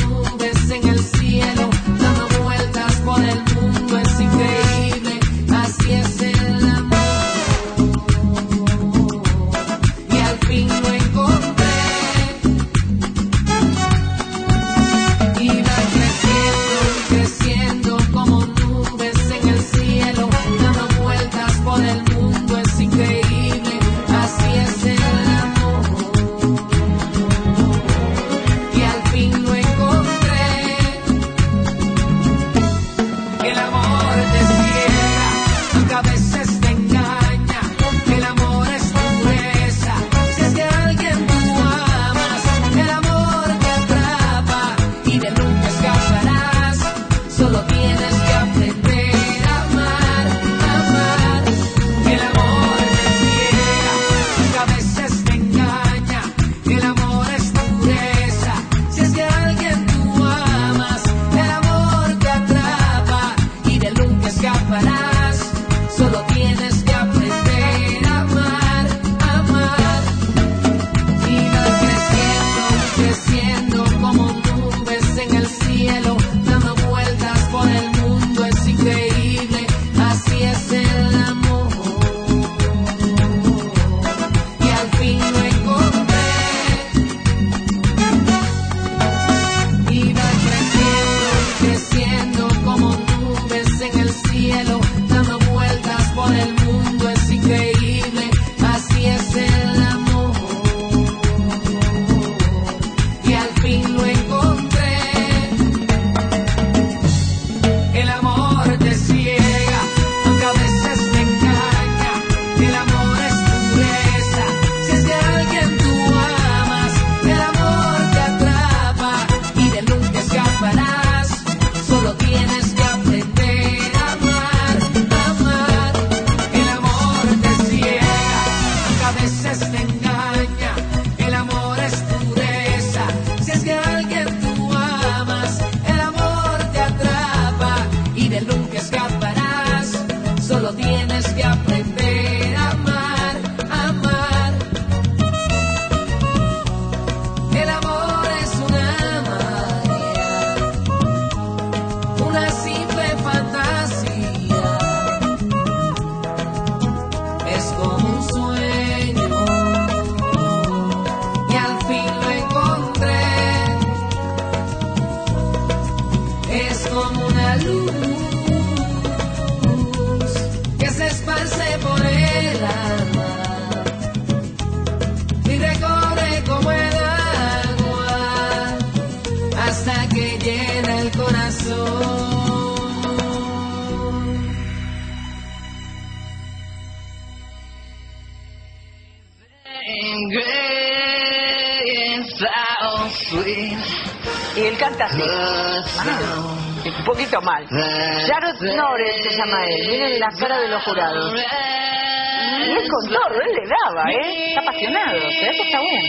cara de los jurados. Y él con todo, él le daba, ¿eh? Está apasionado, o sea, eso está bueno.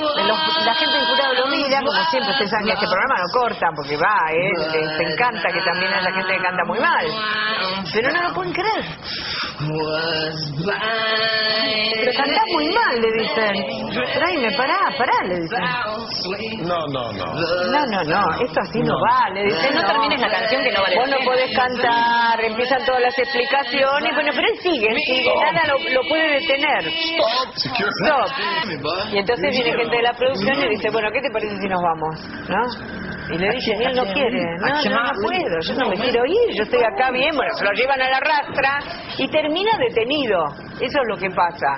Los, la gente del jurado lo mira, como siempre, ustedes saben que este programa no cortan porque va, ¿eh? Les, les encanta que también haya gente que canta muy mal. Pero no lo pueden creer. Pero cantás muy mal, le dicen. Tráeme, pará, pará, le dicen. No, no, no. No, no, no, esto así no, no va, le dicen. No, termines la canción que no vale Vos no podés cantar, empiezan todas las explicaciones. Bueno, pero él sigue, él sigue, nada lo, lo puede detener. Stop. Y entonces viene gente de la producción y dice, bueno, ¿qué te parece si nos vamos? ¿No? Y le dicen, él no quiere, no, no, no puedo, yo no me quiero ir, yo estoy acá bien, bueno, se lo llevan a la rastra y termina detenido. Eso es lo que pasa.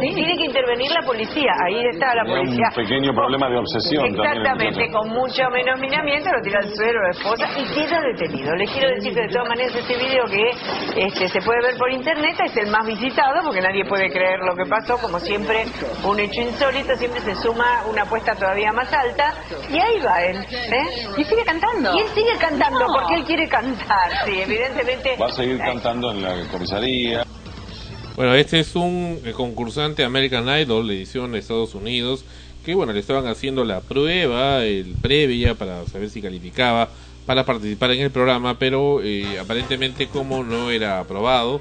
Tiene que intervenir la policía, ahí está la policía. un pequeño problema de obsesión también. Exactamente, con mucho menos minamiento lo tira al suelo la esposa y queda detenido. Les quiero decir que de todas maneras este video que este, se puede ver por internet es el más visitado porque nadie puede creer lo que pasó. Como siempre, un hecho insólito, siempre se suma una apuesta todavía más alta y ahí va él. ¿eh? Y sigue cantando. Y él sigue cantando No. porque él quiere cantar, sí, evidentemente. Va a seguir cantando en la comisaría. Bueno, este es un eh, concursante American Idol, edición de Estados Unidos, que bueno, le estaban haciendo la prueba, el previa, para saber si calificaba para participar en el programa, pero eh, aparentemente como no era aprobado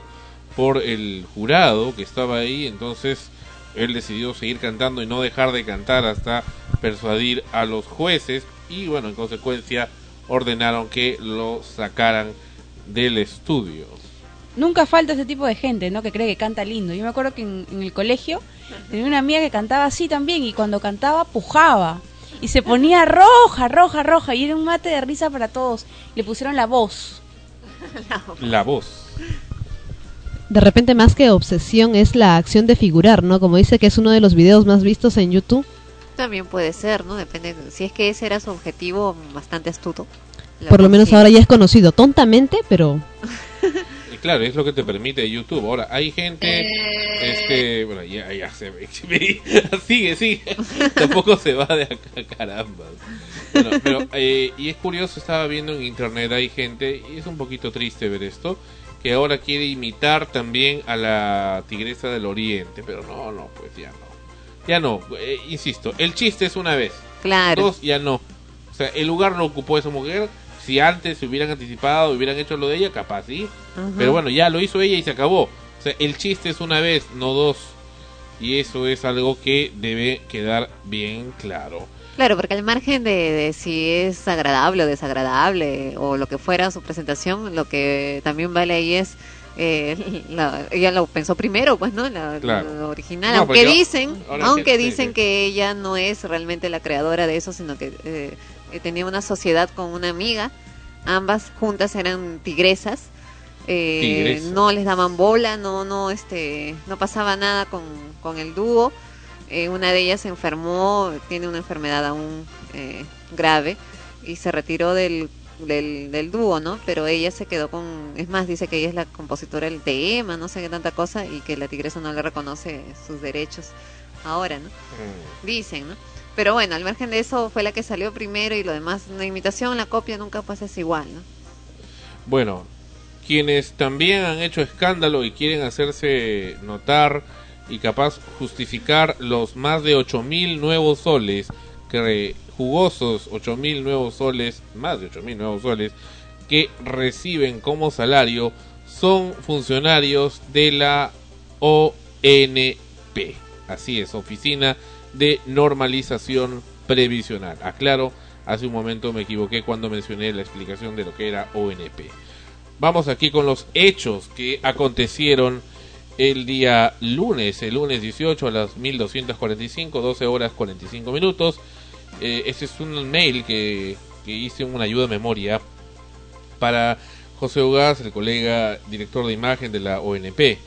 por el jurado que estaba ahí, entonces él decidió seguir cantando y no dejar de cantar hasta persuadir a los jueces y bueno, en consecuencia ordenaron que lo sacaran del estudio. Nunca falta ese tipo de gente, ¿no? Que cree que canta lindo. Yo me acuerdo que en, en el colegio tenía una amiga que cantaba así también y cuando cantaba pujaba y se ponía roja, roja, roja y era un mate de risa para todos. Le pusieron la voz. La voz. De repente más que obsesión es la acción de figurar, ¿no? Como dice que es uno de los videos más vistos en YouTube. También puede ser, ¿no? Depende. Si es que ese era su objetivo, bastante astuto. Por lo menos ahora ya es conocido, tontamente, pero claro, es lo que te permite YouTube. Ahora, hay gente, este, bueno, ya, ya se ve, sigue, sigue, tampoco se va de acá, caramba. Bueno, pero, eh, y es curioso, estaba viendo en internet, hay gente, y es un poquito triste ver esto, que ahora quiere imitar también a la tigresa del oriente, pero no, no, pues ya no. Ya no, eh, insisto, el chiste es una vez. Claro. Dos, ya no. O sea, el lugar lo ocupó esa mujer. Si antes se hubieran anticipado, hubieran hecho lo de ella, capaz sí. Ajá. Pero bueno, ya lo hizo ella y se acabó. O sea, el chiste es una vez, no dos. Y eso es algo que debe quedar bien claro. Claro, porque al margen de, de si es agradable o desagradable o lo que fuera su presentación, lo que también vale ahí es eh, la- ella lo pensó primero, pues, ¿no? La, Claro. original, No, aunque dicen, aunque que- dicen sí. que ella no es realmente la creadora de eso, sino que eh, tenía una sociedad con una amiga, ambas juntas eran tigresas. eh, Tigresas. no les daban bola, no, no, este, no pasaba nada con, con el dúo. Eh, una de ellas se enfermó, tiene una enfermedad aún eh, grave y se retiró del, del, del dúo, ¿no? Pero ella se quedó con, es más, dice que ella es la compositora del tema, no sé qué tanta cosa, y que la tigresa no le reconoce sus derechos ahora, ¿no? Dicen, ¿no? Pero bueno, al margen de eso fue la que salió primero y lo demás, la imitación, la copia nunca pues es igual, ¿no? Bueno, quienes también han hecho escándalo y quieren hacerse notar y capaz justificar los más de 8000 nuevos soles que jugosos 8000 nuevos soles, más de 8000 nuevos soles que reciben como salario son funcionarios de la ONP. Así es, Oficina de Normalización Previsional. Aclaro, hace un momento me equivoqué cuando mencioné la explicación de lo que era ONP. Vamos aquí con los hechos que acontecieron el día lunes, el lunes 18 a las 1245, 12 horas 45 minutos. Eh, este es un mail que, que hice una ayuda de memoria para José Ugaz, el colega director de imagen de la ONP.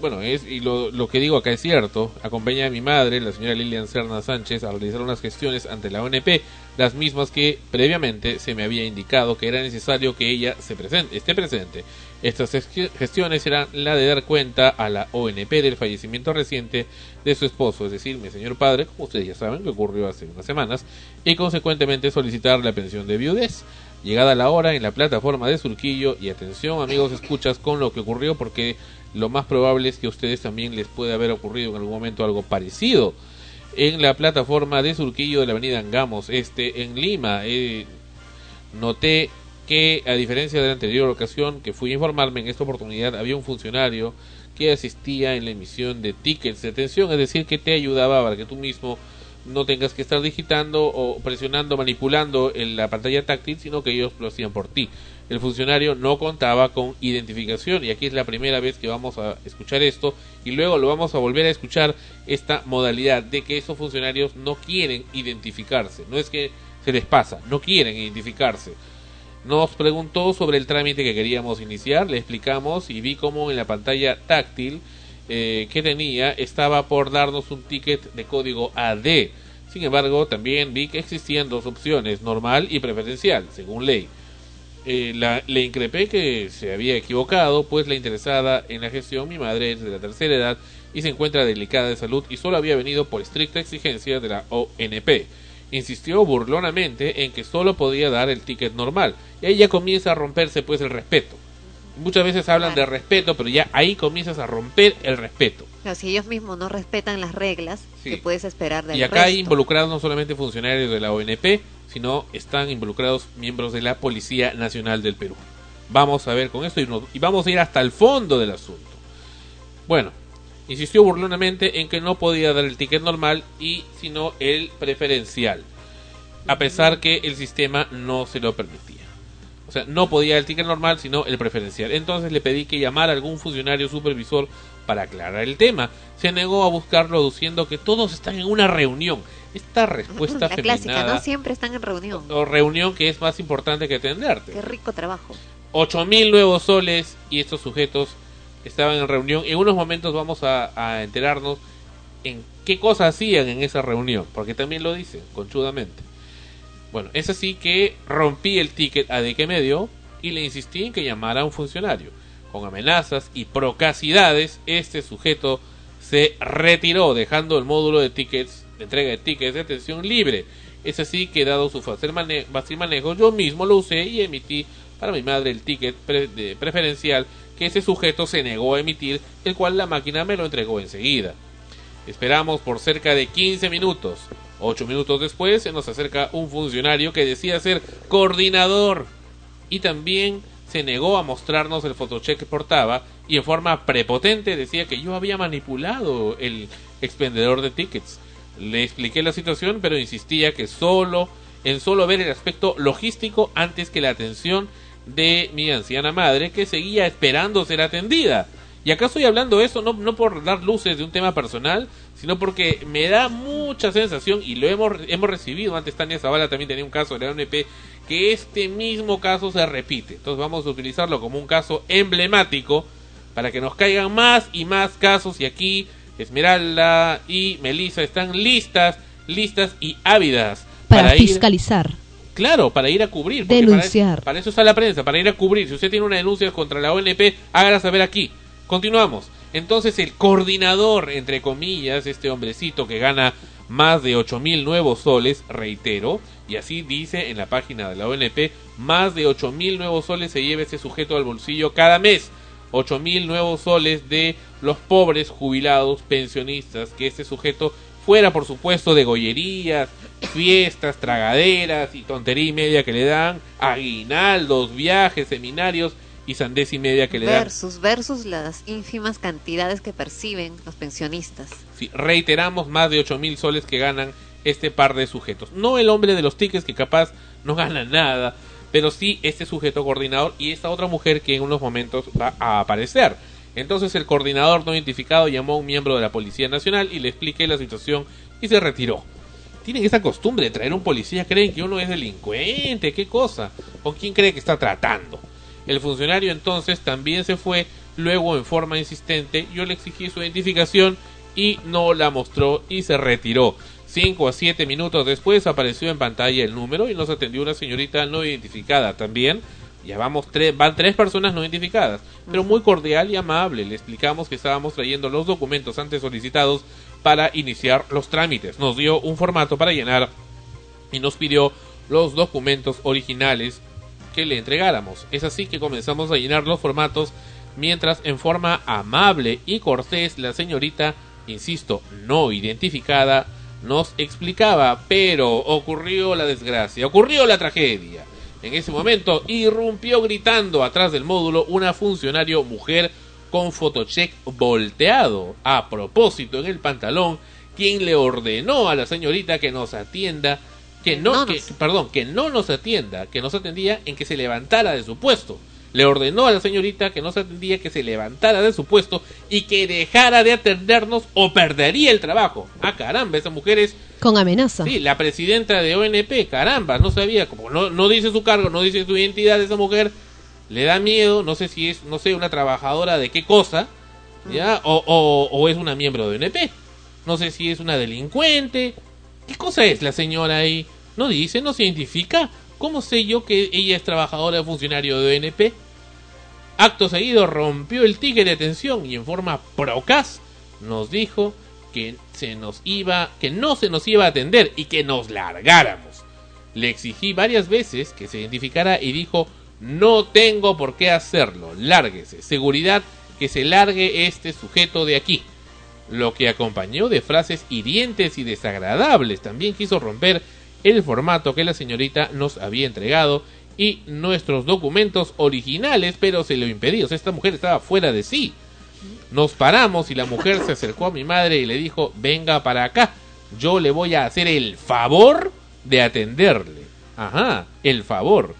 Bueno, es, y lo, lo que digo acá es cierto. Acompaña a mi madre, la señora Lilian Serna Sánchez, a realizar unas gestiones ante la ONP, las mismas que previamente se me había indicado que era necesario que ella se presente, esté presente. Estas ges- gestiones eran la de dar cuenta a la ONP del fallecimiento reciente de su esposo, es decir, mi señor padre, como ustedes ya saben, que ocurrió hace unas semanas, y consecuentemente solicitar la pensión de viudez. Llegada la hora en la plataforma de Surquillo, y atención amigos, escuchas con lo que ocurrió, porque lo más probable es que a ustedes también les puede haber ocurrido en algún momento algo parecido. en la plataforma de Surquillo de la avenida Angamos, este, en Lima. Eh, noté que, a diferencia de la anterior ocasión que fui a informarme, en esta oportunidad había un funcionario que asistía en la emisión de tickets de atención, es decir, que te ayudaba para que tú mismo no tengas que estar digitando o presionando, manipulando en la pantalla táctil, sino que ellos lo hacían por ti. El funcionario no contaba con identificación y aquí es la primera vez que vamos a escuchar esto y luego lo vamos a volver a escuchar esta modalidad de que esos funcionarios no quieren identificarse, no es que se les pasa, no quieren identificarse. Nos preguntó sobre el trámite que queríamos iniciar, le explicamos y vi cómo en la pantalla táctil eh, que tenía estaba por darnos un ticket de código AD. Sin embargo, también vi que existían dos opciones, normal y preferencial, según ley. Eh, la- le increpé que se había equivocado, pues la interesada en la gestión, mi madre es de la tercera edad y se encuentra delicada de salud y solo había venido por estricta exigencia de la ONP. Insistió burlonamente en que solo podía dar el ticket normal y ahí ya comienza a romperse pues el respeto. Muchas veces hablan de respeto, pero ya ahí comienzas a romper el respeto. Si ellos mismos no respetan las reglas, Sí. ¿qué puedes esperar del Y acá hay involucrados no solamente funcionarios de la ONP, sino están involucrados miembros de la Policía Nacional del Perú. Vamos a ver con esto y, nos- y vamos a ir hasta el fondo del asunto. Bueno, insistió burlonamente en que no podía dar el ticket normal y sino el preferencial, a pesar que el sistema no se lo permitía. O sea, no podía el ticket normal, sino el preferencial. Entonces le pedí que llamara a algún funcionario supervisor para aclarar el tema. Se negó a buscarlo, diciendo que todos están en una reunión. Esta respuesta La clásica, ¿no? Siempre están en reunión. o reunión que es más importante que atenderte. Qué rico trabajo. 8000 nuevos soles y estos sujetos estaban en reunión. En unos momentos vamos a, a enterarnos en qué cosas hacían en esa reunión, porque también lo dicen conchudamente. Bueno, es así que rompí el ticket a de que me dio y le insistí en que llamara a un funcionario. Con amenazas y procacidades, este sujeto se retiró, dejando el módulo de tickets, de entrega de tickets de atención libre. Es así que, dado su fácil, mane- fácil manejo, yo mismo lo usé y emití para mi madre el ticket de preferencial que ese sujeto se negó a emitir, el cual la máquina me lo entregó enseguida. Esperamos por cerca de 15 minutos. Ocho minutos después se nos acerca un funcionario que decía ser coordinador y también se negó a mostrarnos el photocheck que portaba y en forma prepotente decía que yo había manipulado el expendedor de tickets. Le expliqué la situación, pero insistía que solo en solo ver el aspecto logístico antes que la atención de mi anciana madre que seguía esperando ser atendida. Y acá estoy hablando de eso no, no por dar luces de un tema personal, sino porque me da mucha sensación, y lo hemos, hemos recibido, antes Tania Zavala también tenía un caso de la ONP, que este mismo caso se repite. Entonces vamos a utilizarlo como un caso emblemático para que nos caigan más y más casos, y aquí Esmeralda y Melissa están listas, listas y ávidas Para, fiscalizar. Claro, para ir a cubrir. para Denunciar. eso- Para, eso está la prensa, para ir a cubrir. Si usted tiene una denuncia contra la ONP, hágala saber aquí. Continuamos. Entonces el coordinador, entre comillas, este hombrecito que gana más de 8 mil nuevos soles, reitero, y así dice en la página de la ONP, más de 8 mil nuevos soles se lleva ese sujeto al bolsillo cada mes. 8 mil nuevos soles de los pobres jubilados pensionistas que este sujeto fuera por supuesto de gollerías, fiestas, tragaderas y tontería y media que le dan, aguinaldos, viajes, seminarios y sandez y media que le dan. Versus, versus las ínfimas cantidades que perciben los pensionistas. Sí, reiteramos más de 8 mil soles que ganan este par de sujetos. No el hombre de los tickets que capaz no gana nada, pero sí este sujeto coordinador y esta otra mujer que en unos momentos va a aparecer. Entonces el coordinador no identificado llamó a un miembro de la Policía Nacional y le expliqué la situación y se retiró. Tienen esa costumbre de traer un policía, creen que uno es delincuente, qué cosa, con quién cree que está tratando. El funcionario entonces también se fue, luego en forma insistente yo le exigí su identificación y no la mostró y se retiró. Cinco a siete minutos después apareció en pantalla el número y nos atendió una señorita no identificada también. Ya vamos tres, van tres personas no identificadas, pero muy cordial y amable. Le explicamos que estábamos trayendo los documentos antes solicitados para iniciar los trámites. Nos dio un formato para llenar y nos pidió los documentos originales que le entregáramos. Es así que comenzamos a llenar los formatos mientras en forma amable y cortés la señorita, insisto, no identificada, nos explicaba, pero ocurrió la desgracia, ocurrió la tragedia. En ese momento irrumpió gritando atrás del módulo una funcionario mujer con fotocheck volteado a propósito en el pantalón, quien le ordenó a la señorita que nos atienda, que no, no que, nos- perdón, que no nos atienda, que nos atendía en que se levantara de su puesto. Le ordenó a la señorita que nos atendía que se levantara de su puesto y que dejara de atendernos o perdería el trabajo. Ah, caramba, esa mujer es Con amenaza. Sí, la presidenta de ONP, caramba, no sabía, como no, no dice su cargo, no dice su identidad de esa mujer, le da miedo, no sé si es, no sé, una trabajadora de qué cosa, ¿ya? O, o, o es una miembro de ONP, no sé si es una delincuente, ¿qué cosa es la señora ahí? No dice, no se identifica, ¿cómo sé yo que ella es trabajadora o funcionario de ONP? Acto seguido rompió el ticket de atención y en forma procas nos dijo que se nos iba, que no se nos iba a atender y que nos largáramos. Le exigí varias veces que se identificara y dijo no tengo por qué hacerlo, lárguese, seguridad que se largue este sujeto de aquí. Lo que acompañó de frases hirientes y desagradables también quiso romper el formato que la señorita nos había entregado y nuestros documentos originales, pero se lo impedí. O sea, esta mujer estaba fuera de sí. Nos paramos y la mujer se acercó a mi madre y le dijo, venga para acá, yo le voy a hacer el favor de atenderle. Ajá, el favor.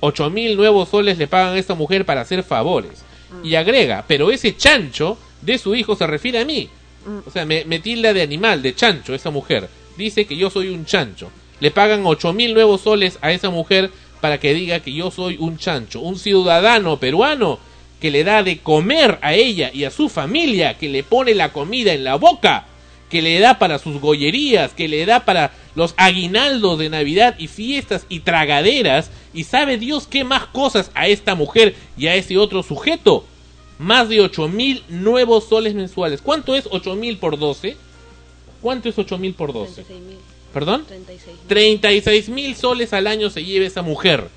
Ocho mil nuevos soles le pagan a esta mujer para hacer favores. Y agrega, pero ese chancho de su hijo se refiere a mí. O sea, me, me tilda de animal, de chancho, esa mujer. Dice que yo soy un chancho. Le pagan ocho mil nuevos soles a esa mujer para que diga que yo soy un chancho, un ciudadano peruano que le da de comer a ella y a su familia, que le pone la comida en la boca, que le da para sus gollerías, que le da para los aguinaldos de Navidad y fiestas y tragaderas, y sabe Dios qué más cosas a esta mujer y a ese otro sujeto. Más de ocho mil nuevos soles mensuales. ¿Cuánto es ocho mil por 12? ¿Cuánto es ocho mil por 12? ¿Perdón? 36 mil soles al año se lleva esa mujer.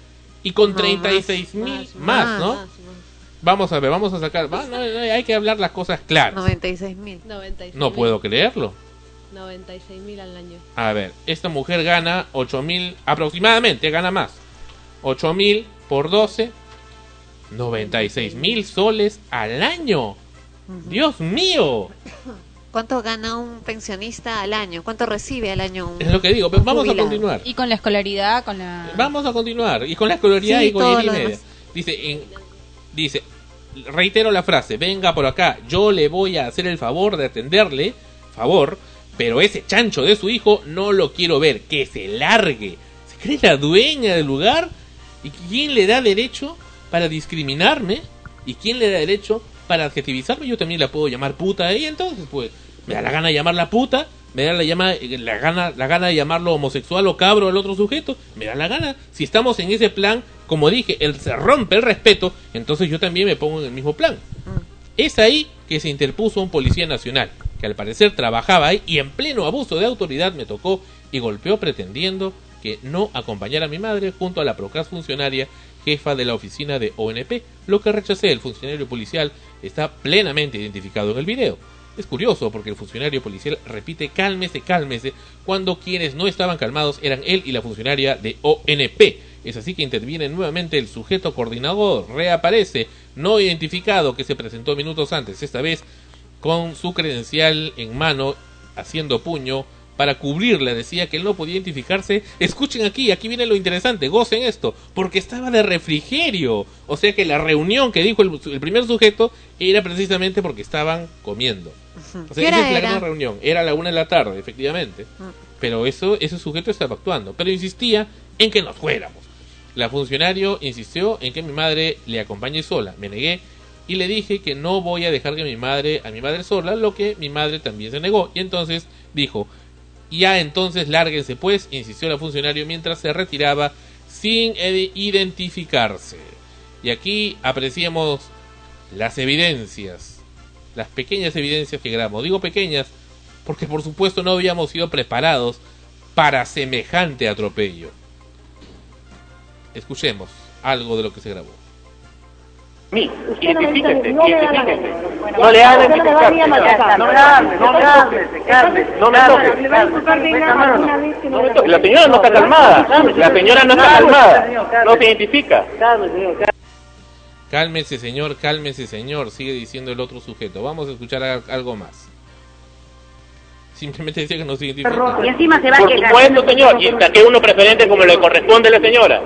Y con No, 36 mil más, ¿no? Vamos a ver, vamos a sacar. va, no, no, hay que hablar las cosas claras. 96 mil. No puedo creerlo. 96 mil al año. A ver, esta mujer gana 8 mil, aproximadamente, gana más. 8 mil por 12, 96 mil soles al año. Dios mío. ¿Cuánto gana un pensionista al año? ¿Cuánto recibe al año un Es lo que digo, pero vamos a continuar. Y con la escolaridad, con la... Vamos a continuar. Y con la escolaridad Sí, y con media. demás. Dice, en- dice, reitero la frase, venga por acá, yo le voy a hacer el favor de atenderle, favor, pero ese chancho de su hijo no lo quiero ver, que se largue. ¿Se cree la dueña del lugar? ¿Y quién le da derecho para discriminarme? ¿Y quién le da derecho para adjetivizarme? Yo también la puedo llamar puta a ella, entonces, pues, me da la gana de llamarla puta, me da la, llama, la, gana, la gana de llamarlo homosexual o cabro al otro sujeto, me da la gana. Si estamos en ese plan, como dije, el se rompe el respeto, entonces yo también me pongo en el mismo plan. Es ahí que se interpuso un policía nacional, que al parecer trabajaba ahí y en pleno abuso de autoridad me tocó y golpeó pretendiendo que no acompañara a mi madre junto a la procas funcionaria jefa de la oficina de ONP, lo que rechacé. El funcionario policial está plenamente identificado en el video. Es curioso porque el funcionario policial repite cálmese, cálmese, cuando quienes no estaban calmados eran él y la funcionaria de ONP. Es así que interviene nuevamente el sujeto coordinador, reaparece, no identificado, que se presentó minutos antes, esta vez con su credencial en mano, haciendo puño, para cubrirle, decía que él no podía identificarse. Escuchen aquí, aquí viene lo interesante, gocen esto, porque estaba de refrigerio. O sea que la reunión que dijo el, el primer sujeto era precisamente porque estaban comiendo. O ¿Qué sea, esa es la gran reunión. Era a la una de la tarde, efectivamente. Pero eso, ese sujeto estaba actuando. Pero insistía en que nos fuéramos. La funcionario insistió en que mi madre le acompañe sola. Me negué y le dije que no voy a dejar que mi madre a mi madre sola, lo que mi madre también se negó. Y entonces dijo, ya entonces lárguense pues, insistió la funcionario mientras se retiraba sin identificarse. Y aquí apreciamos las evidencias, las pequeñas evidencias que grabamos. Digo pequeñas porque por supuesto no habíamos sido preparados para semejante atropello. Escuchemos algo de lo que se grabó. Identifíquese, identifíquese. No le hagan identificar. No me hable, no me hable, cálmese, no me toque. No me toque. La señora no está calmada. La señora no está calmada. No se identifica. Cálmese, señor, cálmese, señor, sigue diciendo el otro sujeto. Vamos a escuchar algo más. Simplemente decía que no se identifica. Y encima se va Por supuesto, señor. Y saqué uno preferente como le corresponde a la señora.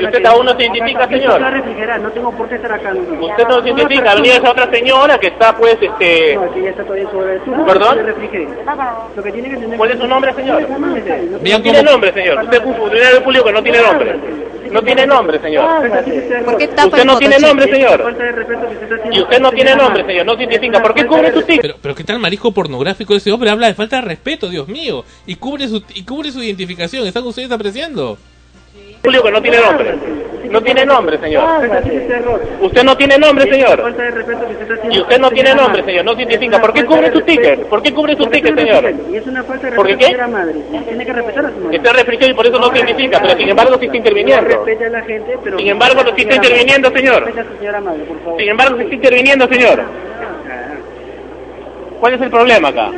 Y usted aún no se identifica, señor. no tengo por qué estar acá. Usted no se identifica. Ha venido esa otra señora que está, pues, este... No, que ya está todavía sobre el sur. ¿Perdón? Lo que tiene que ¿Cuál es su nombre, señor? No tiene nombre, señor. Usted es un funcionario público que no tiene nombre. No tiene nombre, señor. ¿Por qué tapa Usted no tiene nombre, señor. Y usted no tiene nombre, señor. No se identifica. ¿Por qué cubre su tic? Pero, pero qué tal marico pornográfico ese hombre habla de falta de respeto, Dios mío, y cubre su y cubre su identificación. ¿Están ustedes apreciando? Público que no tiene nombre. No tiene nombre, señor. Error. Usted no tiene nombre, señor. Falta de respeto que se está haciendo. Y usted no tiene nombre, señor. No se identifica. ¿Por qué cubre su ticket? ¿Por qué cubre su ticket, señor? Y es una falta de ¿Por qué qué? Tiene que respetar a su madre. Está reprimido y por eso no se identifica, pero sin embargo sí está interviniendo. Sin embargo, no sí está interviniendo, señor. Respete a su señora madre, por favor. Sin embargo, se está interviniendo, señor. ¿Cuál es el problema acá?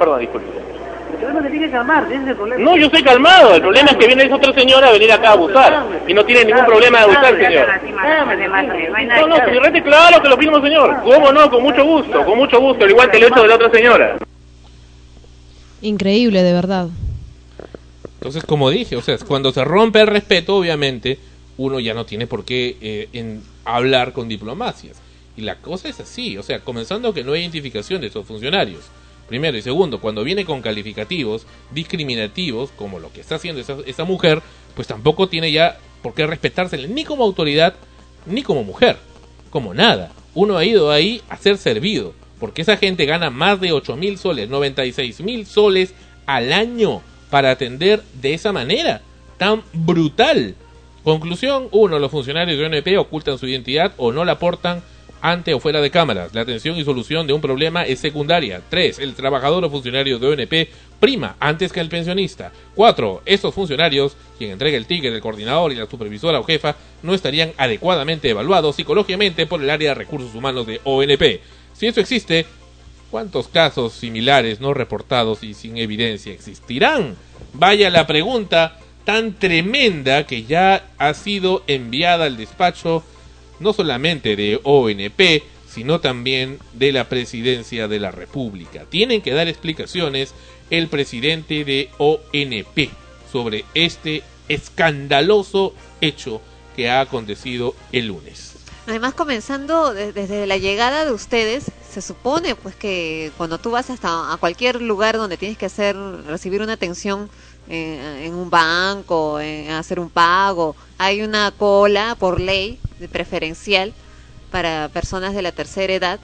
Perdón, disculpe. Usted no se tiene que calmar, ese es el problema. No, yo estoy calmado. El problema es que viene esa otra señora a venir acá a abusar. Y no tiene ningún problema de abusar, señor. No, no, rete claro que lo mismo, señor. ¿Cómo no? Con mucho gusto, con mucho gusto. Al igual que el hecho de la otra señora. Increíble, de verdad. Entonces, como dije, o sea, cuando se rompe el respeto, obviamente, uno ya no tiene por qué eh, en hablar con diplomacias. Y la cosa es así, o sea, comenzando que no hay identificación de esos funcionarios. Primero y segundo, cuando viene con calificativos discriminativos, como lo que está haciendo esa, esa mujer, pues tampoco tiene ya por qué respetársele ni como autoridad ni como mujer, como nada. Uno ha ido ahí a ser servido, porque esa gente gana más de 8 mil soles, 96 mil soles al año para atender de esa manera, tan brutal. Conclusión, uno, los funcionarios de ONP ocultan su identidad o no la aportan ante o fuera de cámaras. La atención y solución de un problema es secundaria. 3. El trabajador o funcionario de ONP prima antes que el pensionista. 4. Estos funcionarios, quien entrega el ticket, el coordinador y la supervisora o jefa, no estarían adecuadamente evaluados psicológicamente por el área de recursos humanos de ONP. Si eso existe, ¿cuántos casos similares no reportados y sin evidencia existirán? Vaya la pregunta tan tremenda que ya ha sido enviada al despacho no solamente de ONP, sino también de la presidencia de la República. Tienen que dar explicaciones el presidente de ONP sobre este escandaloso hecho que ha acontecido el lunes. Además, comenzando de- desde la llegada de ustedes, se supone pues que cuando tú vas hasta a cualquier lugar donde tienes que hacer recibir una atención en un banco, en hacer un pago, hay una cola por ley preferencial para personas de la tercera edad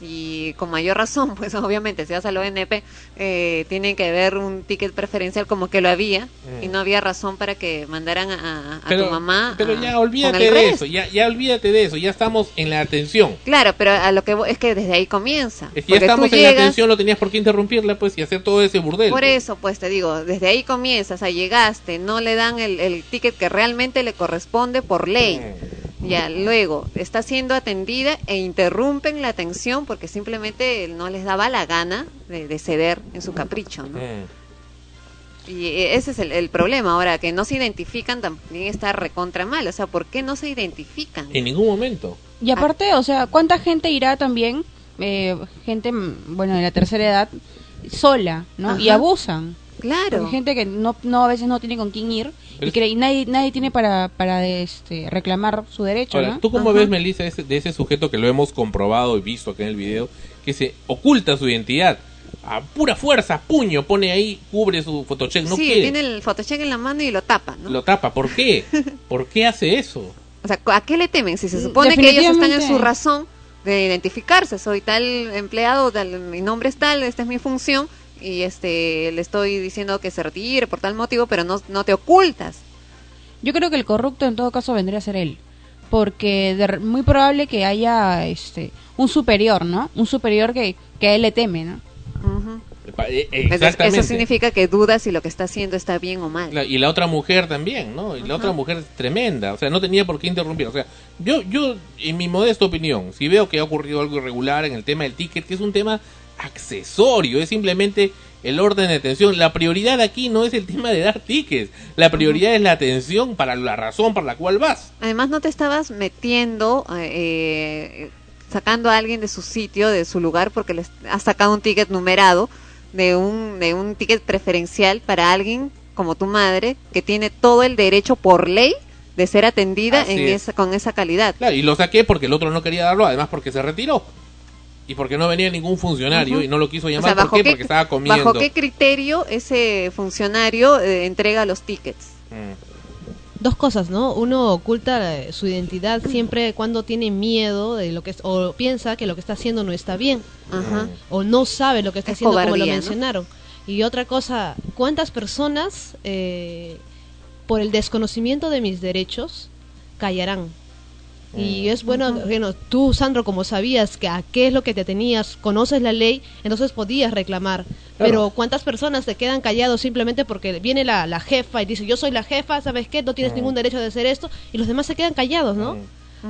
y con mayor razón, pues obviamente si vas al ONP eh, tiene que haber un ticket preferencial como que lo había Mm. y no había razón para que mandaran a, a- Pero, tu mamá. pero a- ya olvídate de resto. eso, ya, ya olvídate de eso, ya estamos en la atención. Claro, pero a lo que es que desde ahí comienza. Es que ya estamos en la atención, no tenías por qué interrumpirla pues y hacer todo ese burdel. Por pues. eso, pues te digo, desde ahí comienzas, a llegaste, no le dan el, el ticket que realmente le corresponde por ley. Ya, luego está siendo atendida e interrumpen la atención porque simplemente no les daba la gana de, de ceder en su capricho, ¿no? Mm. Y eh, ese es el, el problema ahora, que no se identifican también está recontra mal. O sea, ¿por qué no se identifican? En ningún momento. Y aparte, o sea, ¿cuánta gente irá también, eh, gente, mm, bueno, de la tercera edad, sola, ¿no? Y abusan. Claro. Porque gente que no, no a veces no tiene con quién ir y, y nadie nadie tiene para para este reclamar su derecho, Ahora, ¿no? ¿tú cómo Ajá. ves, Melissa, ese- de ese sujeto que lo hemos comprobado y visto acá en el video, que se oculta su identidad? A pura fuerza, puño, pone ahí, cubre su photocheck, no sí, quiere. tiene el photocheck en la mano y lo tapa, ¿no? Lo tapa, ¿por qué? ¿Por qué hace eso? O sea, ¿a qué le temen? Si se supone que ellos están en su razón de identificarse, soy tal empleado, tal, mi nombre es tal, esta es mi función y este le estoy diciendo que se retire por tal motivo, pero no, no te ocultas. Yo creo que el corrupto en todo caso vendría a ser él, porque de r- muy probable que haya este un superior, ¿no? Un superior que, que a él le teme, ¿no? Eso- Exactamente. Eso significa que dudas si lo que está haciendo está bien o mal. Y la otra mujer también, ¿no? Y la otra mujer es tremenda, o sea, no tenía por qué interrumpir. O sea, yo, yo, en mi modesta opinión, si veo que ha ocurrido algo irregular en el tema del ticket, que es un tema accesorio, es simplemente el orden de atención. La prioridad aquí no es el tema de dar tickets, la prioridad es la atención para la razón por la cual vas. Además, no te estabas metiendo, eh, sacando a alguien de su sitio, de su lugar, porque les has sacado un ticket numerado, de un, de un ticket preferencial para alguien como tu madre, que tiene todo el derecho por ley de ser atendida en es. esa, con esa calidad. Claro, y lo saqué porque el otro no quería darlo, además porque se retiró. Y porque no venía ningún funcionario y no lo quiso O llamar. sea, ¿Por ¿bajo qué? qué- Porque estaba comiendo. ¿Bajo qué criterio ese funcionario eh, entrega los tickets? Mm. Dos cosas, ¿no? Uno oculta eh, su identidad siempre cuando tiene miedo de lo que es, o piensa que lo que está haciendo no está bien, Ajá. o no sabe lo que está Es haciendo como lo mencionaron. Y otra cosa, ¿cuántas personas eh, por el desconocimiento de mis derechos callarán? Y es bueno, bueno, tú, Sandro, como sabías que a qué es lo que te tenías, conoces la ley, entonces podías reclamar. Pero ¿cuántas personas se quedan callados simplemente porque viene la, la jefa y dice, yo soy la jefa, ¿sabes qué? No tienes ningún derecho de hacer esto. Y los demás se quedan callados, ¿no?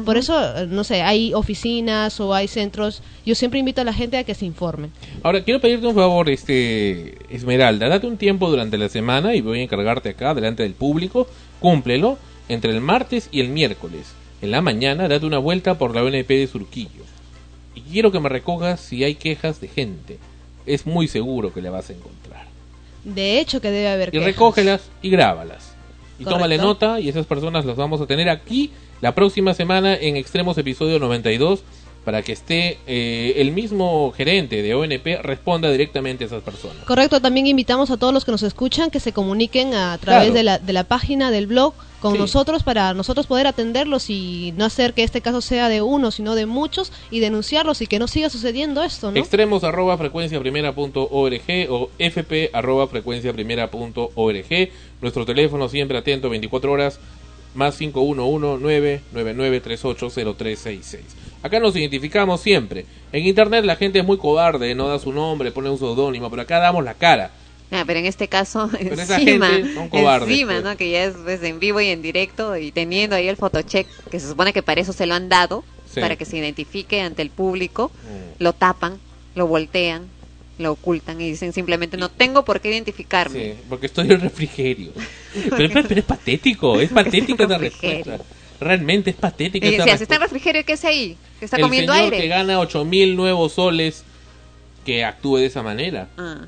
Por eso, eh, no sé, hay oficinas o hay centros. Yo siempre invito a la gente a que se informe. Ahora, quiero pedirte un favor, este Esmeralda. Date un tiempo durante la semana y voy a encargarte acá, delante del público. Cúmplelo entre el martes y el miércoles. En la mañana, date una vuelta por la ONP de Surquillo. Y quiero que me recojas si hay quejas de gente. Es muy seguro que la vas a encontrar. De hecho, que debe haber Y quejas. recógelas y grábalas. Y Correcto. tómale nota y esas personas las vamos a tener aquí la próxima semana en Extremos episodio 92 para que esté eh, el mismo gerente de ONP responda directamente a esas personas. Correcto, también invitamos a todos los que nos escuchan que se comuniquen a través Claro. de, la, de la página del blog con Sí. nosotros para nosotros poder atenderlos y no hacer que este caso sea de uno, sino de muchos y denunciarlos y que no siga sucediendo esto, ¿no? Extremos arroba frecuencia primera punto org o fp arroba frecuencia primera punto org. Nuestro teléfono siempre atento 24 horas más 511-999-380366. Acá nos identificamos siempre. En internet la gente es muy cobarde, no da su nombre, pone un seudónimo, pero acá damos la cara. Ah, pero en este caso, Pero encima, gente son cobardes, encima, pues. ¿no? Que ya es en vivo y en directo y teniendo ahí el photocheck, que se supone que para eso se lo han dado, Sí. para que se identifique ante el público, lo tapan, lo voltean, lo ocultan y dicen simplemente no tengo por qué identificarme. Sí, porque estoy en el refrigerio. Pero, es- pero es patético, es patética esa respuesta. Realmente es patética Y decía, si está en refrigerio, ¿qué es ahí? ¿Que está el comiendo señor aire? que gana 8000 nuevos soles que actúe de esa manera. Ah.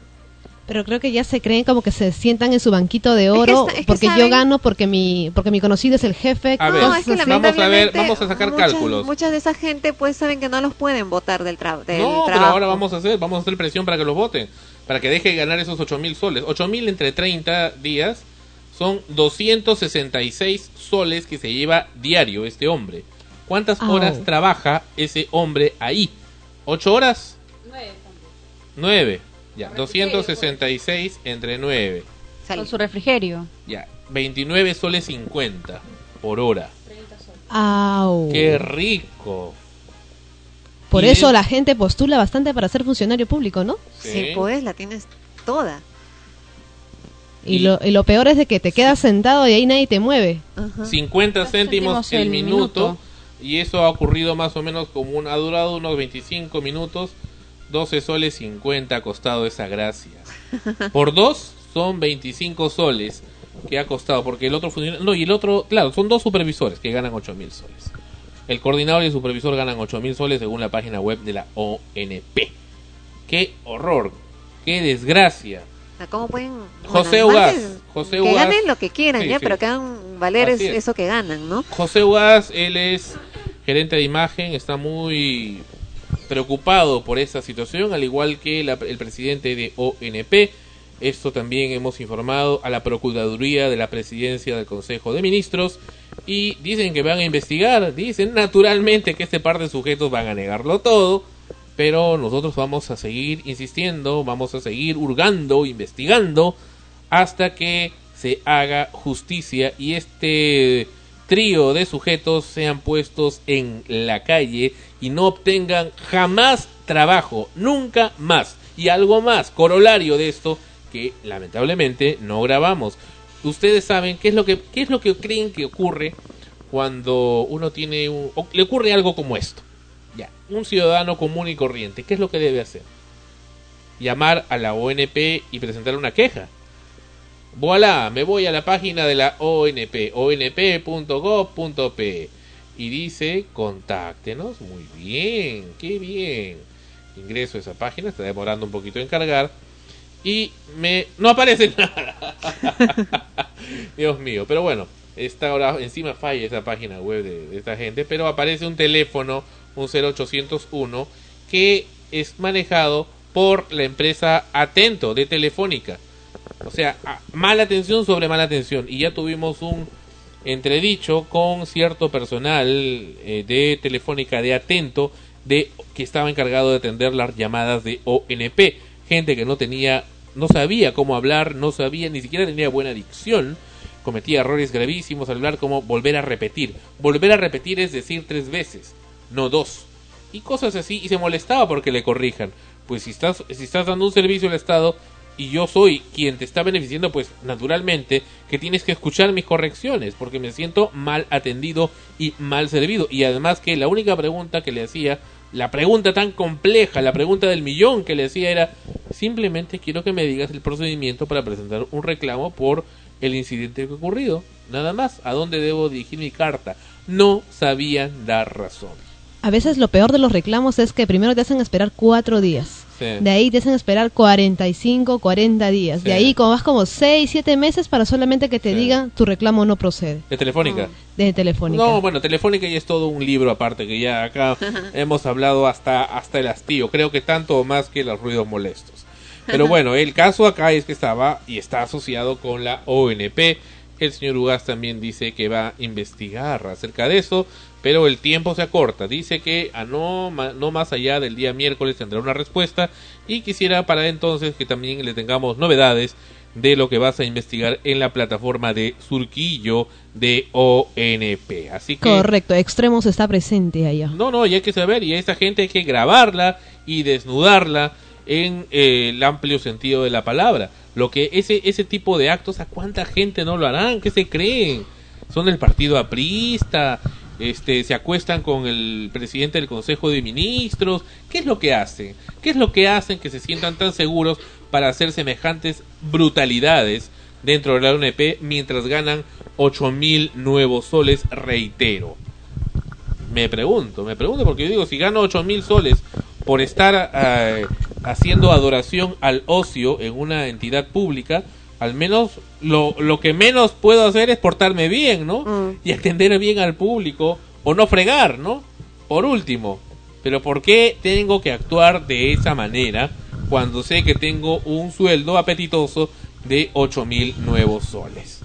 Pero creo que ya se creen como que se sientan en su banquito de oro está- es que porque yo gano porque mi porque mi conocido es el jefe. A ver, No, es que vamos a ver, vamos a sacar muchas- cálculos. Muchas de esa gente pues saben que no los pueden votar del, tra- del No, pero trabajo. ahora vamos a hacer, vamos a hacer presión para que los voten, para que deje de ganar esos 8000 soles. 8000 entre 30 días son 266 soles que se lleva diario este hombre. ¿Cuántas horas trabaja ese hombre ahí? ¿8 horas? 9. Ya, 266 entre 9. Con su refrigerio. Ya, 29 soles 50 por hora. Au. ¡Qué rico! Por Y eso la gente postula bastante para ser funcionario público, ¿no? Sí, pues la tienes toda. Y, lo, y lo peor es de que te quedas sentado y ahí nadie te mueve. 50 céntimos el el minuto, minuto. y eso ha ocurrido más o menos como un, ha durado unos 25 minutos. 12 soles 50 ha costado esa gracia. Por dos son 25 soles que ha costado porque el otro funciona no y el otro claro son dos supervisores que ganan 8 mil soles. El coordinador y el supervisor ganan 8 mil soles según la página web de la ONP qué horror qué desgracia sea, ¿Cómo pueden...? José bueno, Ugaz, José que ganen lo que quieran, Sí, ya, sí. pero que hagan valer es. eso que ganan, ¿no? José Ugaz, él es gerente de imagen, está muy preocupado por esta situación, al igual que la- el presidente de ONP. Esto también hemos informado a la Procuraduría de la Presidencia del Consejo de Ministros y dicen que van a investigar, dicen naturalmente que este par de sujetos van a negarlo todo, pero nosotros vamos a seguir insistiendo, vamos a seguir hurgando, investigando hasta que se haga justicia y este trío de sujetos sean puestos en la calle y no obtengan jamás trabajo, nunca más. Y algo más, corolario de esto, que lamentablemente no grabamos. Ustedes saben qué es lo que, qué es lo que creen que ocurre cuando uno tiene un, o le ocurre algo como esto. Ya, un ciudadano común y corriente, ¿qué es lo que debe hacer? Llamar a la ONP y presentar una queja. Voilà, me voy a la página de la ONP, onp.gov.p y dice contáctenos. Muy bien, qué bien. Ingreso a esa página, está demorando un poquito en cargar y me no aparece nada. Dios mío, pero bueno, está ahora encima falla esa página web de esta gente, pero aparece un teléfono, un 0801 que es manejado por la empresa Atento de Telefónica. O sea, mala atención sobre mala atención. Y ya tuvimos un entredicho con cierto personal eh, de Telefónica de Atento de que estaba encargado de atender las llamadas de ONP. Gente que no tenía, no sabía cómo hablar, no sabía, ni siquiera tenía buena dicción. Cometía errores gravísimos al hablar como volver a repetir. Volver a repetir es decir tres veces, no dos. Y cosas así, y se molestaba porque le corrijan. Pues si estás, si estás dando un servicio al Estado, y yo soy quien te está beneficiando, pues naturalmente que tienes que escuchar mis correcciones, porque me siento mal atendido y mal servido. Y además que la única pregunta que le hacía, la pregunta tan compleja, la pregunta del millón que le hacía era, simplemente quiero que me digas el procedimiento para presentar un reclamo por el incidente que ha ocurrido. Nada más, ¿a dónde debo dirigir mi carta? No sabían dar razón. A veces lo peor de los reclamos es que primero te hacen esperar cuatro días. Sí. De ahí te hacen esperar 45, 40 días. De Sí. ahí como vas como 6, 7 meses para solamente que te digan tu reclamo no procede. De Telefónica. De Telefónica. No, bueno, Telefónica ya es todo un libro aparte que ya acá hemos hablado hasta hasta el hastío. Creo que tanto o más que los ruidos molestos. Pero bueno, el caso acá es que estaba y está asociado con la ONP. El señor Ugas también dice que va a investigar acerca de eso, pero el tiempo se acorta. Dice que a no, ma- no más allá del día miércoles tendrá una respuesta y quisiera para entonces que también le tengamos novedades de lo que vas a investigar en la plataforma de Surquillo de ONP. Así que Correcto, Extremos está presente allá. no, no, y hay que saber, y a esa gente hay que grabarla y desnudarla en eh, el amplio sentido de la palabra. Lo que ese ese tipo de actos, ¿a cuánta gente no lo harán? ¿Qué se creen? Son del partido aprista, este, se acuestan con el presidente del Consejo de Ministros. ¿Qué es lo que hacen? ¿Qué es lo que hacen que se sientan tan seguros para hacer semejantes brutalidades dentro de la ONP mientras ganan ocho mil nuevos soles? Reitero. Me pregunto, me pregunto porque yo digo, si gano ocho mil soles por estar eh, haciendo adoración al ocio en una entidad pública, al menos lo, lo que menos puedo hacer es portarme bien, ¿no? Y atender bien al público o no fregar, ¿no? Por último, pero ¿por qué tengo que actuar de esa manera cuando sé que tengo un sueldo apetitoso de ocho mil nuevos soles?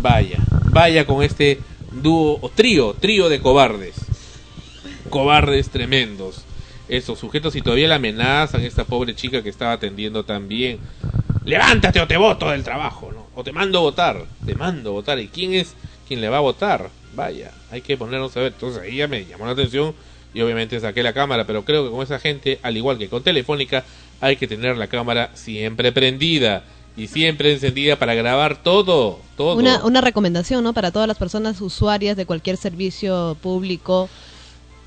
Vaya, vaya con este dúo o trío, trío de cobardes. Cobardes tremendos. Esos sujetos y todavía la amenazan a esta pobre chica que estaba atendiendo también. Levántate o te voto del trabajo, ¿no? O te mando a votar. Te mando a votar. ¿Y quién es quien le va a votar? Vaya, hay que ponernos a ver. Entonces ahí ya me llamó la atención y obviamente saqué la cámara, pero creo que con esa gente, al igual que con Telefónica, hay que tener la cámara siempre prendida y siempre encendida para grabar todo, todo. Una, una recomendación, ¿no? Para todas las personas usuarias de cualquier servicio público,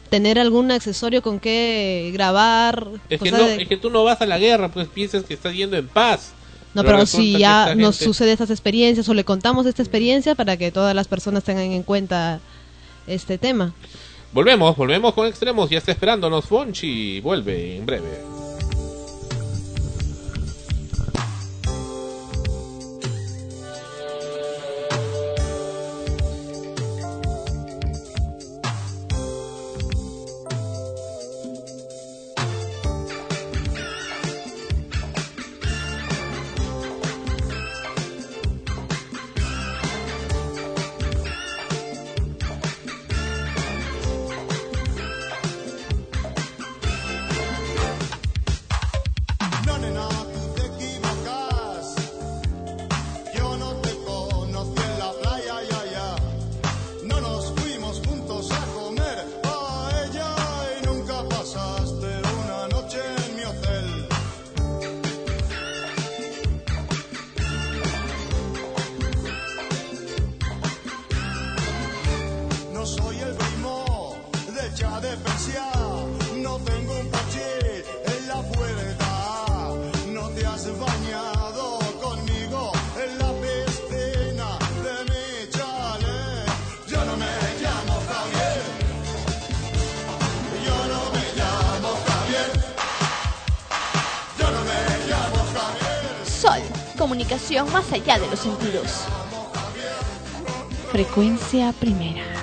tener algún accesorio con que grabar. Es que, no, de- es que tú no vas a la guerra, pues piensas que estás yendo en paz. No, pero si ya nos gente- sucede estas experiencias o le contamos esta experiencia para que todas las personas tengan en cuenta este tema. Volvemos, volvemos con extremos. Ya está esperándonos Fonchi. Vuelve en breve. De los sentidos. Frecuencia primera.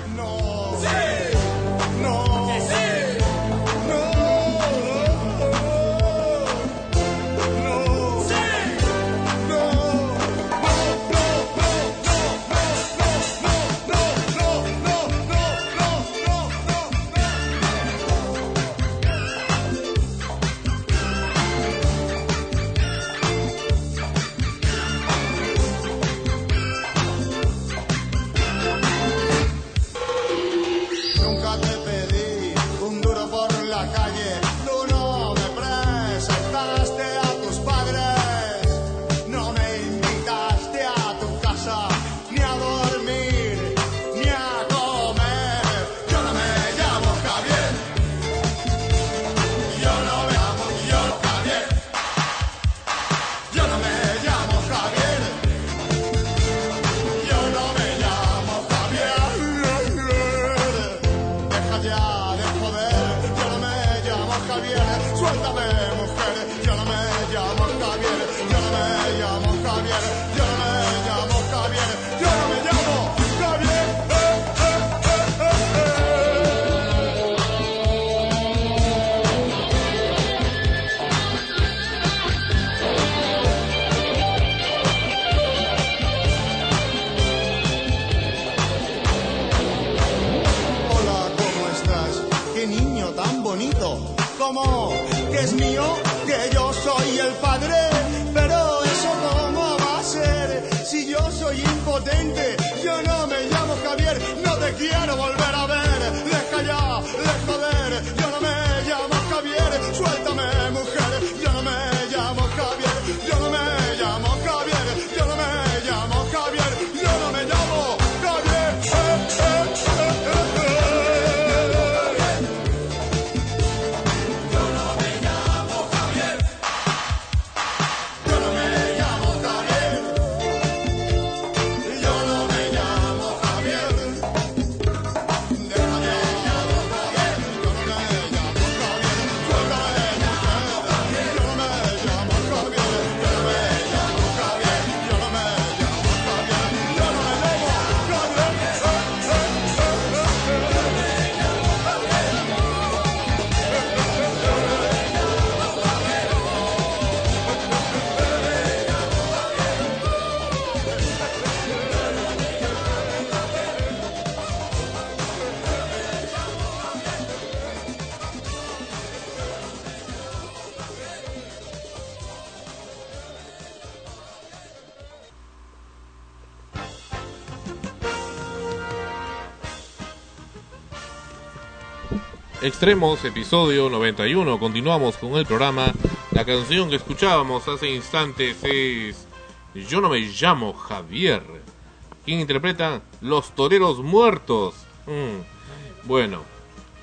Volver Extremos, episodio 91. Continuamos con el programa. La canción que escuchábamos hace instantes es Yo no me llamo Javier. ¿Quién interpreta? Los Toreros Muertos. Mm. Bueno,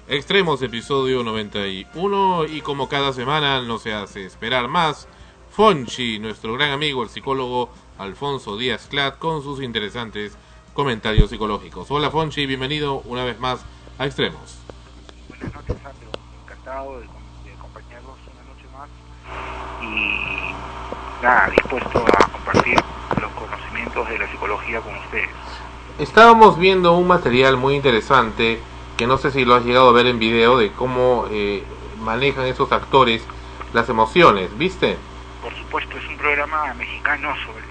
Extremos, episodio 91. Y como cada semana no se hace esperar más, Fonchi, nuestro gran amigo, el psicólogo Alfonso Díaz Clat, con sus interesantes comentarios psicológicos. Hola Fonchi, bienvenido una vez más a Extremos. Buenas noches, Sandro. Encantado de, de acompañarlos una noche más y nada, dispuesto a compartir los conocimientos de la psicología con ustedes. Estábamos viendo un material muy interesante que no sé si lo has llegado a ver en video de cómo eh, manejan esos actores las emociones, ¿viste? Por supuesto, es un programa mexicano sobre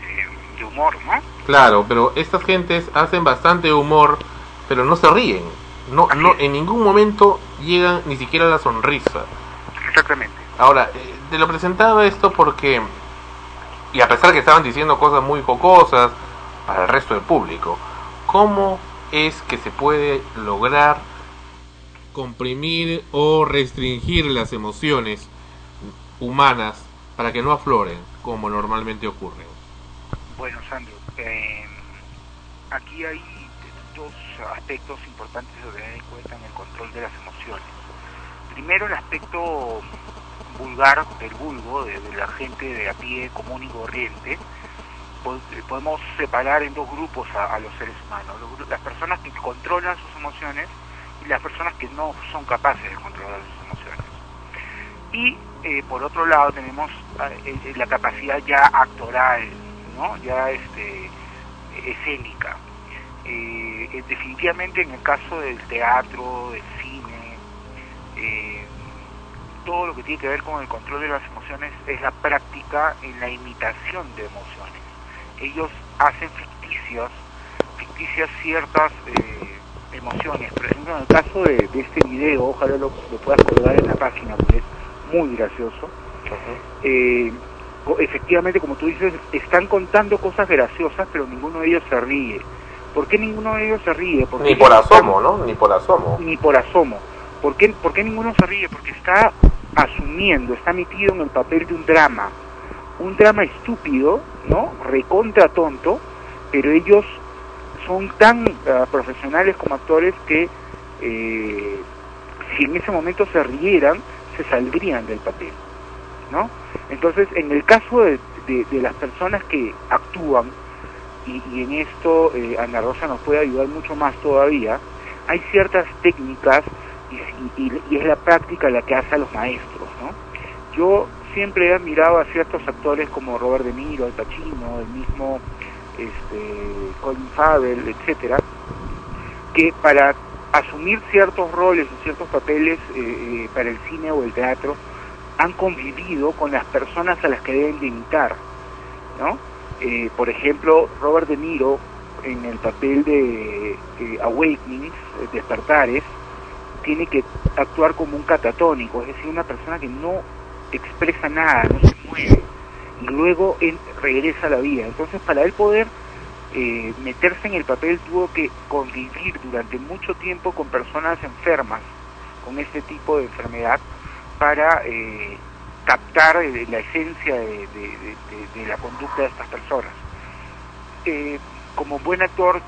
de humor, ¿no? Claro, pero estas gentes hacen bastante humor, pero no se ríen. No, no, en ningún momento llegan ni siquiera a la sonrisa. Exactamente. Ahora, eh, te lo presentaba esto porque, y a pesar que estaban diciendo cosas muy jocosas para el resto del público, ¿cómo es que se puede lograr comprimir o restringir las emociones humanas para que no afloren como normalmente ocurre? Bueno, Sandro, eh, aquí hay dos aspectos importantes a tener en cuenta en el control de las emociones. Primero, el aspecto vulgar del vulgo, de, la gente de a pie común y corriente. Po- Podemos separar en dos grupos a, los seres humanos. Las personas que controlan sus emociones y las personas que no son capaces de controlar sus emociones. Y eh, por otro lado tenemos eh, eh, la capacidad ya actoral. Ya este, escénica. Eh, eh, definitivamente en el caso del teatro, del cine, eh, todo lo que tiene que ver con el control de las emociones es la práctica en la imitación de emociones. Ellos hacen ficticias, ficticias ciertas eh, emociones. Por ejemplo, en el caso de, de este video, ojalá lo, lo puedas colgar en la página porque es muy gracioso. Eh, efectivamente, como tú dices, están contando cosas graciosas, pero ninguno de ellos se ríe. ¿Por qué ninguno de ellos se ríe? Porque Ni por asomo, ¿no? Ni por asomo. ni por asomo. ¿Por qué, ¿Por qué ninguno se ríe? Porque está asumiendo, está metido en el papel de un drama. Un drama estúpido, ¿no? Recontra tonto, pero ellos son tan ah, profesionales como actores que eh, si en ese momento se rieran, se saldrían del papel, ¿no? Entonces, en el caso de, de- las personas que actúan, y, y en esto eh, Ana Rosa nos puede ayudar mucho más todavía, hay ciertas técnicas y, y- y es la práctica la que hace a los maestros, ¿no? Yo siempre he admirado a ciertos actores como Robert De Niro, Al Pacino, el mismo este, Colin Farrell, etcétera, que para asumir ciertos roles o ciertos papeles eh, eh, para el cine o el teatro han convivido con las personas a las que deben de imitar, ¿no? Eh, por ejemplo, Robert De Niro en el papel de eh, Awakenings, Despertares, tiene que actuar como un catatónico, es decir, una persona que no expresa nada, no se mueve, y luego él regresa a la vida. Entonces, para él poder eh, meterse en el papel, tuvo que convivir durante mucho tiempo con personas enfermas, con este tipo de enfermedad, para eh, captar eh, la esencia de, de- la conducta de estas personas. Como buen actor,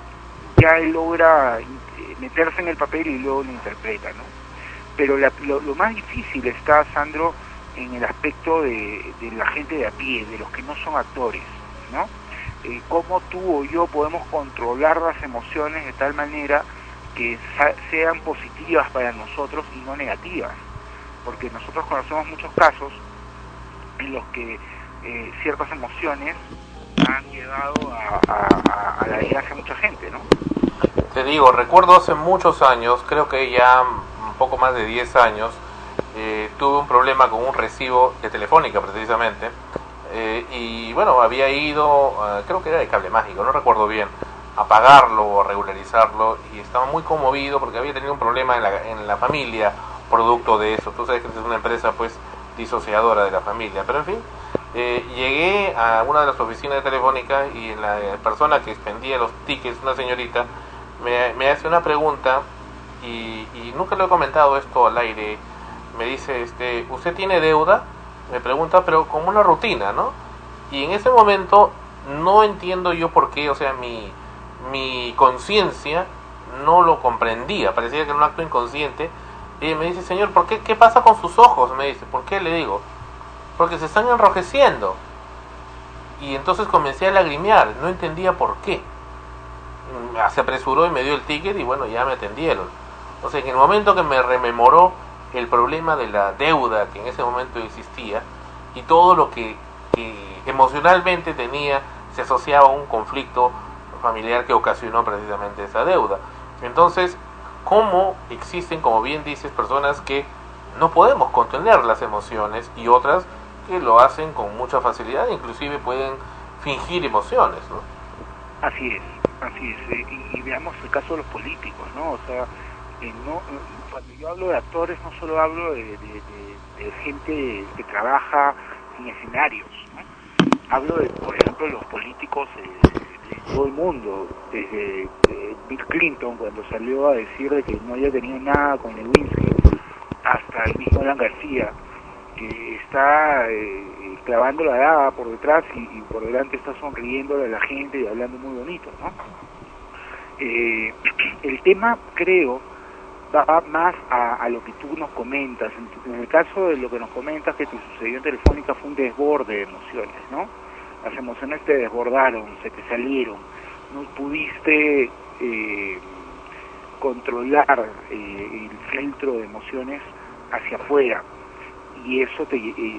ya él logra meterse en el papel y luego lo interpreta, ¿no? Pero la- lo, lo más difícil está, Sandro, en el aspecto de, de la gente de a pie, de los que no son actores, ¿no? Eh, cómo tú o yo podemos controlar las emociones de tal manera que sean positivas para nosotros y no negativas. Porque nosotros conocemos muchos casos en los que eh, ciertas emociones han llegado a, a- a- la desgracia a mucha gente, ¿no? Te digo, recuerdo hace muchos años, creo que ya un poco más de 10 años, eh, tuve un problema con un recibo de Telefónica precisamente. eh, y bueno, había ido, eh, creo que era de cable mágico, no recuerdo bien, a pagarlo o a regularizarlo y estaba muy conmovido porque había tenido un problema en la, en la familia producto de eso. Tú sabes que es una empresa pues disociadora de la familia, pero en fin, eh, llegué a una de las oficinas de Telefónica y la persona que expendía los tickets, una señorita, me, hace una pregunta y, y nunca le he comentado esto al aire. Me dice, este, ¿usted tiene deuda? Me pregunta, pero como una rutina, ¿no? Y en ese momento no entiendo yo por qué, o sea, mi, mi conciencia no lo comprendía, parecía que era un acto inconsciente. Y me dice, señor, ¿por qué? ¿Qué pasa con sus ojos? Me dice, ¿por qué? Le digo, porque se están enrojeciendo. Y entonces comencé a lagrimear, no entendía por qué. Se apresuró y me dio el ticket y bueno, ya me atendieron. Sea, en el momento que me rememoró el problema de la deuda que en ese momento existía y todo lo que, que emocionalmente tenía se asociaba a un conflicto familiar que ocasionó precisamente esa deuda. Entonces, ¿cómo existen, como bien dices, personas que no podemos contener las emociones y otras que lo hacen con mucha facilidad, inclusive pueden fingir emociones, ¿no? Así es, así es. eh, Y, veamos el caso de los políticos, ¿no? O sea, eh, eh, cuando yo hablo de actores no solo hablo de, gente que trabaja en escenarios, ¿no? Hablo de, por ejemplo, los políticos de, todo el mundo, desde Bill Clinton cuando salió a decir de que no había tenido nada con Lewinsky, hasta el mismo Alan García, que está clavando la daga por detrás y, por delante está sonriéndole a la gente y hablando muy bonito, ¿no? Eh, el tema, creo, va más a, lo que tú nos comentas. En el caso de lo que nos comentas que te sucedió en Telefónica fue un desborde de emociones, ¿no? Las emociones te desbordaron, se te salieron, no pudiste eh, controlar eh, el filtro de emociones hacia afuera. Y eso te,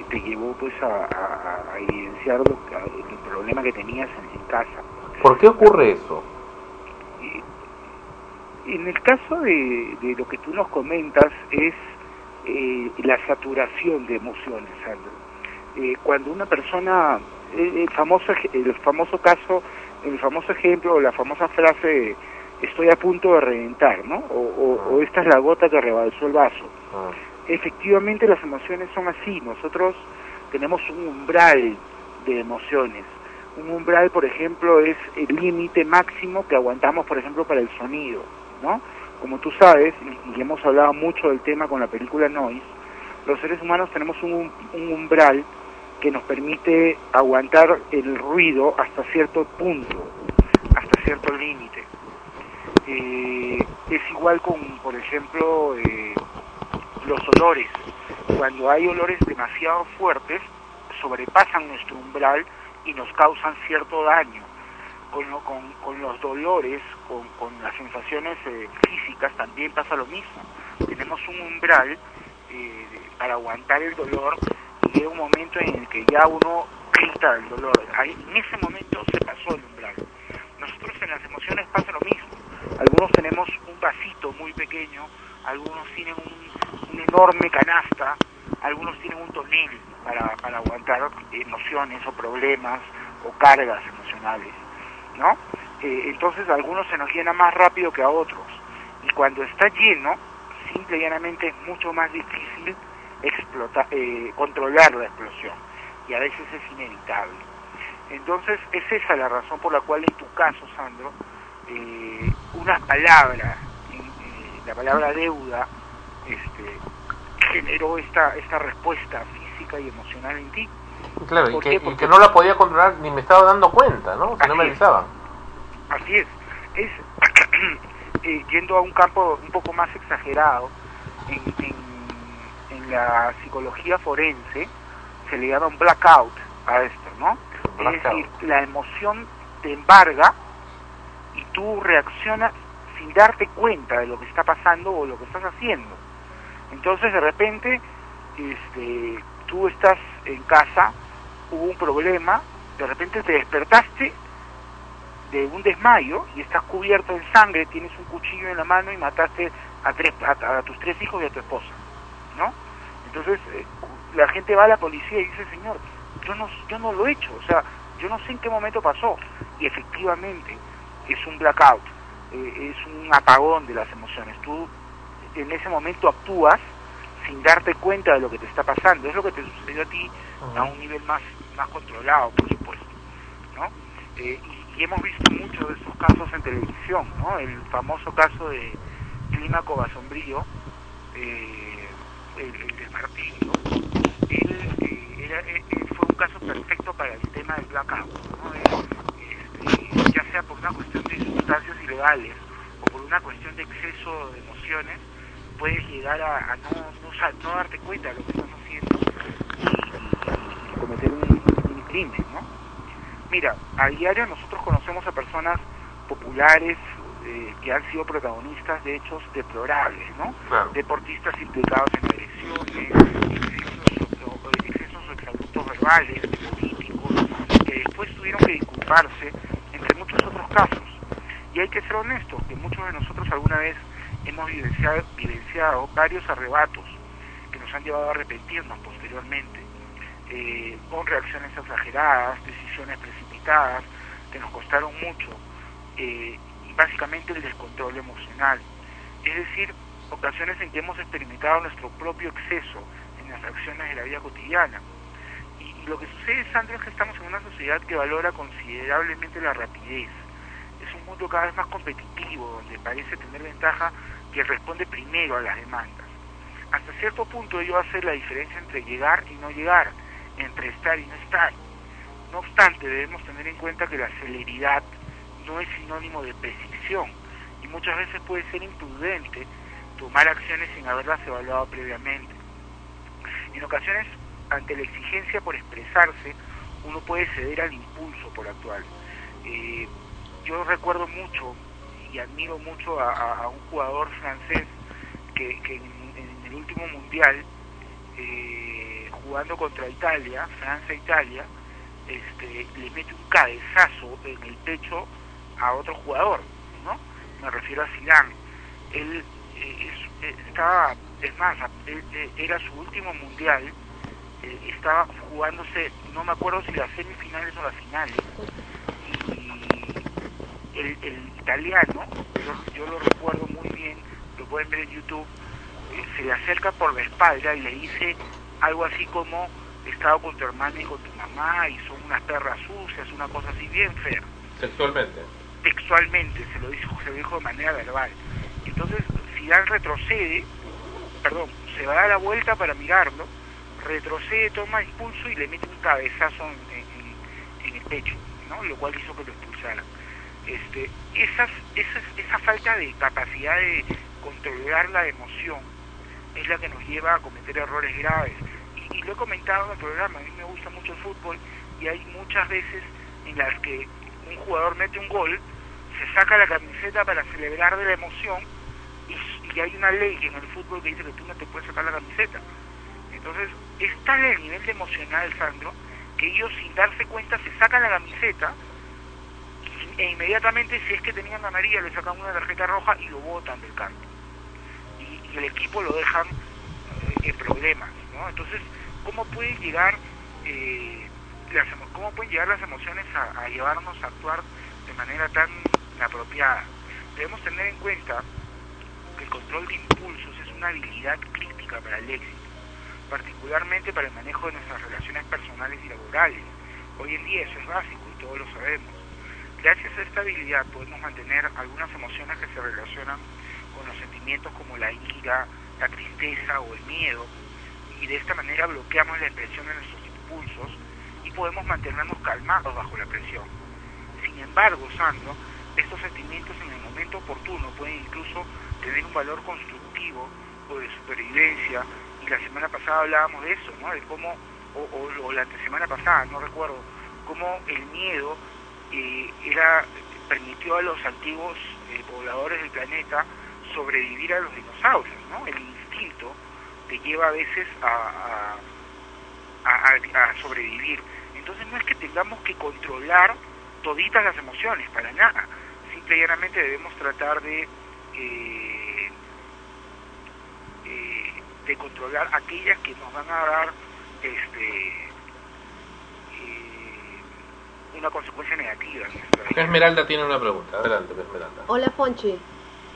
te llevó pues a, a- a evidenciar lo, a- el problema que tenías en, en casa. ¿Por qué ocurre eso? En el caso de, de lo que tú nos comentas es eh, la saturación de emociones, Sandro. Eh, cuando una persona, el, famoso el famoso caso, el famoso ejemplo, la famosa frase, estoy a punto de reventar, ¿no? O, o- o esta es la gota que rebalsó el vaso. Efectivamente las emociones son así, nosotros tenemos un umbral de emociones. Un umbral, por ejemplo, es el límite máximo que aguantamos, por ejemplo, para el sonido, ¿no? Como tú sabes, y, hemos hablado mucho del tema con la película Noise, los seres humanos tenemos un, un umbral que nos permite aguantar el ruido hasta cierto punto, hasta cierto límite. Eh, es igual con, por ejemplo, eh, los olores. Cuando hay olores demasiado fuertes, sobrepasan nuestro umbral y nos causan cierto daño. Con, lo- con, los dolores, con, con las sensaciones eh, físicas también pasa lo mismo. Tenemos un umbral eh, para aguantar el dolor y llega un momento en el que ya uno grita el dolor. Ahí, en ese momento se pasó el umbral. Nosotros en las emociones pasa lo mismo. Algunos tenemos un vasito muy pequeño, algunos tienen un, enorme canasta, algunos tienen un tonel para, aguantar emociones o problemas o cargas emocionales, ¿no? Eh, entonces algunos se nos llena más rápido que a otros. Y cuando está lleno, simple y llanamente es mucho más difícil eh, controlar la explosión. Y a veces es inevitable. Entonces es esa la razón por la cual en tu caso, Sandro, eh, una palabra, en- eh, la palabra deuda, este, generó esta, esta respuesta física y emocional en ti. Claro, y ¿Por que, y no la podía controlar ni me estaba dando cuenta, ¿no? Que no me avisaban. Así es. Es eh, yendo a un campo un poco más exagerado, en, en, en la psicología forense se le llama un blackout a esto, ¿no? Es decir, la emoción te embarga y tú reaccionas sin darte cuenta de lo que está pasando o lo que estás haciendo. Entonces de repente este, tú estás en casa, hubo un problema, de repente te despertaste de un desmayo y estás cubierto en sangre, tienes un cuchillo en la mano y mataste a, tres, a, tus tres hijos y a tu esposa, ¿no? Entonces eh, la gente va a la policía y dice, señor, yo no, yo no lo he hecho, o sea, yo no sé en qué momento pasó. Y efectivamente es un blackout, eh, es un apagón de las emociones. Tú en ese momento actúas sin darte cuenta de lo que te está pasando. Es lo que te sucedió a ti a un nivel más, más controlado, por supuesto. ¿no? Eh, y, y hemos visto muchos de estos casos en televisión, ¿no? El famoso caso de Clímaco Basombrío, eh, el, el de Martín, ¿no? Él, eh, era, eh, eh, fue un caso perfecto para el tema del blackout, ¿no? Él, este, ya sea por una cuestión de sustancias ilegales o por una cuestión de exceso de emociones, puedes llegar a, a no, no, no darte cuenta de lo que estás haciendo y, y- y cometer un, un crimen, ¿no? Mira, a diario nosotros conocemos a personas populares eh, que han sido protagonistas de hechos deplorables, ¿no? Deportistas implicados en agresiones, excesos o exabruptos verbales, políticos, que después tuvieron que disculparse, entre muchos otros casos. Y hay que ser honestos, que muchos de nosotros alguna vez hemos vivenciado, vivenciado varios arrebatos que nos han llevado a arrepentirnos posteriormente, eh, con reacciones exageradas, decisiones precipitadas, que nos costaron mucho, eh, y básicamente el descontrol emocional. Es decir, ocasiones en que hemos experimentado nuestro propio exceso en las acciones de la vida cotidiana. Y, y lo que sucede, Sandra, es que estamos en una sociedad que valora considerablemente la rapidez. Es un mundo cada vez más competitivo, donde parece tener ventaja quien responde primero a las demandas. Hasta cierto punto ello hace la diferencia entre llegar y no llegar, entre estar y no estar. No obstante, debemos tener en cuenta que la celeridad no es sinónimo de precisión y muchas veces puede ser imprudente tomar acciones sin haberlas evaluado previamente. En ocasiones, ante la exigencia por expresarse, uno puede ceder al impulso por actuar. Eh, yo recuerdo mucho y admiro mucho a, un jugador francés que, en, el último mundial eh, jugando contra Italia, Francia-Italia, este, le mete un cabezazo en el pecho a otro jugador, ¿no? Me refiero a Zidane. Él eh, eh, estaba, es más, era su último mundial, estaba jugándose, no me acuerdo si las semifinales o las finales, y el, el italiano, yo, yo lo recuerdo muy bien, lo pueden ver en YouTube, eh, se le acerca por la espalda y le dice algo así como, he estado con tu hermana y con tu mamá y son unas perras sucias, una cosa así bien fea Sexualmente. textualmente, se lo dijo, se lo dijo de manera verbal. Entonces, Zidane retrocede, perdón, se va a dar la vuelta para mirarlo, retrocede, toma impulso y le mete un cabezazo en, en- en el pecho, ¿no? Lo cual hizo que lo expulsaran. Este, esas, esas, esa falta de capacidad de controlar la emoción es la que nos lleva a cometer errores graves. Y, lo he comentado en el programa, a mí me gusta mucho el fútbol y hay muchas veces en las que un jugador mete un gol, se saca la camiseta para celebrar de la emoción y, hay una ley en el fútbol que dice que tú no te puedes sacar la camiseta. Entonces, es tal el nivel de emocional, Sandro, que ellos sin darse cuenta se sacan la camiseta e inmediatamente, si es que tenían la amarilla, le sacan una tarjeta roja y lo botan del campo. Y, el equipo lo dejan eh, en problemas, ¿no? Entonces, ¿cómo pueden llegar eh, las, cómo pueden llegar las emociones a, llevarnos a actuar de manera tan inapropiada? Debemos tener en cuenta que el control de impulsos es una habilidad crítica para el éxito, particularmente para el manejo de nuestras relaciones personales y laborales. Hoy en día eso es básico y todos lo sabemos. Gracias a esta habilidad podemos mantener algunas emociones que se relacionan con los sentimientos como la ira, la tristeza o el miedo, y de esta manera bloqueamos la expresión de nuestros impulsos y podemos mantenernos calmados bajo la presión. Sin embargo, Sandro, estos sentimientos en el momento oportuno pueden incluso tener un valor constructivo o de supervivencia, y la semana pasada hablábamos de eso, ¿no? De cómo, o, o- la antesemana pasada, no recuerdo, cómo el miedo eh, era permitió a los antiguos eh, pobladores del planeta sobrevivir a los dinosaurios, ¿no? El instinto te lleva a veces a, a- sobrevivir. Entonces no es que tengamos que controlar toditas las emociones, para nada. Simple y llanamente debemos tratar de, eh, eh, de controlar aquellas que nos van a dar este, una consecuencia negativa. Esmeralda tiene una pregunta. Adelante, Esmeralda. Hola, Ponchi.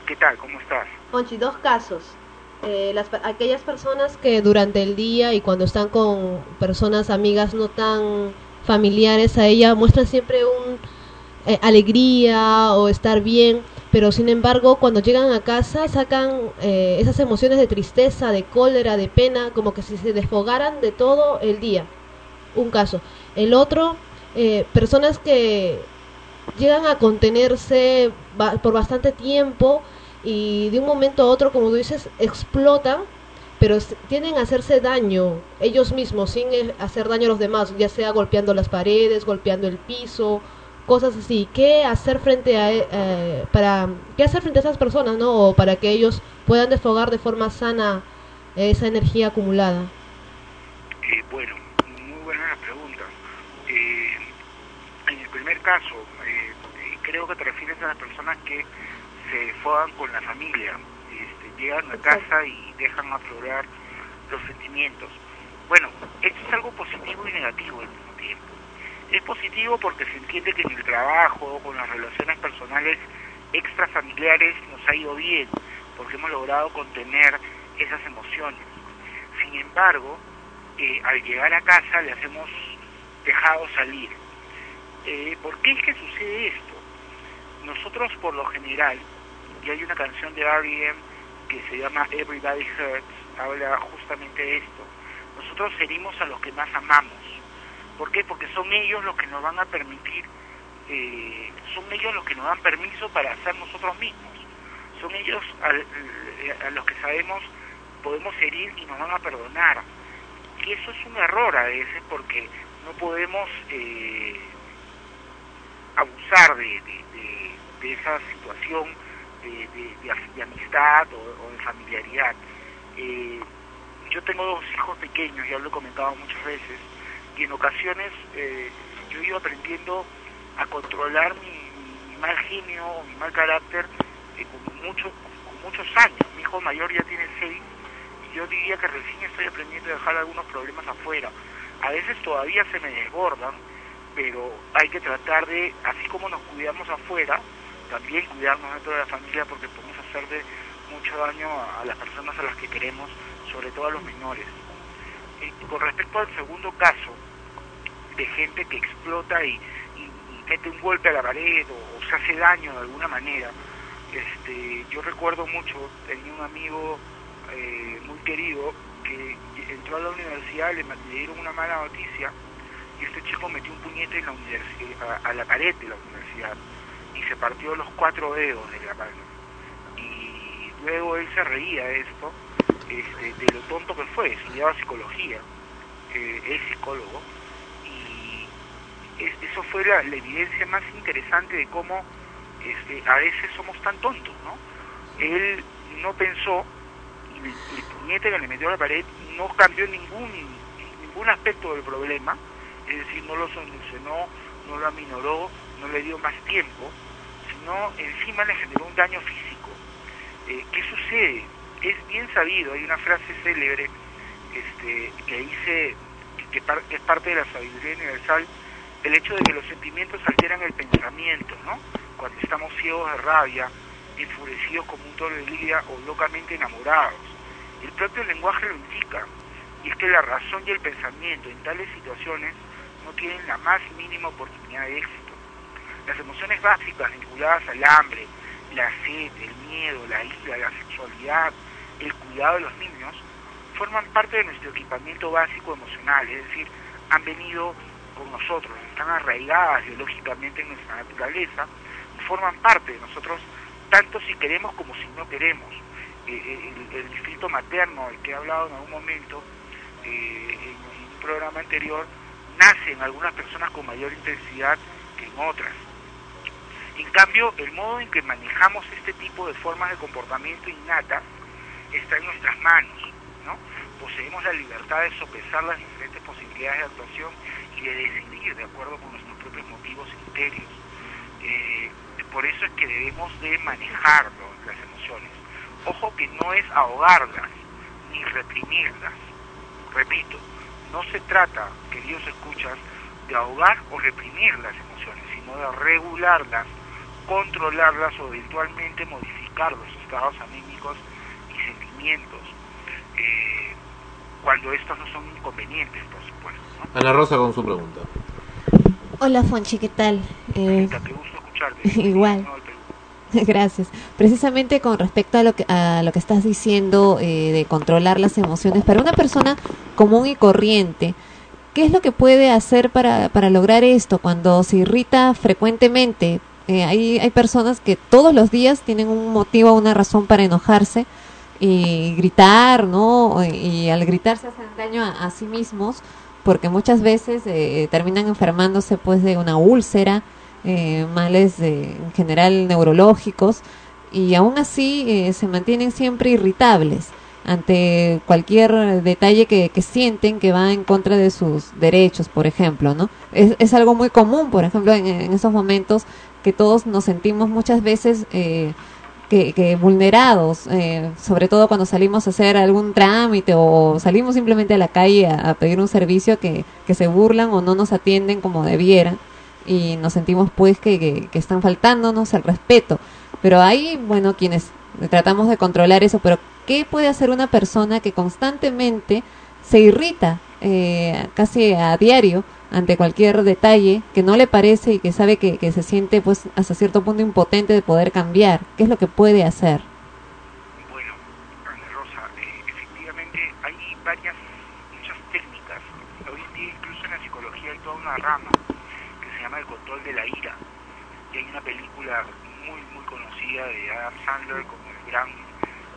¿Qué tal? ¿Cómo estás? Ponchi, dos casos. Eh, las, aquellas personas que durante el día y cuando están con personas amigas no tan familiares a ella muestran siempre un eh, alegría o estar bien, pero sin embargo cuando llegan a casa sacan eh, esas emociones de tristeza, de cólera, de pena, como que si se desfogaran de todo el día. Un caso. El otro, eh, personas que llegan a contenerse por bastante tiempo y de un momento a otro, como tú dices, explotan, pero tienden a hacerse daño ellos mismos sin eh, hacer daño a los demás, ya sea golpeando las paredes, golpeando el piso, cosas así. ¿Qué hacer frente a e- eh, para qué hacer frente a esas personas, no? O para que ellos puedan desfogar de forma sana esa energía acumulada. Eh, bueno, muy buena la pregunta. Eh, en el primer caso, eh, creo que te refieres a las personas que se fuegan con la familia, este, llegan a casa y dejan aflorar los sentimientos. Bueno, esto es algo positivo y negativo al mismo tiempo. Es positivo porque se entiende que en el trabajo, con las relaciones personales extrafamiliares nos ha ido bien, porque hemos logrado contener esas emociones. Sin embargo, eh, al llegar a casa le hacemos dejado salir. Eh, ¿Por qué es que sucede esto? Nosotros por lo general, y hay una canción de R.E.M. que se llama Everybody Hurts, habla justamente de esto. Nosotros herimos a los que más amamos. ¿Por qué? Porque son ellos los que nos van a permitir, eh, son ellos los que nos dan permiso para ser nosotros mismos. Son ellos al- a, los que sabemos podemos herir y nos van a perdonar. Y eso es un error a veces porque no podemos eh, abusar de, esa situación de, amistad o, de familiaridad. Eh, yo tengo dos hijos pequeños, ya lo he comentado muchas veces, y en ocasiones eh, yo he ido aprendiendo a controlar mi, mi mal genio o mi mal carácter eh, con, mucho, con muchos años. Mi hijo mayor ya tiene seis y yo diría que recién estoy aprendiendo a dejar algunos problemas afuera. A veces todavía se me desbordan, pero hay que tratar de, así como nos cuidamos afuera, también cuidarnos dentro de la familia porque podemos hacerle mucho daño a, las personas a las que queremos, sobre todo a los menores. Con respecto al segundo caso, de gente que explota y, mete un golpe a la pared o, se hace daño de alguna manera, este, yo recuerdo mucho, tenía un amigo eh, muy querido que entró a la universidad, le, le dieron una mala noticia y este chico metió un puñete en la universi- a, la pared de la universidad y se partió los cuatro dedos de la mano. Y luego él se reía de esto, este, de lo tonto que fue, estudiaba psicología, eh, es psicólogo, y es- eso fue la, la evidencia más interesante de cómo este, a veces somos tan tontos, ¿no? Él no pensó y el, el puñete que le metió a la pared no cambió ningún ningún aspecto del problema, es decir, no lo solucionó, no lo aminoró, no le dio más tiempo, sino encima le generó un daño físico. Eh, ¿Qué sucede? Es bien sabido, hay una frase célebre este, que dice, que, par- que es parte de la sabiduría universal, el hecho de que los sentimientos alteran el pensamiento, ¿no? Cuando estamos ciegos de rabia, enfurecidos como un toro de lidia o locamente enamorados. El propio lenguaje lo indica, y es que la razón y el pensamiento en tales situaciones tienen la más mínima oportunidad de éxito. Las emociones básicas vinculadas al hambre, la sed, el miedo, la ira, la sexualidad, el cuidado de los niños, forman parte de nuestro equipamiento básico emocional, es decir, han venido con nosotros, están arraigadas biológicamente en nuestra naturaleza y forman parte de nosotros tanto si queremos como si no queremos. Eh, eh, el, el materno del que he hablado en algún momento eh, en un programa anterior nace en algunas personas con mayor intensidad que en otras. En cambio, el modo en que manejamos este tipo de formas de comportamiento innata está en nuestras manos, ¿no? Poseemos la libertad de sopesar las diferentes posibilidades de actuación y de decidir de acuerdo con nuestros propios motivos y criterios. Eh, por eso es que debemos de manejarlo, las emociones. Ojo que no es ahogarlas ni reprimirlas. Repito, no se trata, queridos escuchas, de ahogar o reprimir las emociones, sino de regularlas, controlarlas o eventualmente modificar los estados anímicos y sentimientos, eh, cuando estos no son inconvenientes, por supuesto. ¿no? Ana Rosa con su pregunta. Hola Fonchi, ¿qué tal? Eh, Qué gusto escucharte. igual. Gracias. Precisamente con respecto a lo que, a lo que estás diciendo eh, de controlar las emociones, para una persona común y corriente, ¿qué es lo que puede hacer para, para lograr esto cuando se irrita frecuentemente? Eh, hay, hay personas que todos los días tienen un motivo, una razón para enojarse y gritar, ¿no? Y al gritar se hacen daño a, a sí mismos porque muchas veces eh, terminan enfermándose pues de una úlcera, eh, males de- en general neurológicos y aún así eh, se mantienen siempre irritables ante cualquier detalle que, sienten que va en contra de sus derechos, por ejemplo, ¿no? Es, es algo muy común, por ejemplo, en, esos momentos que todos nos sentimos muchas veces eh, que, que vulnerados, eh, sobre todo cuando salimos a hacer algún trámite o salimos simplemente a la calle a, a pedir un servicio que, que se burlan o no nos atienden como debieran y nos sentimos pues que, que, están faltándonos el respeto. Pero hay, bueno, quienes tratamos de controlar eso, pero ¿qué puede hacer una persona que constantemente se irrita eh, casi a diario ante cualquier detalle que no le parece y que sabe que, que se siente pues hasta cierto punto impotente de poder cambiar? ¿Qué es lo que puede hacer? Bueno, Ana Rosa, eh, efectivamente hay varias, muchas técnicas. Hoy en día incluso en la psicología hay toda una rama que se llama el control de la ira. Y hay una película muy, muy conocida de Adam Sandler con el gran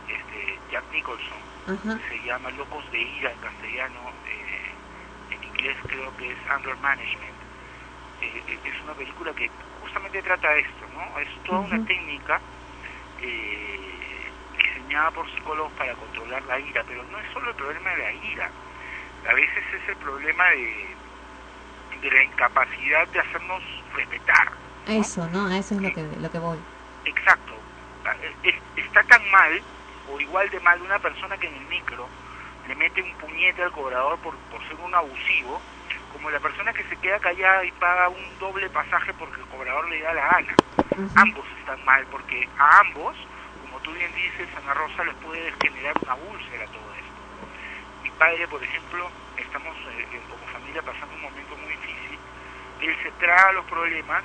este, Jack Nicholson. Ajá. Se llama Locos de Ira en castellano. eh, en inglés creo que es Anger Management. Eh, eh, es una película que justamente trata esto, ¿no? Es toda una técnica eh, diseñada por psicólogos para controlar la ira, pero no es solo el problema de la ira, a veces es el problema de, de la incapacidad de hacernos respetar. Eso, ¿no? Eso es lo que, lo que voy. Exacto. Es- está tan mal, o igual de mal, una persona que en el micro le mete un puñete al cobrador por, por ser un abusivo, como la persona que se queda callada y paga un doble pasaje porque el cobrador le da la gana. Ambos están mal, porque a ambos, como tú bien dices, Ana Rosa, les puede generar una úlcera todo esto. Mi padre, por ejemplo, estamos eh, eh, como familia pasando un momento muy difícil. Él se traga los problemas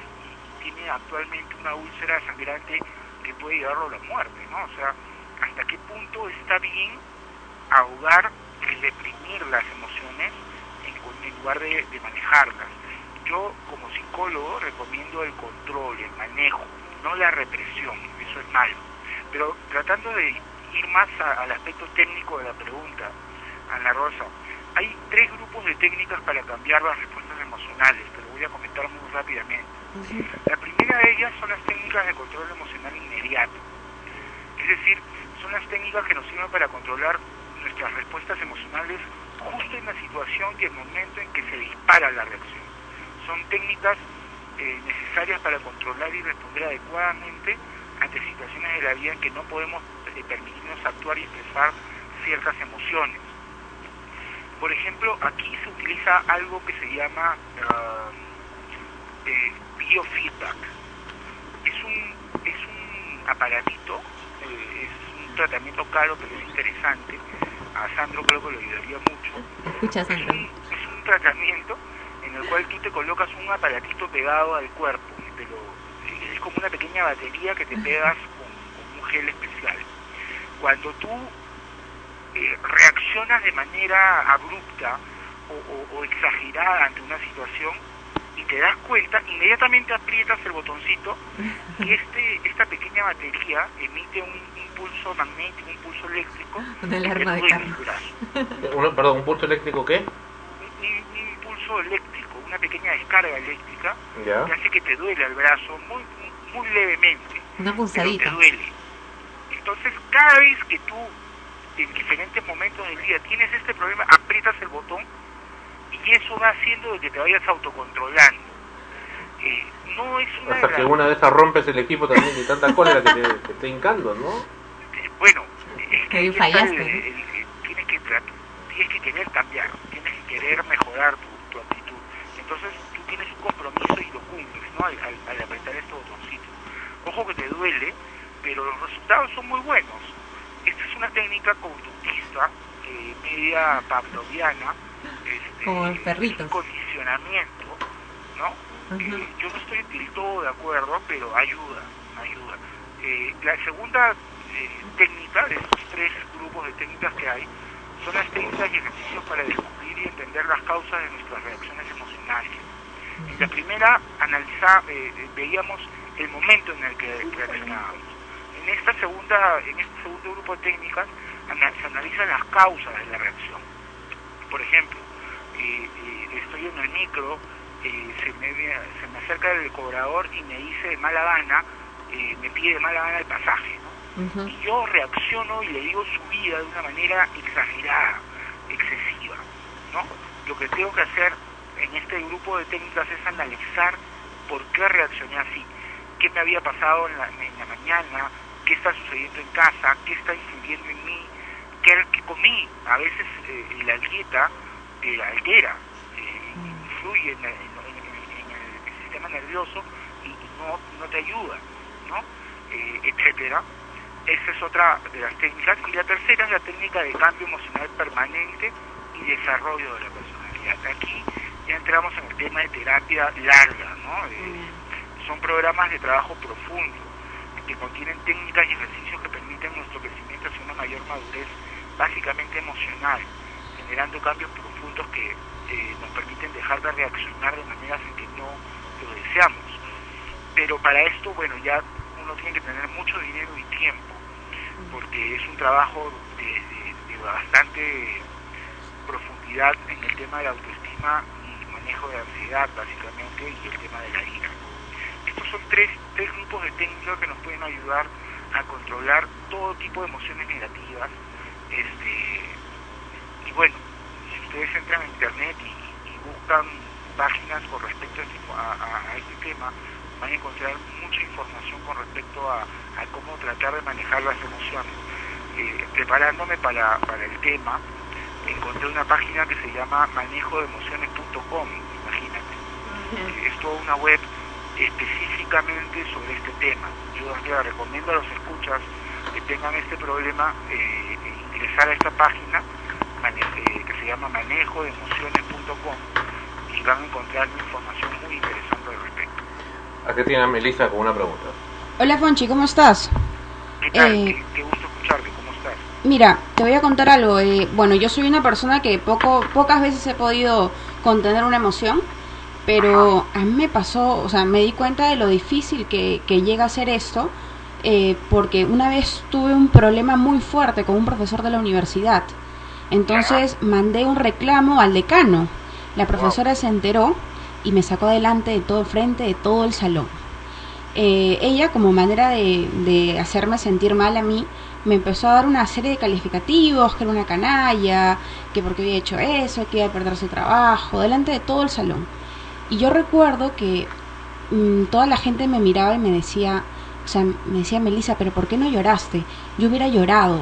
y tiene actualmente una úlcera sangrante que puede llevarlo a la muerte, ¿no? O sea, ¿hasta qué punto está bien ahogar y reprimir las emociones en, en lugar de, de manejarlas? Yo, como psicólogo, recomiendo el control, el manejo, no la represión, eso es malo. Pero tratando de ir más a- al aspecto técnico de la pregunta, Ana Rosa, hay tres grupos de técnicas para cambiar las respuestas emocionales, te lo voy a comentar muy rápidamente. La primera de ellas son las técnicas de control emocional inmediato. Es decir, son las técnicas que nos sirven para controlar nuestras respuestas emocionales justo en la situación y el momento en que se dispara la reacción. Son técnicas eh, necesarias para controlar y responder adecuadamente ante situaciones de la vida en que no podemos eh, permitirnos actuar y expresar ciertas emociones. Por ejemplo, aquí se utiliza algo que se llama ah, eh, biofeedback. Es un, es un aparatito, tratamiento caro pero es interesante. A Sandro creo que lo ayudaría mucho. Escucha, Sandra. Es un tratamiento en el cual tú te colocas un aparatito pegado al cuerpo. te lo- es como una pequeña batería que te pegas con, con un gel especial. Cuando tú eh, reaccionas de manera abrupta o, o- o exagerada ante una situación y te das cuenta, inmediatamente aprietas el botoncito y este, esta pequeña batería emite un impulso magnético, un impulso eléctrico te alarma de una- perdón, ¿un pulso eléctrico qué? Un, un impulso eléctrico, una pequeña descarga eléctrica Ya. que hace que te duele el brazo muy, muy levemente. Una pero punzadita. te duele. Entonces, cada vez que tú, en diferentes momentos del día, tienes este problema, aprietas el botón y eso va haciendo de que te vayas autocontrolando. Eh, no es una Hasta que una de esas rompes el equipo también de tanta cólera que te, te está hincando, ¿no? Eh, bueno, es que fallaste, el- el- el- tienes, que, tienes que querer cambiar, tienes que querer mejorar tu, tu actitud. Entonces tú tienes un compromiso y lo cumples, ¿no? Al, al- al apretar este botoncito. Ojo que te duele, pero los resultados son muy buenos. Esta es una técnica conductista, eh, media pavloviana, este, Como un condicionamiento, ¿no? Eh, yo no estoy del todo de acuerdo, pero ayuda, ayuda. Eh, la segunda eh, técnica de estos tres grupos de técnicas que hay son las técnicas y ejercicios para descubrir y entender las causas de nuestras reacciones emocionales. En la primera analiza, eh, eh, veíamos el momento en el que reaccionábamos. En esta segunda, en este segundo grupo de técnicas se analizan las causas de la reacción. Por ejemplo, eh, estoy en el micro, se, me, se me acerca el cobrador y me dice de mala gana, me pide de mala gana el pasaje. Y yo reacciono y le digo su vida de una manera exagerada, excesiva. ¿no? Lo que tengo que hacer en este grupo de técnicas es analizar por qué reaccioné así, qué me había pasado en la, en la mañana, qué está sucediendo en casa, qué está influyendo en mí, qué, qué comí. A veces eh, la dieta te altera, eh, influye en, en- en- el sistema nervioso y, y no, no te ayuda, ¿no? Eh, etcétera. Esa es otra de las técnicas. Y la tercera es la técnica de cambio emocional permanente y desarrollo de la personalidad. Aquí ya entramos en el tema de terapia larga, ¿no? Eh, son programas de trabajo profundo que contienen técnicas y ejercicios que permiten nuestro crecimiento hacia una mayor madurez, básicamente emocional, generando cambios profundos que eh, nos permiten dejar de reaccionar de maneras en que no lo deseamos. Pero para esto, bueno, ya uno tiene que tener mucho dinero y tiempo, porque es un trabajo de, bastante profundidad en el tema de la autoestima y manejo de ansiedad, básicamente, y el tema de la ira. Estos son tres, tres grupos de técnicas que nos pueden ayudar a controlar todo tipo de emociones negativas. Este, y bueno, si ustedes entran a internet y, buscan páginas con respecto a este, este tema, van a encontrar mucha información con respecto a, a cómo tratar de manejar las emociones. Eh, preparándome para, para el tema, encontré una página que se llama manejodeemociones.com, imagínate. Eh, Es toda una web específicamente sobre este tema. Yo les recomiendo a los escuchas que tengan este problema eh, ingresar a esta página eh, que se llama manejodeemociones.com y van a encontrar información muy interesante al respecto. Aquí tiene a Melissa con una pregunta. Hola Fonchi, ¿cómo estás? ¿Qué tal? Eh, Qué, qué gusto escucharte, ¿cómo estás? Mira, te voy a contar algo. eh, bueno, yo soy una persona que poco, pocas veces he podido contener una emoción, pero a mí me pasó, o sea, me di cuenta de lo difícil que, que llega a ser esto, eh, porque una vez tuve un problema muy fuerte con un profesor de la universidad. Entonces mandé un reclamo al decano. La profesora se enteró y me sacó adelante de todo frente de todo el salón. Eh, ella, como manera de, de hacerme sentir mal a mí, me empezó a dar una serie de calificativos, que era una canalla, que porque había hecho eso, que iba a perder su trabajo, delante de todo el salón. Y yo recuerdo que mm, toda la gente me miraba y me decía, o sea, me decía Melissa, pero ¿por qué no lloraste? Yo hubiera llorado.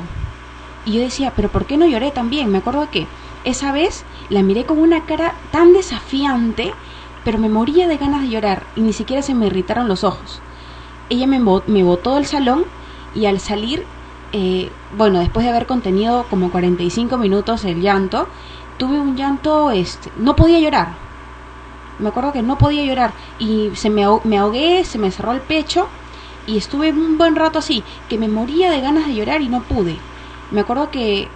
Y yo decía, pero ¿por qué no lloré también? Me acuerdo que esa vez la miré con una cara tan desafiante, pero me moría de ganas de llorar y ni siquiera se me irritaron los ojos. Ella me, me botó del salón y al salir, eh, bueno, después de haber contenido como 45 minutos el llanto, tuve un llanto, este, no podía llorar. Me acuerdo que no podía llorar y se me, aho- me ahogué, se me cerró el pecho y estuve un buen rato así, que me moría de ganas de llorar y no pude. Me acuerdo que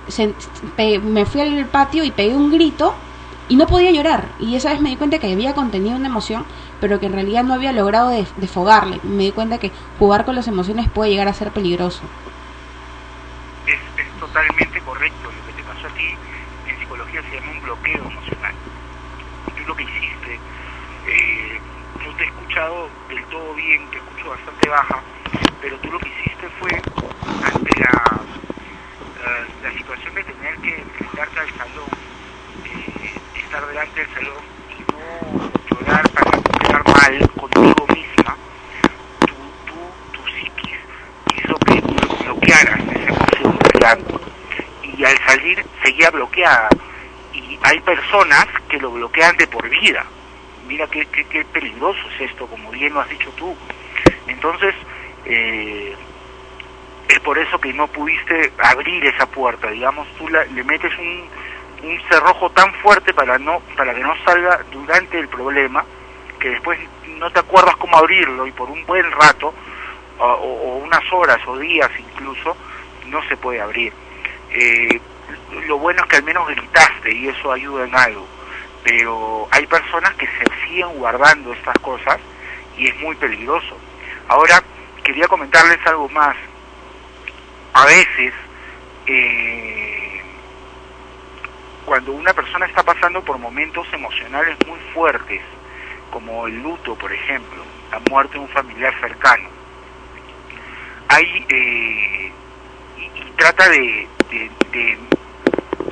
me fui al patio y pegué un grito y no podía llorar. Y esa vez me di cuenta que había contenido una emoción, pero que en realidad no había logrado de- desfogarle. Me di cuenta que jugar con las emociones puede llegar a ser peligroso. Es, es totalmente correcto. Lo que te pasó a ti en psicología se llama un bloqueo emocional. Tú lo que hiciste, eh, no te he escuchado del todo bien, te escucho bastante baja, pero tú lo que hiciste fue ante la, la situación de tener que enfrentarte al salón, eh, estar delante del salón y no llorar para quedar mal contigo misma, tu, tu, tu psiquis hizo que bloquearas esa emoción del llanto y al salir seguía bloqueada. Y hay personas que lo bloquean de por vida. Mira qué, qué, qué peligroso es esto como bien lo has dicho tú. Entonces eh, es por eso que no pudiste abrir esa puerta. Digamos tú la- le metes un, un cerrojo tan fuerte para no para que no salga durante el problema que después no te acuerdas cómo abrirlo y por un buen rato o, unas horas o días incluso no se puede abrir. Eh, lo bueno es que al menos gritaste y eso ayuda en algo pero hay personas que se siguen guardando estas cosas y es muy peligroso. Ahora quería comentarles algo más. A veces eh, cuando una persona está pasando por momentos emocionales muy fuertes, como el luto, por ejemplo, la muerte de un familiar cercano, hay eh, y, trata de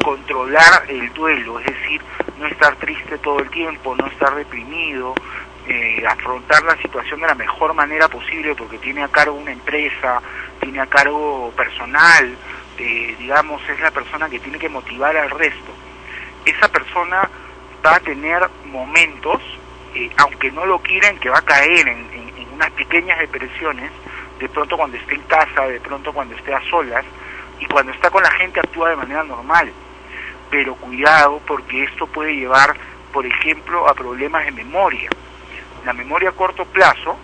controlar el duelo, es decir, no estar triste todo el tiempo, no estar deprimido, eh, afrontar la situación de la mejor manera posible porque tiene a cargo una empresa, tiene a cargo personal, eh, digamos, es la persona que tiene que motivar al resto. Esa persona va a tener momentos, eh, aunque no lo quieran, que va a caer en, en- en unas pequeñas depresiones, de pronto cuando esté en casa, de pronto cuando esté a solas, y cuando está con la gente actúa de manera normal. Pero cuidado porque esto puede llevar, por ejemplo, a problemas de memoria. La memoria a corto plazo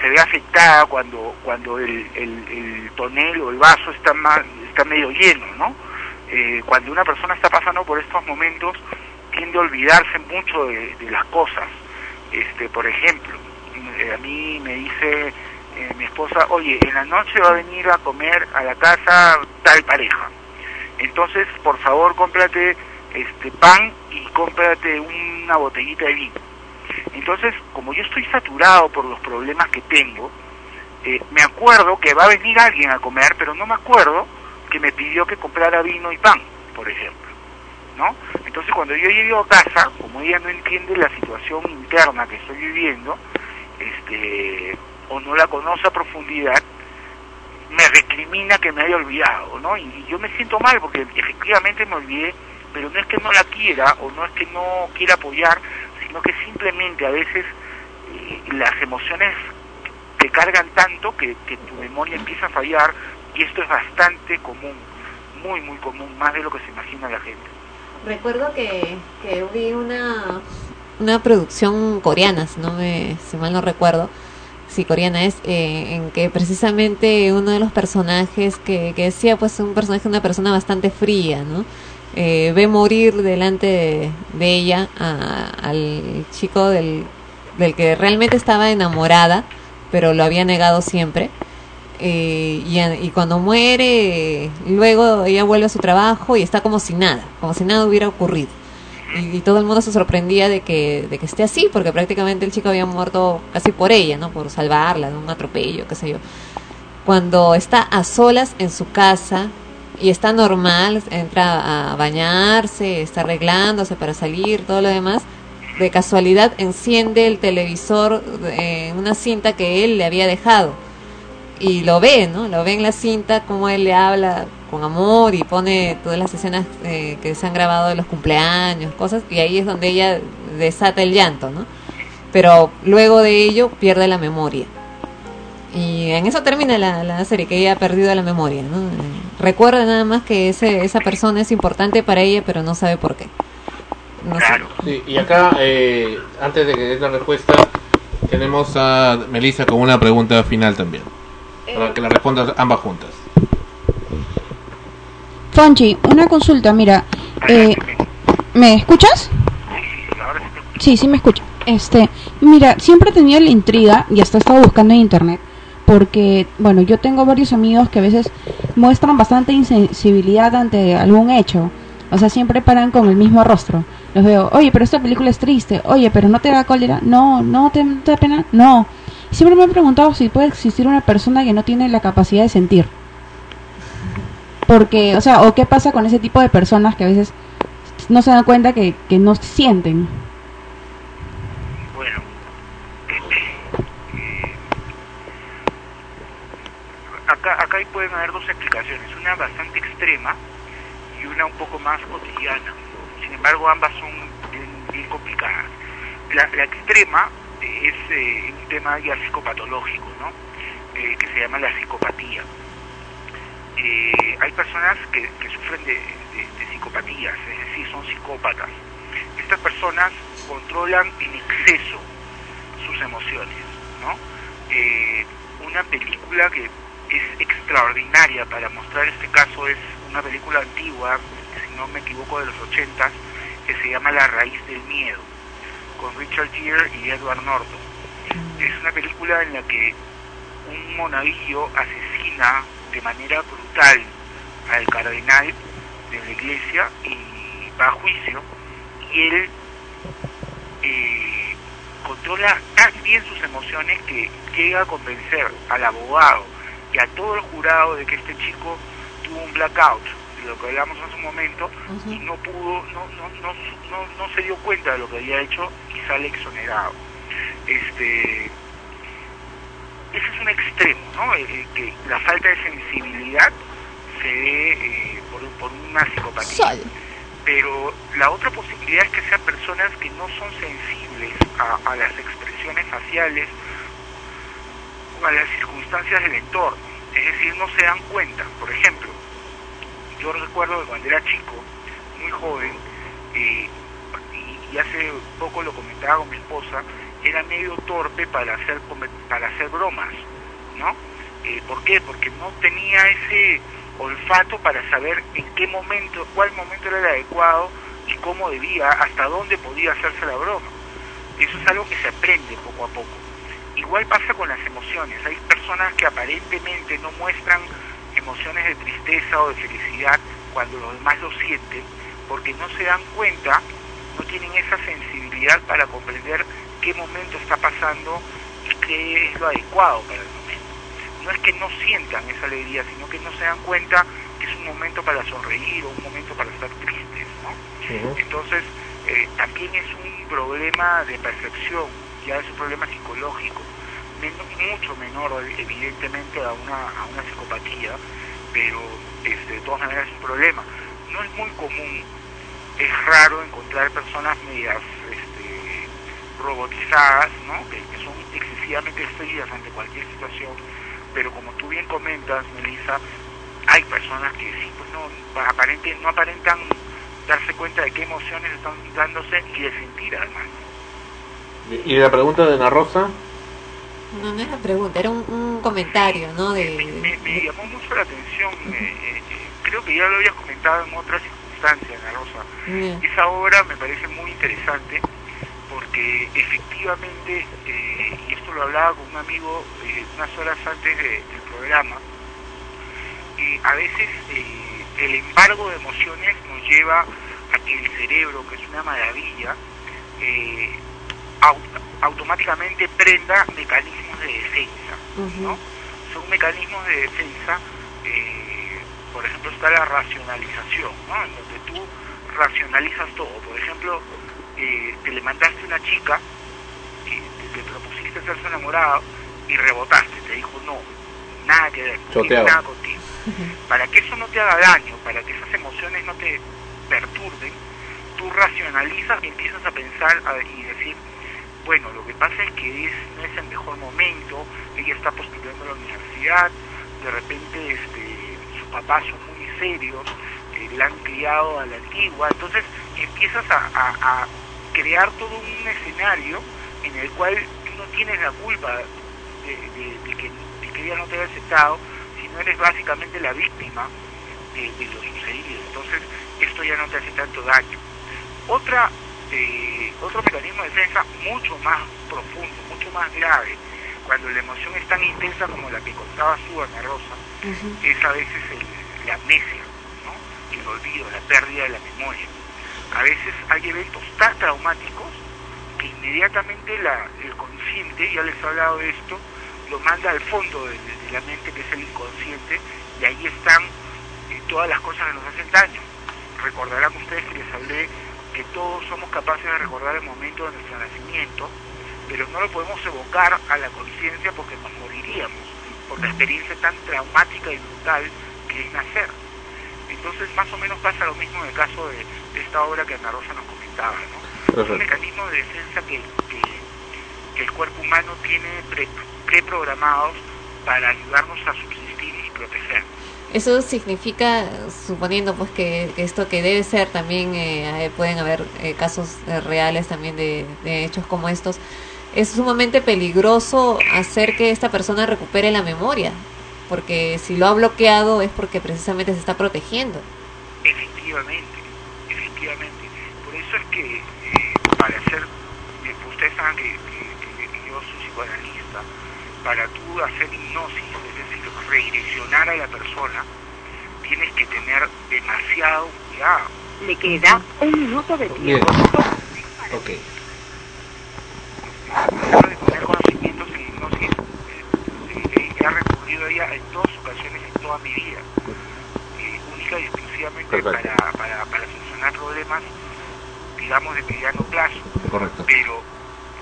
se ve afectada cuando cuando el, el, el tonel o el vaso está ma- está medio lleno, ¿no? Eh, cuando una persona está pasando por estos momentos tiende a olvidarse mucho de, las cosas. Este, por ejemplo, eh, a mí me dice eh, mi esposa, oye, en la noche va a venir a comer a la casa tal pareja. Entonces, por favor, cómprate este pan y cómprate una botellita de vino. Entonces, como yo estoy saturado por los problemas que tengo, eh, me acuerdo que va a venir alguien a comer, pero no me acuerdo que me pidió que comprara vino y pan, por ejemplo. ¿no? Entonces cuando yo llego a casa, como ella no entiende la situación interna que estoy viviendo, este, o no la conoce a profundidad, me recrimina que me haya olvidado, ¿no? Y, yo me siento mal porque efectivamente me olvidé, pero no es que no la quiera o no es que no quiera apoyar, sino que simplemente a veces eh, las emociones te cargan tanto que, que tu memoria empieza a fallar y esto es bastante común, muy muy común, más de lo que se imagina la gente. Recuerdo que, que vi una, una producción coreana, si, no me, si mal no recuerdo, si coreana es, eh, en que precisamente uno de los personajes que, decía, pues un personaje, una persona bastante fría, ¿no? Eh, ve morir delante de, de ella a- al chico del, del que realmente estaba enamorada, pero lo había negado siempre. Eh, y, cuando muere, luego ella vuelve a su trabajo y está como si nada, como si nada hubiera ocurrido. Y, todo el mundo se sorprendía de que, de que esté así, porque prácticamente el chico había muerto casi por ella, ¿no? Por salvarla de un atropello, qué sé yo. Cuando está a solas en su casa y está normal, entra a bañarse, está arreglándose para salir, todo lo demás, de casualidad enciende el televisor en una cinta que él le había dejado y lo ve, ¿no? Lo ve en la cinta como él le habla con amor y pone todas las escenas eh, que se han grabado de los cumpleaños, cosas, y ahí es donde ella desata el llanto, ¿no? Pero luego de ello pierde la memoria. Y en eso termina la, la serie, que ella ha perdido la memoria, ¿no? Recuerda nada más que ese, esa persona es importante para ella, pero no sabe por qué. No sé. Sí, y acá, eh, antes de que des la respuesta, tenemos a Melissa con una pregunta final también. Para que la respondas ambas juntas. Fonchi, una consulta, mira, eh, ¿me escuchas? Sí, sí me escucho. Este, mira, siempre tenido la intriga y hasta he estado buscando en internet porque, bueno, yo tengo varios amigos que a veces muestran bastante insensibilidad ante algún hecho. O sea, siempre paran con el mismo rostro. Los veo, oye, pero esta película es triste. Oye, pero no te da cólera. No, no te da pena. No. Siempre me he preguntado si puede existir una persona que no tiene la capacidad de sentir. Porque, o sea, o qué pasa con ese tipo de personas que a veces no se dan cuenta que, que no sienten. Bueno, eh, acá, acá pueden haber dos explicaciones, una bastante extrema y una un poco más cotidiana. Sin embargo, ambas son bien, complicadas. La, extrema es eh, un tema ya psicopatológico, ¿no? Eh, que se llama la psicopatía. Eh, hay personas que, sufren de, psicopatías, es decir, son psicópatas. Estas personas controlan en exceso sus emociones, ¿no? Una película que es extraordinaria para mostrar este caso es una película antigua, si no me equivoco de los 80 que se llama La raíz del miedo, con Richard Gere y Edward Norton. Es una película en la que un monaguillo asesina de manera brutal al cardenal de la iglesia y va a juicio y él eh, controla tan bien sus emociones que llega a convencer al abogado y a todo el jurado de que este chico tuvo un blackout, lo que hablamos hace un momento, y no pudo, no, no, no, no, no se dio cuenta de lo que había hecho y sale exonerado. Este, ese es un extremo, ¿no? Eh, que la falta de sensibilidad se dé eh, por, por una psicopatía. Pero la otra posibilidad es que sean personas que no son sensibles a, a las expresiones faciales o a las circunstancias del entorno. Es decir, no se dan cuenta. Por ejemplo, yo recuerdo que cuando era chico, muy joven, eh, y, y hace poco lo comentaba con mi esposa, era medio torpe para hacer para hacer bromas, ¿no? Eh, ¿Por qué? Porque no tenía ese olfato para saber en qué momento, cuál momento era el adecuado y cómo debía, hasta dónde podía hacerse la broma. Eso es algo que se aprende poco a poco. Igual pasa con las emociones. Hay personas que aparentemente no muestran emociones de tristeza o de felicidad cuando los demás lo sienten porque no se dan cuenta, no tienen esa sensibilidad para comprender qué momento está pasando y qué es lo adecuado para el momento. no es que no sientan esa alegría, sino que no se dan cuenta que es un momento para sonreír o un momento para estar tristes, ¿no? Entonces, eh, también es un problema de percepción, ya es un problema psicológico, mucho menor evidentemente a una, a una psicopatía, pero este, de todas maneras es un problema. No es muy común, es raro encontrar personas medias este, robotizadas, ¿no? que, son excesivamente frías ante cualquier situación, pero como tú bien comentas, Melissa, hay personas que sí, pues no, aparente, no aparentan darse cuenta de qué emociones están dándose y de sentir además. ¿Y la pregunta de Ana Rosa? No, no era pregunta, era un, un comentario, ¿no? De, Me, me llamó mucho la atención, eh, eh, eh, creo que ya lo habías comentado en otras circunstancias, Ana Rosa. Esa obra me parece muy interesante porque efectivamente, eh, y esto lo hablaba con un amigo unas horas antes de- del programa, a veces el embargo de emociones nos lleva a que el cerebro, que es una maravilla, au- automáticamente prenda mecanismos de defensa. ¿no? Son mecanismos de defensa, eh, por ejemplo, está la racionalización, ¿no? en donde tú racionalizas todo. Por ejemplo, eh, te le mandaste a una chica, te, te propusiste ser su enamorado y rebotaste, te dijo no, nada que ver, no tiene Choteado. nada contigo. Para que eso no te haga daño, para que esas emociones no te perturben, tú racionalizas y empiezas a pensar a- y decir, bueno, lo que pasa es que es, no es el mejor momento, ella está postulando a la universidad, de repente este, sus papás son muy serios, eh, la han criado a la antigua, entonces empiezas a, crear todo un escenario en el cual tú no tienes la culpa de, que, ella no te haya aceptado, sino eres básicamente la víctima de, de lo sucedido, entonces esto ya no te hace tanto daño. Otra, eh, otro mecanismo de defensa mucho más profundo, mucho más grave, cuando la emoción es tan intensa como la que contaba su Ana Rosa, es a veces el- la amnesia, ¿no? el olvido, la pérdida de la memoria. A veces hay eventos tan traumáticos que inmediatamente la, el consciente, ya les he hablado de esto, lo manda al fondo de, de la mente, que es el inconsciente, y ahí están eh, todas las cosas que nos hacen daño. Recordarán ustedes que les hablé que todos somos capaces de recordar el momento de nuestro nacimiento, pero no lo podemos evocar a la conciencia porque nos moriríamos por la experiencia tan traumática y brutal que es nacer. Entonces, más o menos pasa lo mismo en el caso de, de esta obra que Ana Rosa nos comentaba, ¿no? Es un mecanismo de defensa que, que- que el cuerpo humano tiene pre- preprogramados para ayudarnos a subsistir y protegernos. Eso significa, suponiendo pues que, esto que debe ser también, eh, eh, pueden haber eh, casos reales también de, hechos como estos, es sumamente peligroso hacer que esta persona recupere la memoria, porque si lo ha bloqueado es porque precisamente se está protegiendo. Efectivamente, efectivamente. Por eso es que para hacer, eh, ustedes saben que, que- yo soy psicoanalista, para tú hacer hipnosis, redireccionar a la persona, tienes que tener demasiado cuidado. Le queda un minuto de Bien. tiempo. Ok. De tener conocimientos en hipnosis, eh, eh, he recurrido a ella en dos ocasiones en toda mi vida, eh, única y exclusivamente para, para, para solucionar problemas, digamos, de mediano plazo. Correcto. Pero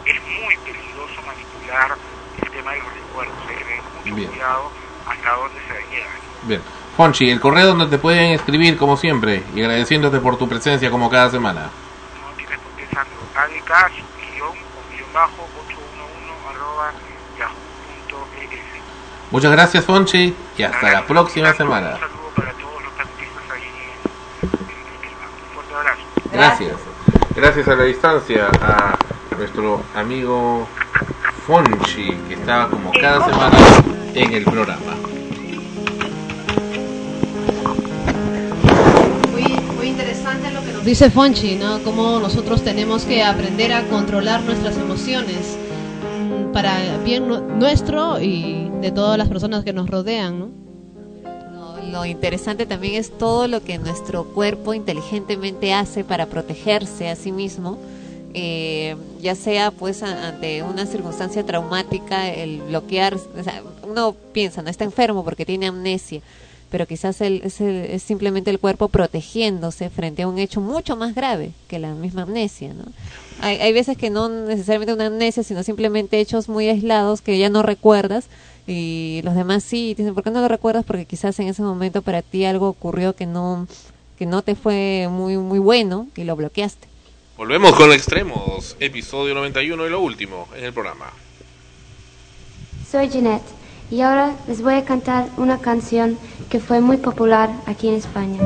es muy peligroso manipular el tema de los recuerdos, hay que tener mucho Bien. cuidado hasta dónde se llega. Bien. Fonchi, el correo donde te pueden escribir como siempre y agradeciéndote por tu presencia como cada semana. No tienes por qué, Sandro. ADK, guion o guion bajo 811 arroba yahoo.es. Muchas gracias Fonchi y hasta la próxima semana. Un saludo para todos los taxistas ahí en. Un fuerte abrazo. Gracias. Gracias a la distancia a nuestro amigo Fonchi que está como cada semana en el programa. Muy, muy interesante lo que nos dice Fonchi, ¿no? Cómo nosotros tenemos que aprender a controlar nuestras emociones para bien nu- nuestro y de todas las personas que nos rodean, ¿no? Lo, lo interesante también es todo lo que nuestro cuerpo inteligentemente hace para protegerse a sí mismo eh, ya sea pues ante una circunstancia traumática, el bloquear, o sea, uno piensa, no está enfermo porque tiene amnesia, pero quizás el- es, el- es simplemente el cuerpo protegiéndose frente a un hecho mucho más grave que la misma amnesia, ¿no? Hay, hay veces que no necesariamente una amnesia, sino simplemente hechos muy aislados que ya no recuerdas y los demás sí, dicen, ¿por qué no lo recuerdas? Porque quizás en ese momento para ti algo ocurrió que no que no te fue muy muy bueno y lo bloqueaste. Volvemos con Extremos, episodio 91 y lo último en el programa. Soy Jeanette y ahora les voy a cantar una canción que fue muy popular aquí en España.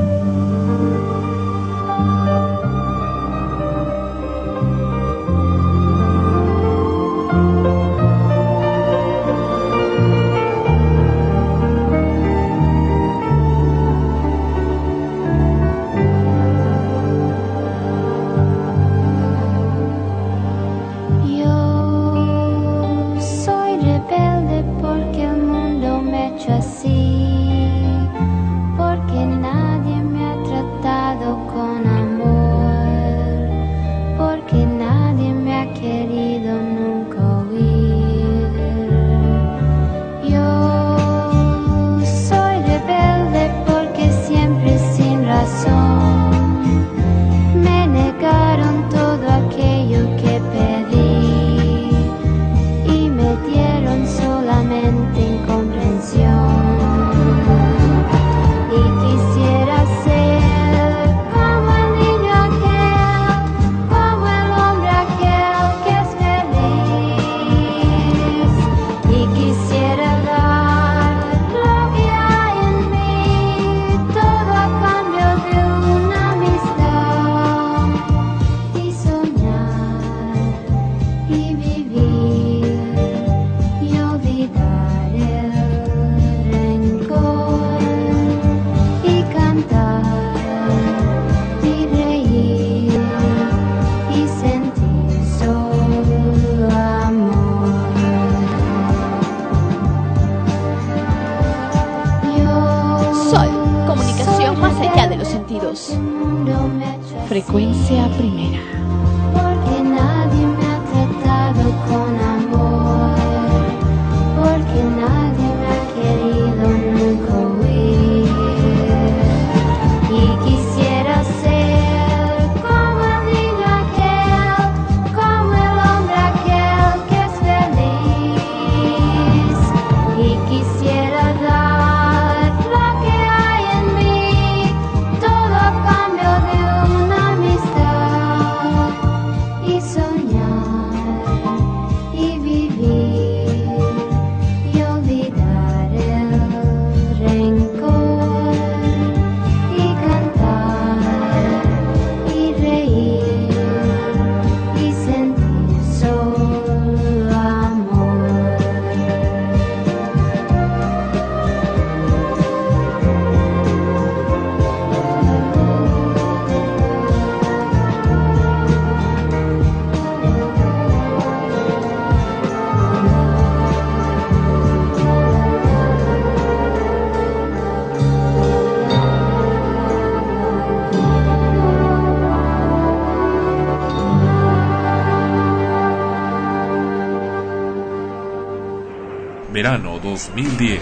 2010.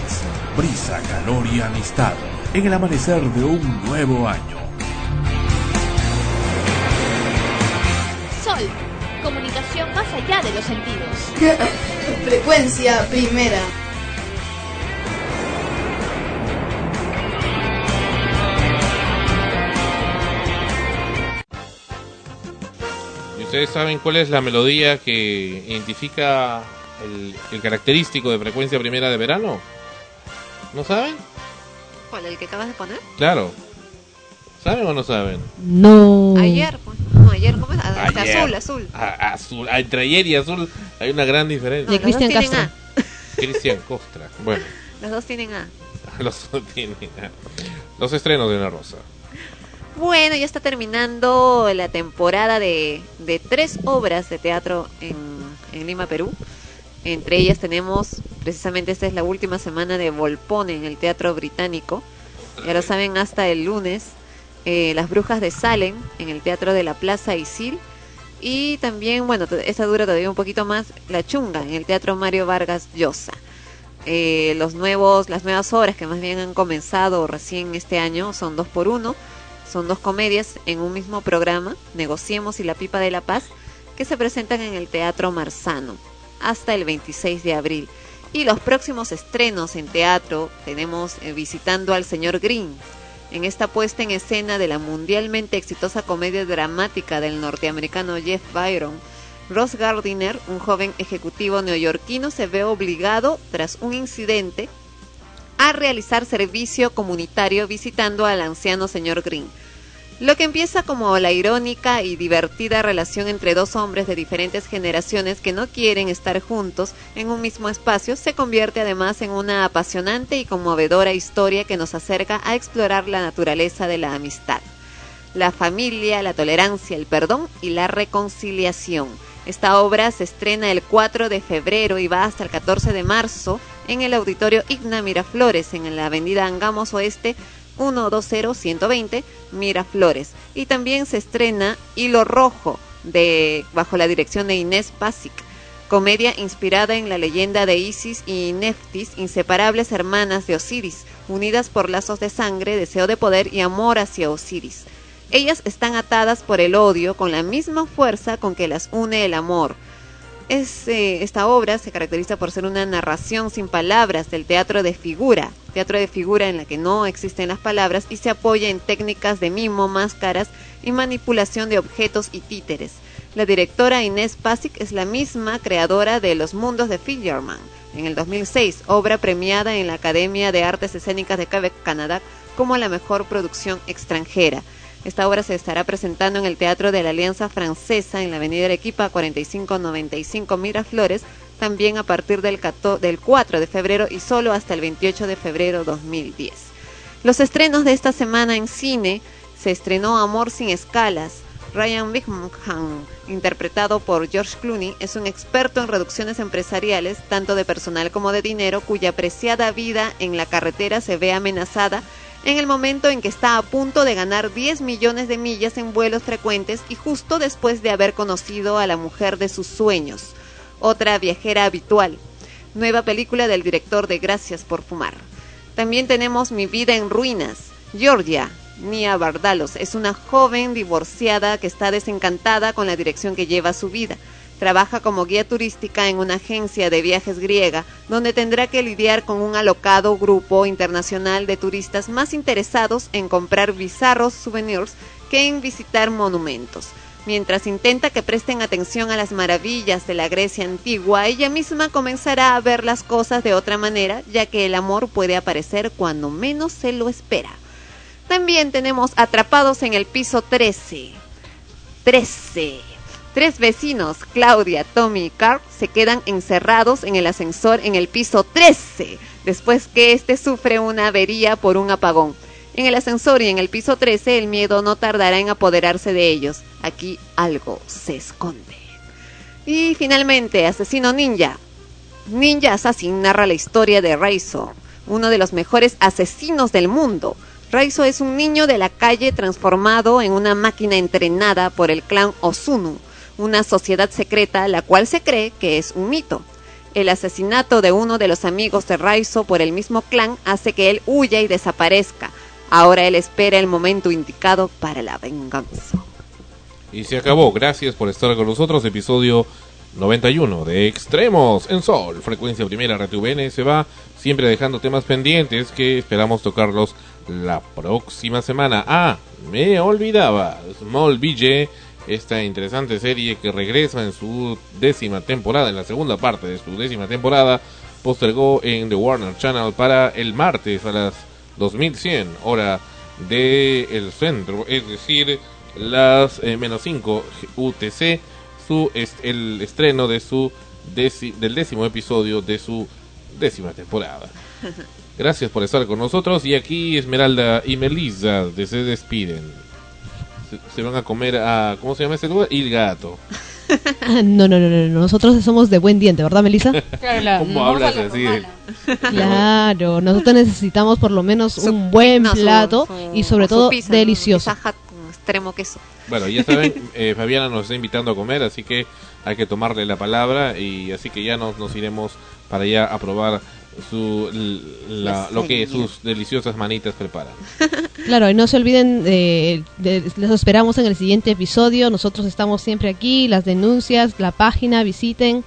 Brisa, calor y amistad en el amanecer de un nuevo año. Sol, comunicación más allá de los sentidos. Frecuencia primera. ¿Y ustedes saben cuál es la melodía que identifica el, el característico de frecuencia primera de verano? ¿No saben? ¿Cuál? ¿El que acabas de poner? Claro. ¿Saben o no saben? No. Ayer, pues. No, ayer, ¿cómo es? Ayer. Azul, azul. A- azul. Entre ayer y azul hay una gran diferencia. No, los dos tienen A. Cristian Costra. Bueno, Los dos tienen A. los, tiene- los estrenos de Una Rosa. Bueno, ya está terminando la temporada de, de tres obras de teatro en, en Lima, Perú. Entre ellas tenemos, precisamente esta es la última semana de Volpone en el Teatro Británico. Ya lo saben, hasta el lunes. eh, Las Brujas de Salem en el Teatro de la Plaza Isil. Y también, bueno, esta dura todavía un poquito más, La Chunga, en el Teatro Mario Vargas Llosa. Eh, los nuevos, las nuevas obras que más bien han comenzado recién este año son dos por uno. Son dos comedias en un mismo programa, Negociemos y La Pipa de la Paz, que se presentan en el Teatro Marzano hasta el 26 de abril. Y los próximos estrenos en teatro tenemos eh, Visitando al Señor Green, en esta puesta en escena de la mundialmente exitosa comedia dramática del norteamericano Jeff Byron, Ross Gardiner, un joven ejecutivo neoyorquino, se ve obligado, tras un incidente, a realizar servicio comunitario visitando al anciano señor Green. Lo que empieza como la irónica y divertida relación entre dos hombres de diferentes generaciones que no quieren estar juntos en un mismo espacio se convierte además en una apasionante y conmovedora historia que nos acerca a explorar la naturaleza de la amistad la familia, la tolerancia, el perdón y la reconciliación. Esta obra se estrena el 4 de febrero y va hasta el 14 de marzo en el Auditorio Igna Miraflores, en la avenida Angamos Oeste 120-120 Miraflores. Y también se estrena Hilo Rojo, de, bajo la dirección de Inés Pasic, comedia inspirada en la leyenda de Isis y Neftis, inseparables hermanas de Osiris, unidas por lazos de sangre, deseo de poder y amor hacia Osiris. Ellas están atadas por el odio con la misma fuerza con que las une el amor. Eh, esta obra se caracteriza por ser una narración sin palabras del teatro de figura, teatro de figura en la que no existen las palabras y se apoya en técnicas de mimo, máscaras y manipulación de objetos y títeres. La directora Inés Pasic es la misma creadora de Los Mundos de Fillerman, en el 2006, obra premiada en la Academia de Artes Escénicas de Quebec, Canadá, como la mejor producción extranjera. Esta obra se estará presentando en el Teatro de la Alianza Francesa en la Avenida Arequipa 4595 Miraflores, también a partir del, 14 del 4 de febrero y solo hasta el 28 de febrero 2010. Los estrenos de esta semana en cine se estrenó Amor sin escalas. Ryan Bigman, interpretado por George Clooney, es un experto en reducciones empresariales, tanto de personal como de dinero, cuya apreciada vida en la carretera se ve amenazada en el momento en que está a punto de ganar 10 millones de millas en vuelos frecuentes y justo después de haber conocido a la mujer de sus sueños, otra viajera habitual. Nueva película del director de Gracias por Fumar. También tenemos Mi vida en ruinas. Georgia, Nia Bardalos, es una joven divorciada que está desencantada con la dirección que lleva su vida. Trabaja como guía turística en una agencia de viajes griega, donde tendrá que lidiar con un alocado grupo internacional de turistas más interesados en comprar bizarros souvenirs que en visitar monumentos. Mientras intenta que presten atención a las maravillas de la Grecia antigua, ella misma comenzará a ver las cosas de otra manera, ya que el amor puede aparecer cuando menos se lo espera. También tenemos Atrapados en el piso 13. 13. Tres vecinos, Claudia, Tommy y Carl, se quedan encerrados en el ascensor en el piso 13, después que este sufre una avería por un apagón. En el ascensor y en el piso 13 el miedo no tardará en apoderarse de ellos. Aquí algo se esconde. Y finalmente, Asesino Ninja. Ninja Assassin narra la historia de Raizo, uno de los mejores asesinos del mundo. Raizo es un niño de la calle transformado en una máquina entrenada por el clan Osunu, una sociedad secreta la cual se cree que es un mito. El asesinato de uno de los amigos de Raizo por el mismo clan hace que él huya y desaparezca. Ahora él espera el momento indicado para la venganza. Y se acabó. Gracias por estar con nosotros. Episodio 91 de Extremos en Sol. Frecuencia primera RTVN se va siempre dejando temas pendientes que esperamos tocarlos la próxima semana. Ah, me olvidaba. Small BJ, esta interesante serie que regresa en su décima temporada, en la segunda parte de su décima temporada, postergó en The Warner Channel para el martes a las 2100 hora del el centro, es decir, las eh, menos 5 UTC, su est- el estreno de su del décimo episodio de su décima temporada. Gracias por estar con nosotros y aquí Esmeralda y Melissa de- se despiden. Se, se van a comer a ¿cómo se llama ese lugar? Il gato. Ah, no, no, no, no, no, nosotros somos de buen diente, ¿verdad, Melissa? ¿Cómo hablas así? Claro, nosotros necesitamos por lo menos un buen pizza, su- plato su- y sobre su todo pizza, delicioso. Pizza con extremo queso. Bueno, ya saben, eh, Fabiana nos está invitando a comer, así que hay que tomarle la palabra y así que ya nos, nos iremos para allá a probar su, la- lo que sus deliciosas manitas preparan. Claro, y no se olviden, de, de- les esperamos en el siguiente episodio. Nosotros estamos siempre aquí, las denuncias, la página, visiten.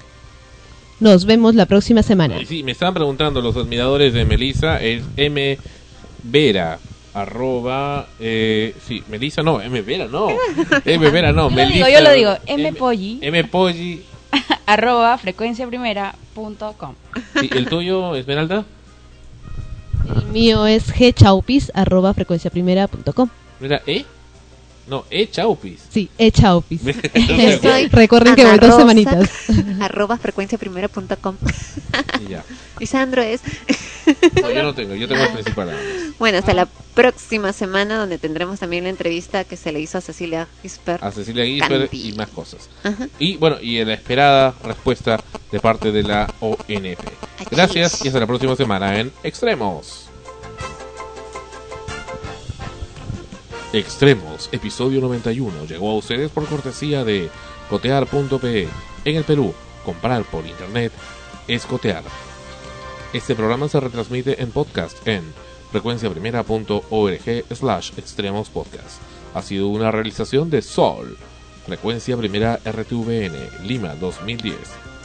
Nos vemos la próxima semana. Sí, me estaban preguntando los admiradores de Melissa, es M Vera arroba eh, sí, Melissa no, M Vera no. M Vera no, Yo lo digo, Melissa- yo lo digo, M Polly, M Polly. arroba frecuenciaprimera.com. Sí, el tuyo Esmeralda? El mío es gchaupis arroba frecuenciaprimera.com. Mira, ¿eh? No, E Chaupis. Sí, echaupis. Soy Recuerden que voy dos semanitas. arroba frecuenciaprimera.com. Y ya. Y Sandro es. No, yo no tengo, yo tengo el principal. Bueno, hasta la próxima semana donde tendremos también la entrevista que se le hizo a Cecilia Gisper. A Cecilia Canti. y más cosas. Ajá. Y bueno, y la esperada respuesta de parte de la ONP. Gracias y hasta la próxima semana en Extremos. Extremos, episodio 91, llegó a ustedes por cortesía de cotear.pe. En el Perú, comprar por internet es cotear. Este programa se retransmite en podcast en frecuenciaprimera.org slash extremos podcast. Ha sido una realización de Sol, Frecuencia Primera RTVN, Lima 2010.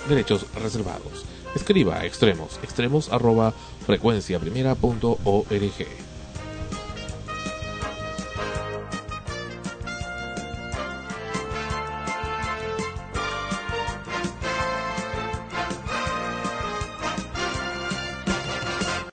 Derechos reservados. Escriba a extremos, extremos arroba frecuenciaprimera.org.